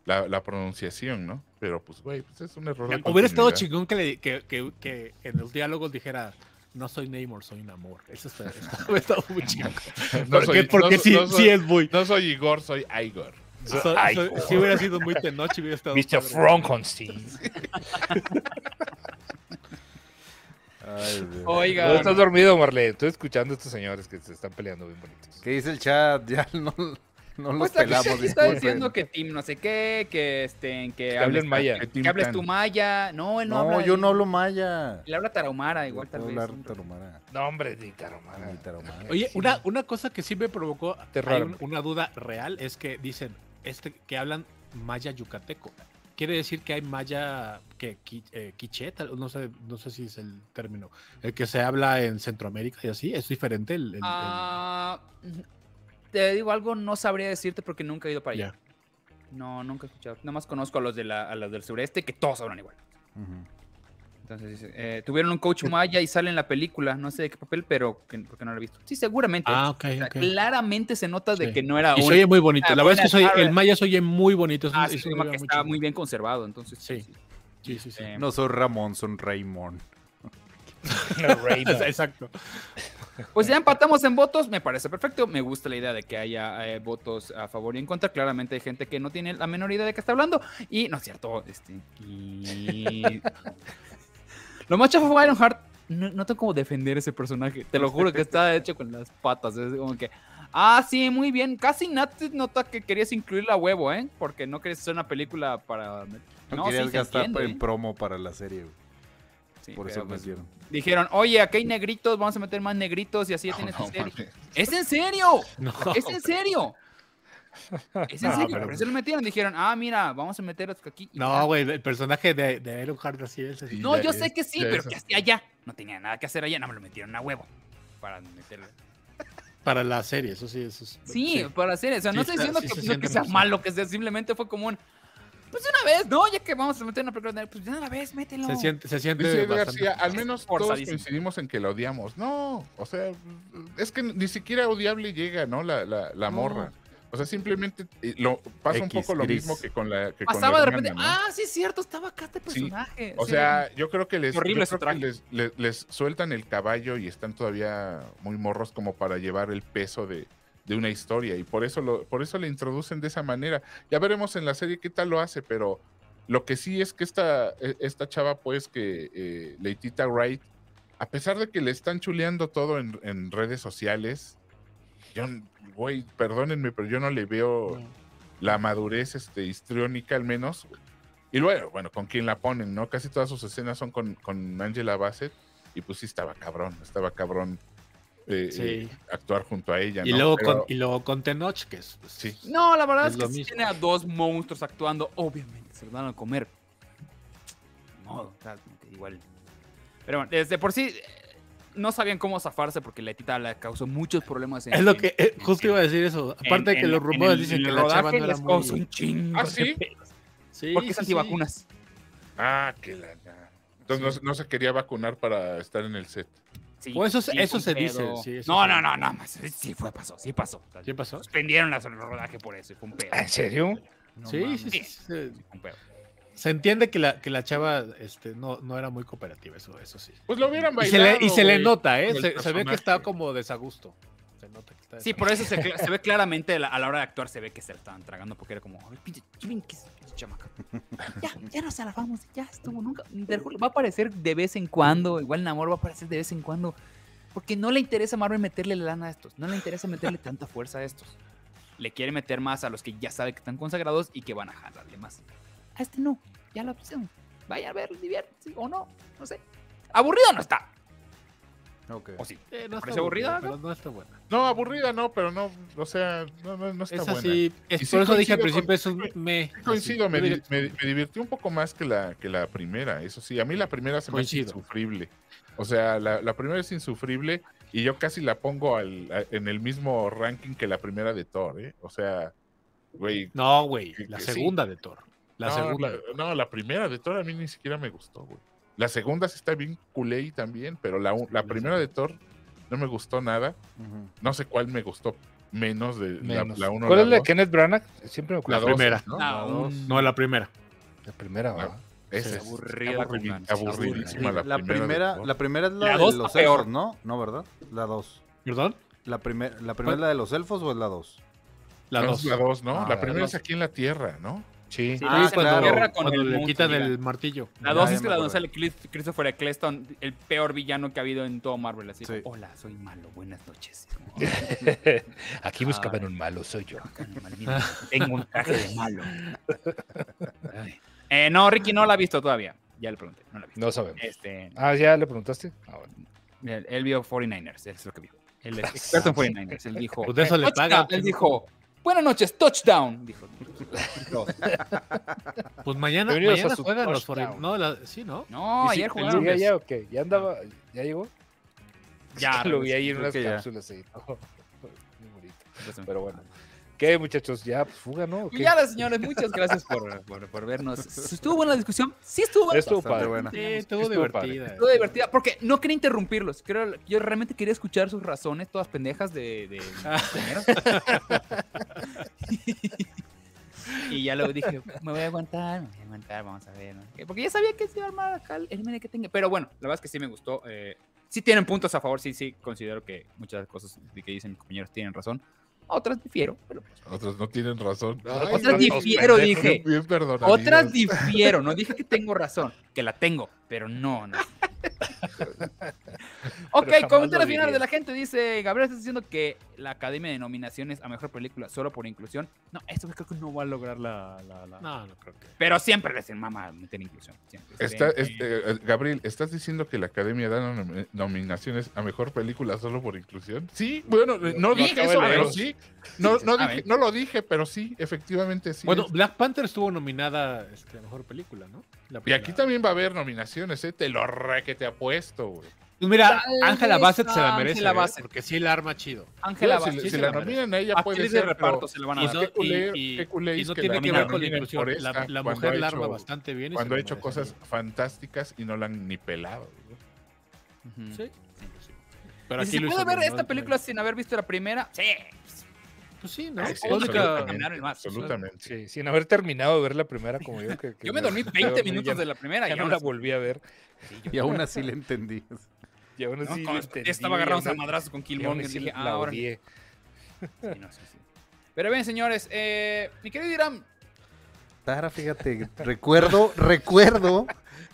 la, la pronunciación, ¿no? Pero pues, güey, pues es un error de Hubiera estado chingón que, le- que, que- que en los diálogos dijera, no soy Namor, soy Namor. Eso está, está- hubiera estado muy chingón. No porque soy- porque no- sí, no soy- sí es muy... No soy Igor, soy Igor. so- so- si hubiera sido muy Tenoch, hubiera estado... Mr. Frankenstein. Ay. No Oiga, estás dormido, Marlene. Estoy escuchando a estos señores que se están peleando bien bonitos. ¿Qué dice el chat? Ya no, no los pues pelamos, está diciendo que Tim no sé qué, que este, que, Que hablen maya. Que hables tu maya. No, él no, No, habla. yo él- no hablo maya. Él habla tarahumara, igual Yo tal puedo vez. hablar tarahumara, No, hombre, ni tarahumara. ni tarahumara. Oye, una, una cosa que sí me provocó un- una duda real es que dicen este, que hablan maya yucateco. Quiere decir que hay maya que eh, no sé, no sé si es el término, el que se habla en Centroamérica y así, es diferente el, el- el- Ah, te digo algo, no sabría decirte porque nunca he ido para allá. No, nunca he escuchado. Nada más conozco a los, de la, a los del sureste que todos hablan igual. Ujú. Entonces, dice, eh, tuvieron un coach maya y sale en la película, no sé de qué papel, pero que, porque no lo he visto. Sí, seguramente. Ah, ok, O sea, ok. Claramente se nota de Sí. que no era Y un se oye muy bonito. Ah, La verdad es que soy- el maya se oye muy bonito. Es un, ah, es sí, un que está muy bien conservado, entonces Sí. Sí, sí, sí. Eh, No soy Ramón, son Raymond. Raymond. Exacto. Pues ya empatamos en votos, me parece perfecto. Me gusta la idea de que haya eh, votos a favor y en contra. Claramente hay gente que no tiene la menor idea de qué está hablando. Y no es cierto. Este, y... Lo más chafa fue Ironheart. No, no tengo cómo defender ese personaje. Te lo juro que está hecho con las patas. Es como que. Ah, sí, muy bien. Casi Nat nota que querías incluirla a huevo, ¿eh? Porque no querías hacer una película para. No, No, querías sí, gastar entiende, en ¿eh? promo para la serie, güey. Sí, Por eso pues, metieron. dijeron, oye, aquí hay negritos, vamos a meter más negritos y así ya No, tienes no tu serie. ¿Es en serio? No. ¿Es en serio? ¿Es en No, serio? pero- Por eso lo metieron. Dijeron, ah, mira, vamos a meter aquí. No, güey, el personaje de, de Ironheart así es. así. No, yo sé que sí, ya pero es- que hacía allá. No tenía nada que hacer allá, no me lo metieron a huevo. Para meterlo. Para la serie, eso sí, eso es. Sí, para hacer eso. No Sí, estoy está- diciendo sí que, se no siente que sea malo, que sea simplemente fue como un. Pues de una vez, ¿no? Ya que vamos a meter una película, pues de una vez, mételo. Se siente, se siente Dice. García, al menos todos coincidimos en que la odiamos. No, o sea, es que ni siquiera odiable llega, ¿no? La, la, la No. morra. O sea, simplemente eh, lo, pasa un poco lo gris. mismo que con la que con la Pasaba de hermana, repente, ¿no? ah, sí es cierto, estaba acá este Sí. personaje. O Sí, sea, yo creo que les, horrible creo que les- les sueltan el caballo y están todavía muy morros como para llevar el peso de, de una historia y por eso lo, por eso le introducen de esa manera. Ya veremos en la serie qué tal lo hace, pero lo que sí es que esta, e- esta chava, pues, que eh, Leitita Wright, a pesar de que le están chuleando todo en, en redes sociales, yo, güey, perdónenme, pero yo no le veo la madurez este, histriónica al menos. Y luego, bueno, con quién la ponen, ¿no? Casi todas sus escenas son con, con Angela Bassett. Y pues sí estaba cabrón, estaba cabrón eh, Sí. eh, actuar junto a ella. Y, ¿no? luego Pero- con, y luego con Tenoch, que es. pues, Sí. No, la verdad es, Es que mismo. tiene a dos monstruos actuando. Obviamente, se los van a comer. Modo, o sea, igual. Pero bueno, desde por sí no sabían cómo zafarse porque la tita le causó muchos problemas. En, Es lo en- que. eh, en- justo en- iba a decir eso. Aparte de en- que los rumores dicen en que la chava no era les causó muy. un chingo ¿Ah, sí? Sí, Porque es sí, sí. antivacunas. Ah, que la. Entonces no, no se quería vacunar para estar en el set. Sí, Pues eso se- sí, eso se dice, pedo. sí, eso no, no, no, no, más, sí fue, pasó, sí pasó. ¿Qué pasó? Suspendieron la- el rodaje por eso y fue un pedo. ¿En serio? No sí, sí, sí, sí, se- entiende que la, que la chava este, no, no era muy cooperativa, eso, eso sí. Pues lo hubieran Y bailado. se le, y se le nota, ¿eh? Se, se ve que está como desagusto. Se nota que Está- Sí, por eso se, ve claramente la- a la hora de actuar, se ve que se la estaban tragando porque era como, "Ay, pinche, Jimin, ¿qué es pinche chamaca? Ya, ya no se la vamos, ya estuvo, nunca. Va a aparecer de vez en cuando, igual Namor va a aparecer de vez en cuando. Porque no le interesa a Marvel meterle lana a estos, no le interesa meterle tanta fuerza a estos. Le quiere meter más a los que ya sabe que están consagrados y que van a jalarle más. A este no, ya la opción. Vaya a ver, diviértese o no, no sé. Aburrido no está. O sí. Eh, no está ¿Parece aburrida, Pero no está buena. No, aburrida no, pero no, o sea, no, no, no está Es buena. así. es- Y sí por eso dije al coincido principio, es con- un me. Sí, Coincido, me, me, me divirtió un poco más que la, que la primera, eso sí. A mí la primera se me hace Coincido. insufrible. O sea, la, la primera es insufrible y yo casi la pongo al, a- en el mismo ranking que la primera de Thor, ¿eh? O sea, güey. No, güey. La que sí. segunda de Thor. La no, segunda. la- no, la primera de Thor a mí ni siquiera me gustó, güey. La segunda sí está bien culé también, pero la, la primera de Thor no me gustó nada. No sé cuál me gustó menos de la- Menos. la 1 ¿Cuál es la de Kenneth Branagh? Siempre me La dos, primera. ¿no? La dos. No, la primera. La primera, ¿verdad? Esa es aburrida aburridísima la, primera. la primera es la, La de dos los peor. elfos, ¿no? No, ¿verdad? La 2. ¿Perdón? La, primer, ¿La primera es la de los elfos o es la 2? La No, dos. es la dos, ¿no? Ah, la primera es aquí en la Tierra, ¿no? Sí. Sí, Ah, guerra con Cuando el le quitan el martillo. La 2 ya es que la donde Christopher Eccleston, el peor villano que ha habido en todo Marvel. Así, Sí. hola, soy malo, buenas noches. Aquí buscaban un malo, soy yo. Tengo un traje de malo. Eh, no, Ricky no la ha visto todavía. Ya le pregunté, no la ha visto. No sabemos. Este, Ah, ¿ya le preguntaste? Ah, bueno. él, él vio 49ers, eso es lo que vio. Él es experto en 49ers. Él dijo, Pues de eso eh, le pagan. Él dijo, buenas noches, touchdown. Dijo, Pues mañana, mañana a su juegan los touchdown. 40. No, la- sí, ¿no? no, ¿Y si- ayer jugaron. ¿Llega ya o qué? ¿Ya andaba? ¿Ya llegó? Ya, lo vi ahí en unas cápsulas ahí. Muy bonito. Pero Pero bueno. ¿Qué, muchachos? ¿Ya pues, fuga, no? ¿O Y ya, señores, muchas gracias por, por, por vernos. ¿Estuvo buena la discusión? Sí, estuvo buena. Estuvo padre. buena. Sí, estuvo estuvo padre. divertida. Estuvo divertida, porque no quería interrumpirlos. Creo, yo realmente quería escuchar sus razones, todas pendejas de, de mis compañeros. y ya luego dije, me voy a aguantar, me voy a aguantar, vamos a ver. ¿no? Porque ya sabía que se iba a armar acá el mene que tenga. Pero bueno, la verdad es que sí me gustó. eh, sí tienen puntos a favor, sí, sí, considero que muchas cosas de que dicen mis compañeros tienen razón. Otras difiero, pero Otros no tienen razón. Ay, otras no, difiero, dije. Otras difiero, no dije que tengo razón, que la tengo, pero no, no. Ok, comentario final de la gente. Dice, Gabriel, ¿estás diciendo que la Academia de Nominaciones a Mejor Película solo por inclusión? No, esto creo que no va a lograr la... la- la- No, no creo que. Pero siempre les mamá meter inclusión. Siempre. Está- Creen es- que- eh, Gabriel, ¿estás diciendo que la Academia da nom- nominaciones a mejor película solo por inclusión? Sí, bueno, eh, no Lo dije eso, pero sí. No, no, dije- lo dije, pero sí, efectivamente sí. Bueno, es. Black Panther estuvo nominada este, a mejor película, ¿no? La- y aquí también va a haber nominaciones, ¿eh? Te lo re que te apuesto, güey. Pues mira, Ángela Bassett se la Ángela merece, ¿eh? Porque sí la arma chido. Ángela si, Bassett si se la la merece. nominan a ella puede Actriz de ser, reparto pero se la van a Y dar. no, qué culé- y- y- qué culé y no que tiene la que ver con la inclusión. La, la cuando mujer ha la arma hecho- bastante bien. y cuando ha hecho merece. cosas fantásticas y no la han ni pelado. güey. Ujú. Sí. Pero ¿Y aquí si se lo puede ver bien, esta película sin haber visto la primera? Sí. Pues sí, ¿no? Sí, La única- absolutamente, más. absolutamente. Sí, sin haber terminado de ver la primera como yo. Que, que Yo me dormí 20 minutos ya, de la primera. ya y no aún la así- volví a ver. Y aún así le entendí. Y aún así la entendí, estaba y agarrándose a madrazos con y Killmonger. así Dije, la ah, ahora. odié. Sí, no, sí, sí. Pero bien, señores, eh, mi querido Irán, Tara, fíjate, recuerdo, recuerdo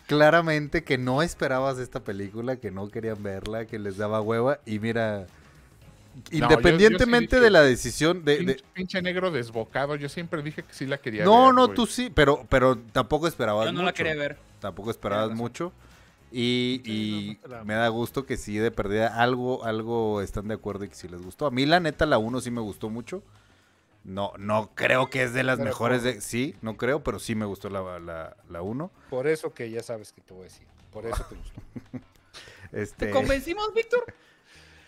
claramente que no esperabas esta película, que no querían verla, que les daba hueva. Y mira, yo- yo sí independientemente dije, de la decisión de... de- Pinche, negro desbocado. Yo siempre dije que sí la quería no, ver, no, güey. tú sí, pero, pero tampoco esperabas yo no mucho. la quería ver. Tampoco esperabas mucho. Y, Sí, y no, no te la- me da gusto que sí, de perdida, algo, algo están de acuerdo y que sí les gustó. A mí, la neta, la 1 sí me gustó mucho. No, no creo que es de las Pero mejores de. Sí, no creo, pero sí me gustó la, la, la 1. Por eso que ya sabes que te voy a decir. Por eso te gustó. Este, ¿Te convencimos, Víctor?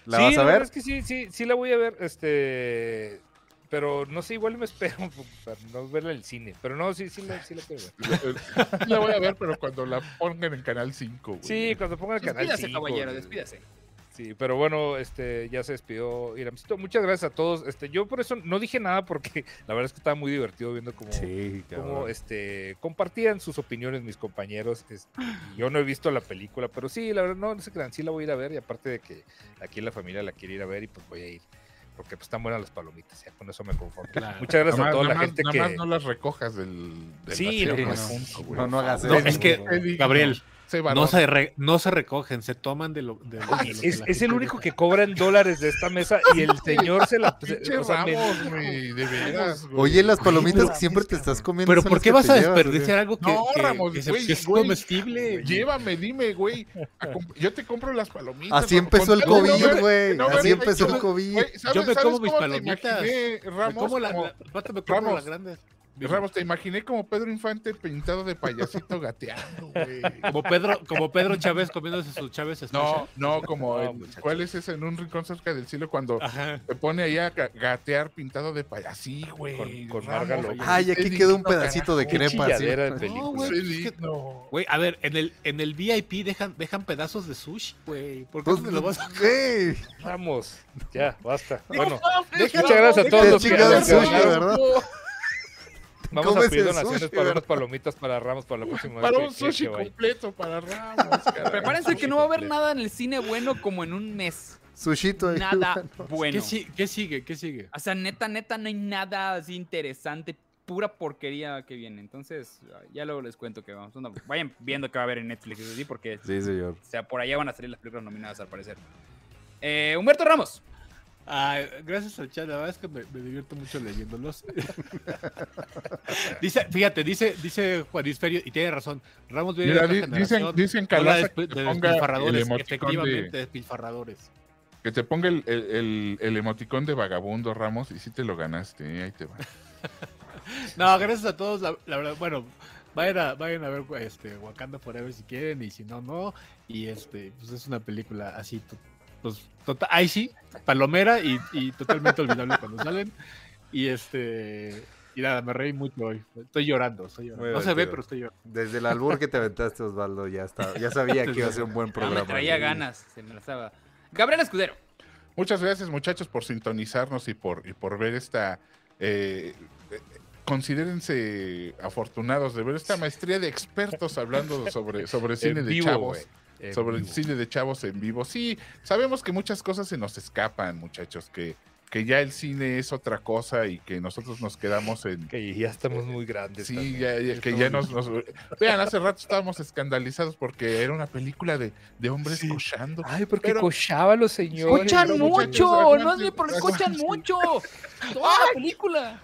¿La sí, vas a la verdad ver? Es que sí, sí, sí la voy a ver. Este. Pero no sé, igual me espero para no verla en el cine. Pero no, sí, sí la, sí la quiero ver. La voy a ver, pero cuando la pongan en Canal 5, güey. Sí, cuando ponga el canal. Despídase, 5, caballero, güey. despídase. Sí, pero bueno, este, ya se despidió Iramcito. Muchas gracias a todos. Este, yo por eso no dije nada porque la verdad es que estaba muy divertido viendo cómo, Sí, cómo este, compartían sus opiniones mis compañeros. Este, y yo no he visto la película, pero sí, la verdad no, no se crean, sí la voy a ir a ver y aparte de que aquí la familia la quiere ir a ver y pues voy a ir. porque pues están buenas las palomitas, ya con eso me conformo. Claro. Muchas gracias Nada a toda la gente que... nada más no las recojas del, del Sí, vacío, no, no, no, punto, güey. no, no hagas No, eso. es que, Qué. Gabriel, No se, re- no se recogen, se toman de lo, de, de lo que Es, el único que cobra en dólares de esta mesa y el señor se la... O sea, me- Ramos, güey, de veras, güey. Oye, las palomitas que siempre te estás comiendo. Pero ¿por qué vas a desperdiciar algo que, No, que- Ramos, que se- güey, que es güey. comestible? Llévame, dime, güey. Yo te compro las palomitas. Así empezó el COVID, güey. no Así empezó yo- el COVID. güey, ¿sabes- Yo me como mis palomitas. Me como Ramos. las grandes. Ramos, te imaginé como Pedro Infante pintado de payasito gateando, güey. Como Pedro, como Pedro Chávez comiéndose su Chávez No, Special. no, como No, en- muchacho. ¿cuál es ese en un rincón cerca del cielo cuando Ajá. se pone ahí a ga- gatear pintado de payasí, güey? Con- con Ramos, Ay, aquí quedó un pedacito de carajo, crepa. de No, película. güey, sé es que- digno. Güey, a ver, en el, en el VIP dejan, dejan pedazos de sushi, güey. ¿Por qué Pues, no me lo vas a güey, Vamos, ya, basta. Bueno, muchas gracias a todos los que el sushi. Vamos a pedir donaciones sushi, para unas ¿verdad? palomitas para Ramos para la próxima Para vez un sushi completo para Ramos. caray. Prepárense que no va a haber nada en el cine bueno como en un mes. Sushito. Nada bueno. ¿Qué, si- qué sigue? ¿Qué sigue? O sea, neta, neta, no hay nada así interesante. Pura porquería que viene. Entonces, ya luego les cuento que vamos. no, vayan viendo qué va a haber en Netflix, ¿sí? Porque Sí, señor. o sea, por allá van a salir las películas nominadas al parecer. Eh, Humberto Ramos. Ah, gracias al chat, la verdad es que me, me divierto mucho leyéndolos. dice, fíjate, dice, dice Juan Isferio, y tiene razón, Ramos viene Mira, de dicen, dicen Calaza que de te ponga el despilfarradores, emoticón efectivamente, de, despilfarradores. que te ponga el, el, el- el emoticón de vagabundo, Ramos, y sí te lo ganaste, ¿eh? ahí te va. No, gracias a todos, la, la verdad, bueno, vayan a, vayan a ver este, Wakanda Forever si quieren, y si no, no, y este, pues es una película así, pues, total, ahí sí, palomera y, y totalmente olvidable cuando salen, y este, y nada, me reí mucho hoy, estoy llorando, estoy llorando. No se ve, pero estoy llorando. Desde el albur que te aventaste, Osvaldo, ya está, ya sabía que iba a ser un buen Ah, programa. me traía ganas. Se me la estaba. Gabriel Escudero. Muchas gracias, muchachos, por sintonizarnos y por, y por ver esta. eh, eh, considérense afortunados de ver esta maestría de expertos hablando sobre, sobre cine de chavos. En sobre el cine de chavos en vivo. Sí, sabemos que muchas cosas se nos escapan, muchachos, que, que ya el cine es otra cosa y que nosotros nos quedamos en... Que ya estamos muy grandes. Sí, también. ya, ya- que ya nos, nos- Vean, hace rato estábamos escandalizados porque era una película de, de hombres Sí. cochando. Ay, porque Pero- cochaban los señores. ¡Cochan mucho! No es ni por cochan mucho. Toda la película.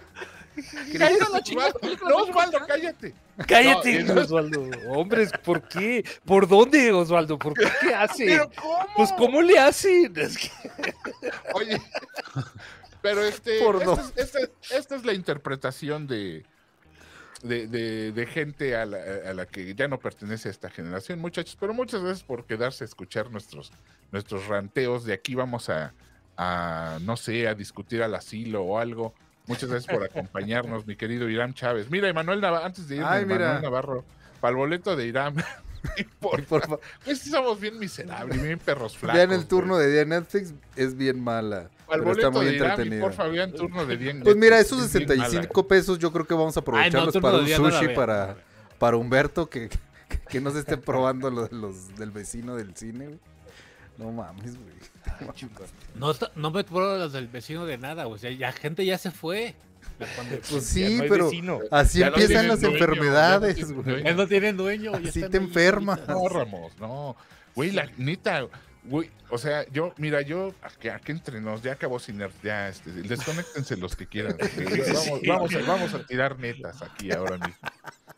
No, Osvaldo, cállate. Cállate, No, Osvaldo. Hombres, ¿por qué? ¿Por dónde, Osvaldo? ¿Por qué? ¿Qué hace? Pero ¿cómo? Pues, ¿cómo le hacen? Es que- Oye, pero este, Por esta, dos. es, esta- esta es la interpretación de, de, de- de gente a la, a la que ya no pertenece a esta generación, muchachos. Pero muchas gracias por quedarse a escuchar nuestros, nuestros ranteos. De aquí vamos a, a, no sé, a discutir al asilo o algo. Muchas gracias por acompañarnos, mi querido Irán Chávez. Mira, Emanuel Navarro, antes de irme, Ay, mira. Emanuel Navarro, para el boleto de Irán. por, Por favor, pues sí somos bien miserables, bien perros flacos. vean el turno de día en Netflix, es bien mala. Al Pero está muy entretenida. por favor, vean turno de 10 Pues mira, esos es bien mala. 65 pesos yo creo que vamos a aprovecharlos para un día no sushi para, para Humberto que, que, que no se esté probando lo de los del vecino del cine, güey. No mames, güey. No, está- no me pruebo las del vecino de nada, o sea, ya gente ya se fue. Pues sí, no pero vecino. así Ya empiezan las dueño, enfermedades, güey. no tienen dueño. ya Así están te enfermas. No, Ramos, no. Güey, la neta, güey, o sea, yo, mira, yo, aquí, aquí entre nos, ya acabó sin ya, este, desconéctense los que quieran. Vamos, vamos, a, vamos a tirar netas aquí ahora mismo.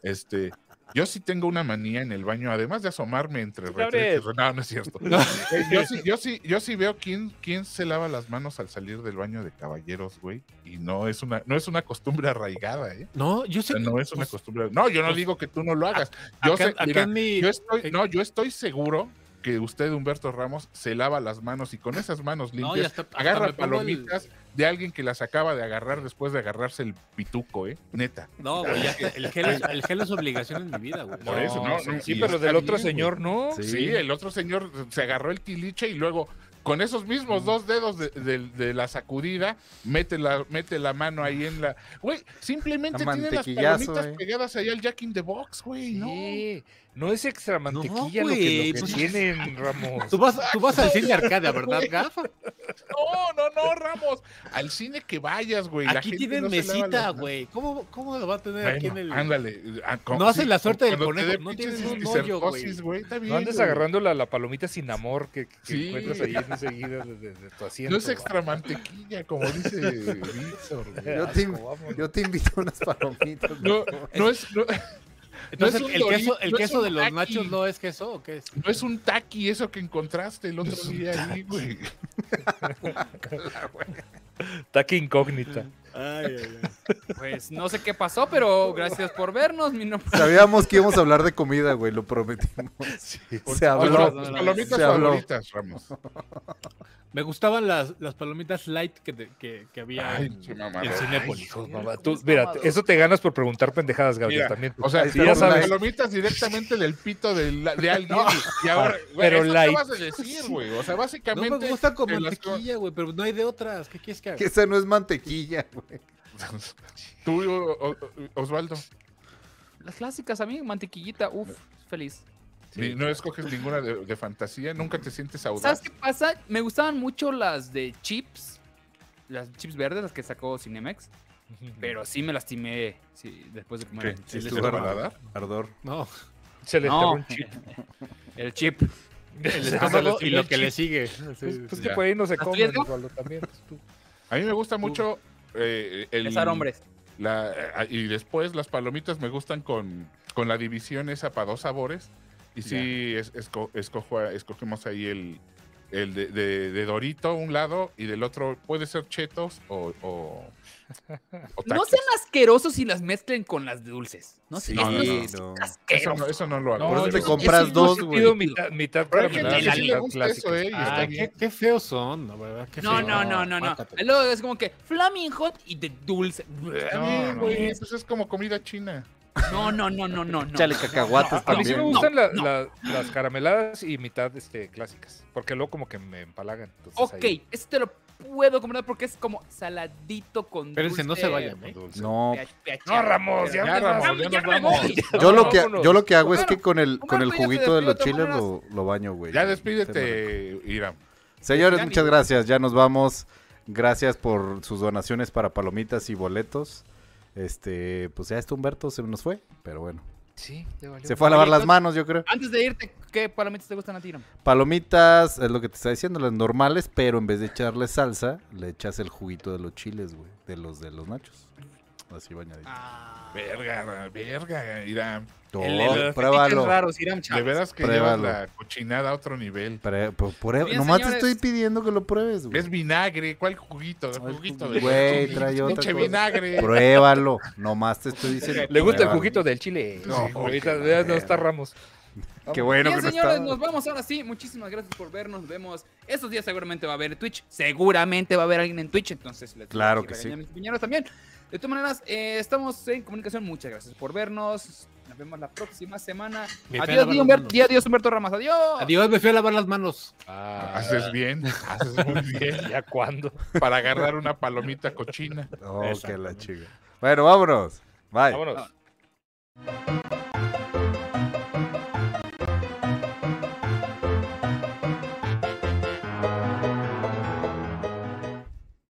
Este, yo sí tengo una manía en el baño, además de asomarme entre retretes. No, no es cierto. Eh, Yo sí, yo sí, yo sí veo quién, quién se lava las manos al salir del baño de caballeros, güey. Y no es una, no es una costumbre arraigada, ¿eh? No, yo O sé. sea, no es una pues, costumbre. No, yo no pues, digo que tú no lo hagas. Yo acá, sé, acá mira, en mi. yo estoy, no, yo estoy seguro que usted, Humberto Ramos, se lava las manos y con esas manos No, limpias hasta agarra el- palomitas de alguien que las acaba de agarrar después de agarrarse el pituco, ¿eh? Neta. No, güey, ya está- el, gel es, el gel es obligación en mi vida, güey. Por eso, no, sí, no, sí, pero del otro bien, señor no. Sí. el otro señor se agarró el tiliche y luego con esos mismos dos dedos de, de- de la sacudida, mete la, mete la mano ahí en la. Güey, simplemente La tiene las palomitas eh. pegadas ahí al Jack in the Box, güey. No. Sí, no es extra mantequilla lo, güey, que, lo que pues- tienen, Ramos. Tú vas, tú vas al cine Arcadia, ¿verdad, Gaf? No, no, no, Ramos. Al cine que vayas, güey. la Aquí gente tienen no mesita, güey. ¿Cómo, ¿Cómo lo va a tener aquí en Bueno, el...? ándale. ah, con- No hacen la suerte del te conejo, no tienen un hoyo, güey. No andes agarrando la, la palomita sin amor que, que Sí. encuentras ahí enseguida de, de- de tu asiento. No es va. extra mantequilla, como dice Víctor. te, yo te invito a unas palomitas. No, no es, no, Entonces, no es un ¿el, queso, ¿el no queso de los nachos no es queso o qué es? no es un taqui eso que encontraste el otro día ahí, güey. Taque incógnita. Pues no sé qué pasó, pero gracias por vernos. Mi nombre Sabíamos que íbamos a hablar de comida, güey, lo prometimos. Se habló. Tus palomitas Se habló. favoritas, Ramos. Me gustaban las, las palomitas light que, te- que, que había Ay, en, qué en Cinépolis. Tú, mira, eso te ganas por preguntar pendejadas, Gabriel, Mira, también. O sea, si ya sabes, palomitas directamente del pito de, la- de alguien. y ahora, güey, pero eso light. te vas a decir, güey. O sea, No básicamente. me gusta con te las- mantequilla, güey, pero no hay de otras. ¿Qué quieres que haga? Que esa no es mantequilla, güey. Tú, o- o- Osvaldo, Las clásicas, a mí, mantequillita, uff, feliz. ni- no escoges ninguna de, de fantasía, nunca te sientes ¿Sabes audaz. qué pasa? Me gustaban mucho las de chips. Las chips verdes, las que sacó Cinemex. Pero sí me lastimé sí, después de comer. ¿Qué? el- ¿Sí paladar? Ardor. No, Se le No. un chip. El chip. el estómago y lo que le sigue. Pues, pues que por ahí no se ¿Hasta come, también. tú. A mí me gusta mucho eh, el. Hombres. la- eh, y después las palomitas me gustan con, con la división esa para dos sabores. Y sí, es- esco- escojo, escogemos ahí el, el de, de- de Dorito, un lado, y del otro puede ser chetos o No sean asquerosos y las mezclen con las dulces. No sé. Sí, No, no, no. no. Eso no, eso no lo hago. No, Por eso te compras eso dos, güey. mitad, mitad eso, eh, qué, qué feos son, la verdad. Qué No, feos. no, no, no, no. Luego es como que Flaming Hot y de dulce. No, güey, pues es como comida china. No, no, no, no, no. no. Échale cacahuates A mí sí me también. gustan la- no. la- las carameladas y mitad este, clásicas. Porque luego como que me empalagan. entonces Ok, ahí- eso te lo puedo comprar porque es como saladito con Espérense, no se dulce. vayan, ¿eh? dulce. No, No, Ramos, ya, Ya, me Ramos, vamos. ya ya nos vamos. yo lo que yo lo que hago es que con el con el se juguito de los chiles lo, lo baño, güey. Ya despídete, Ira. Señores, Ya muchas gracias. Ya nos vamos. Gracias por sus donaciones para palomitas y boletos. Este, pues ya este Humberto se nos fue, pero bueno. Sí, valió. Se fue a lavar las manos, yo creo. Antes de irte, ¿qué palomitas te gustan a ti? Ram? Palomitas, es lo que te está diciendo, las normales, pero en vez de echarle salsa, le echas el juguito de los chiles, güey, de los de los nachos. Así bañadito. Ah. Verga, verga, Ira. No, El de los pruébalo. raros, Iram De veras que Pruébalo. llevas la cochinada a otro nivel. Pre- pu- prueba- Bien, Nomás te señores. estoy pidiendo que lo pruebes, güey. Es vinagre, ¿cuál juguito? Ay, juguito de güey, trae otra cosa. vinagre. Pruébalo. Nomás te estoy diciendo. Le gusta el pruébalo. juguito del chile. No, No, ahorita no está Ramos. Qué bueno Bien, que no señores, está. nos vamos ahora sí. Muchísimas gracias por vernos. Nos vemos. Estos días seguramente va a haber Twitch. Seguramente va a haber alguien en Twitch. Entonces, les Claro que sí. a mis compañeros también. De todas maneras, eh, estamos en comunicación. Muchas gracias por vernos. Nos vemos la próxima semana. Me Adiós, Humberto, adiós, Humberto Ramas. Adiós. Adiós, me fui a lavar las manos. Ah, Haces bien, haces muy bien ¿Ya cuándo? para agarrar una palomita cochina. Oh, que la chica. Bueno, vámonos. Bye. Vámonos.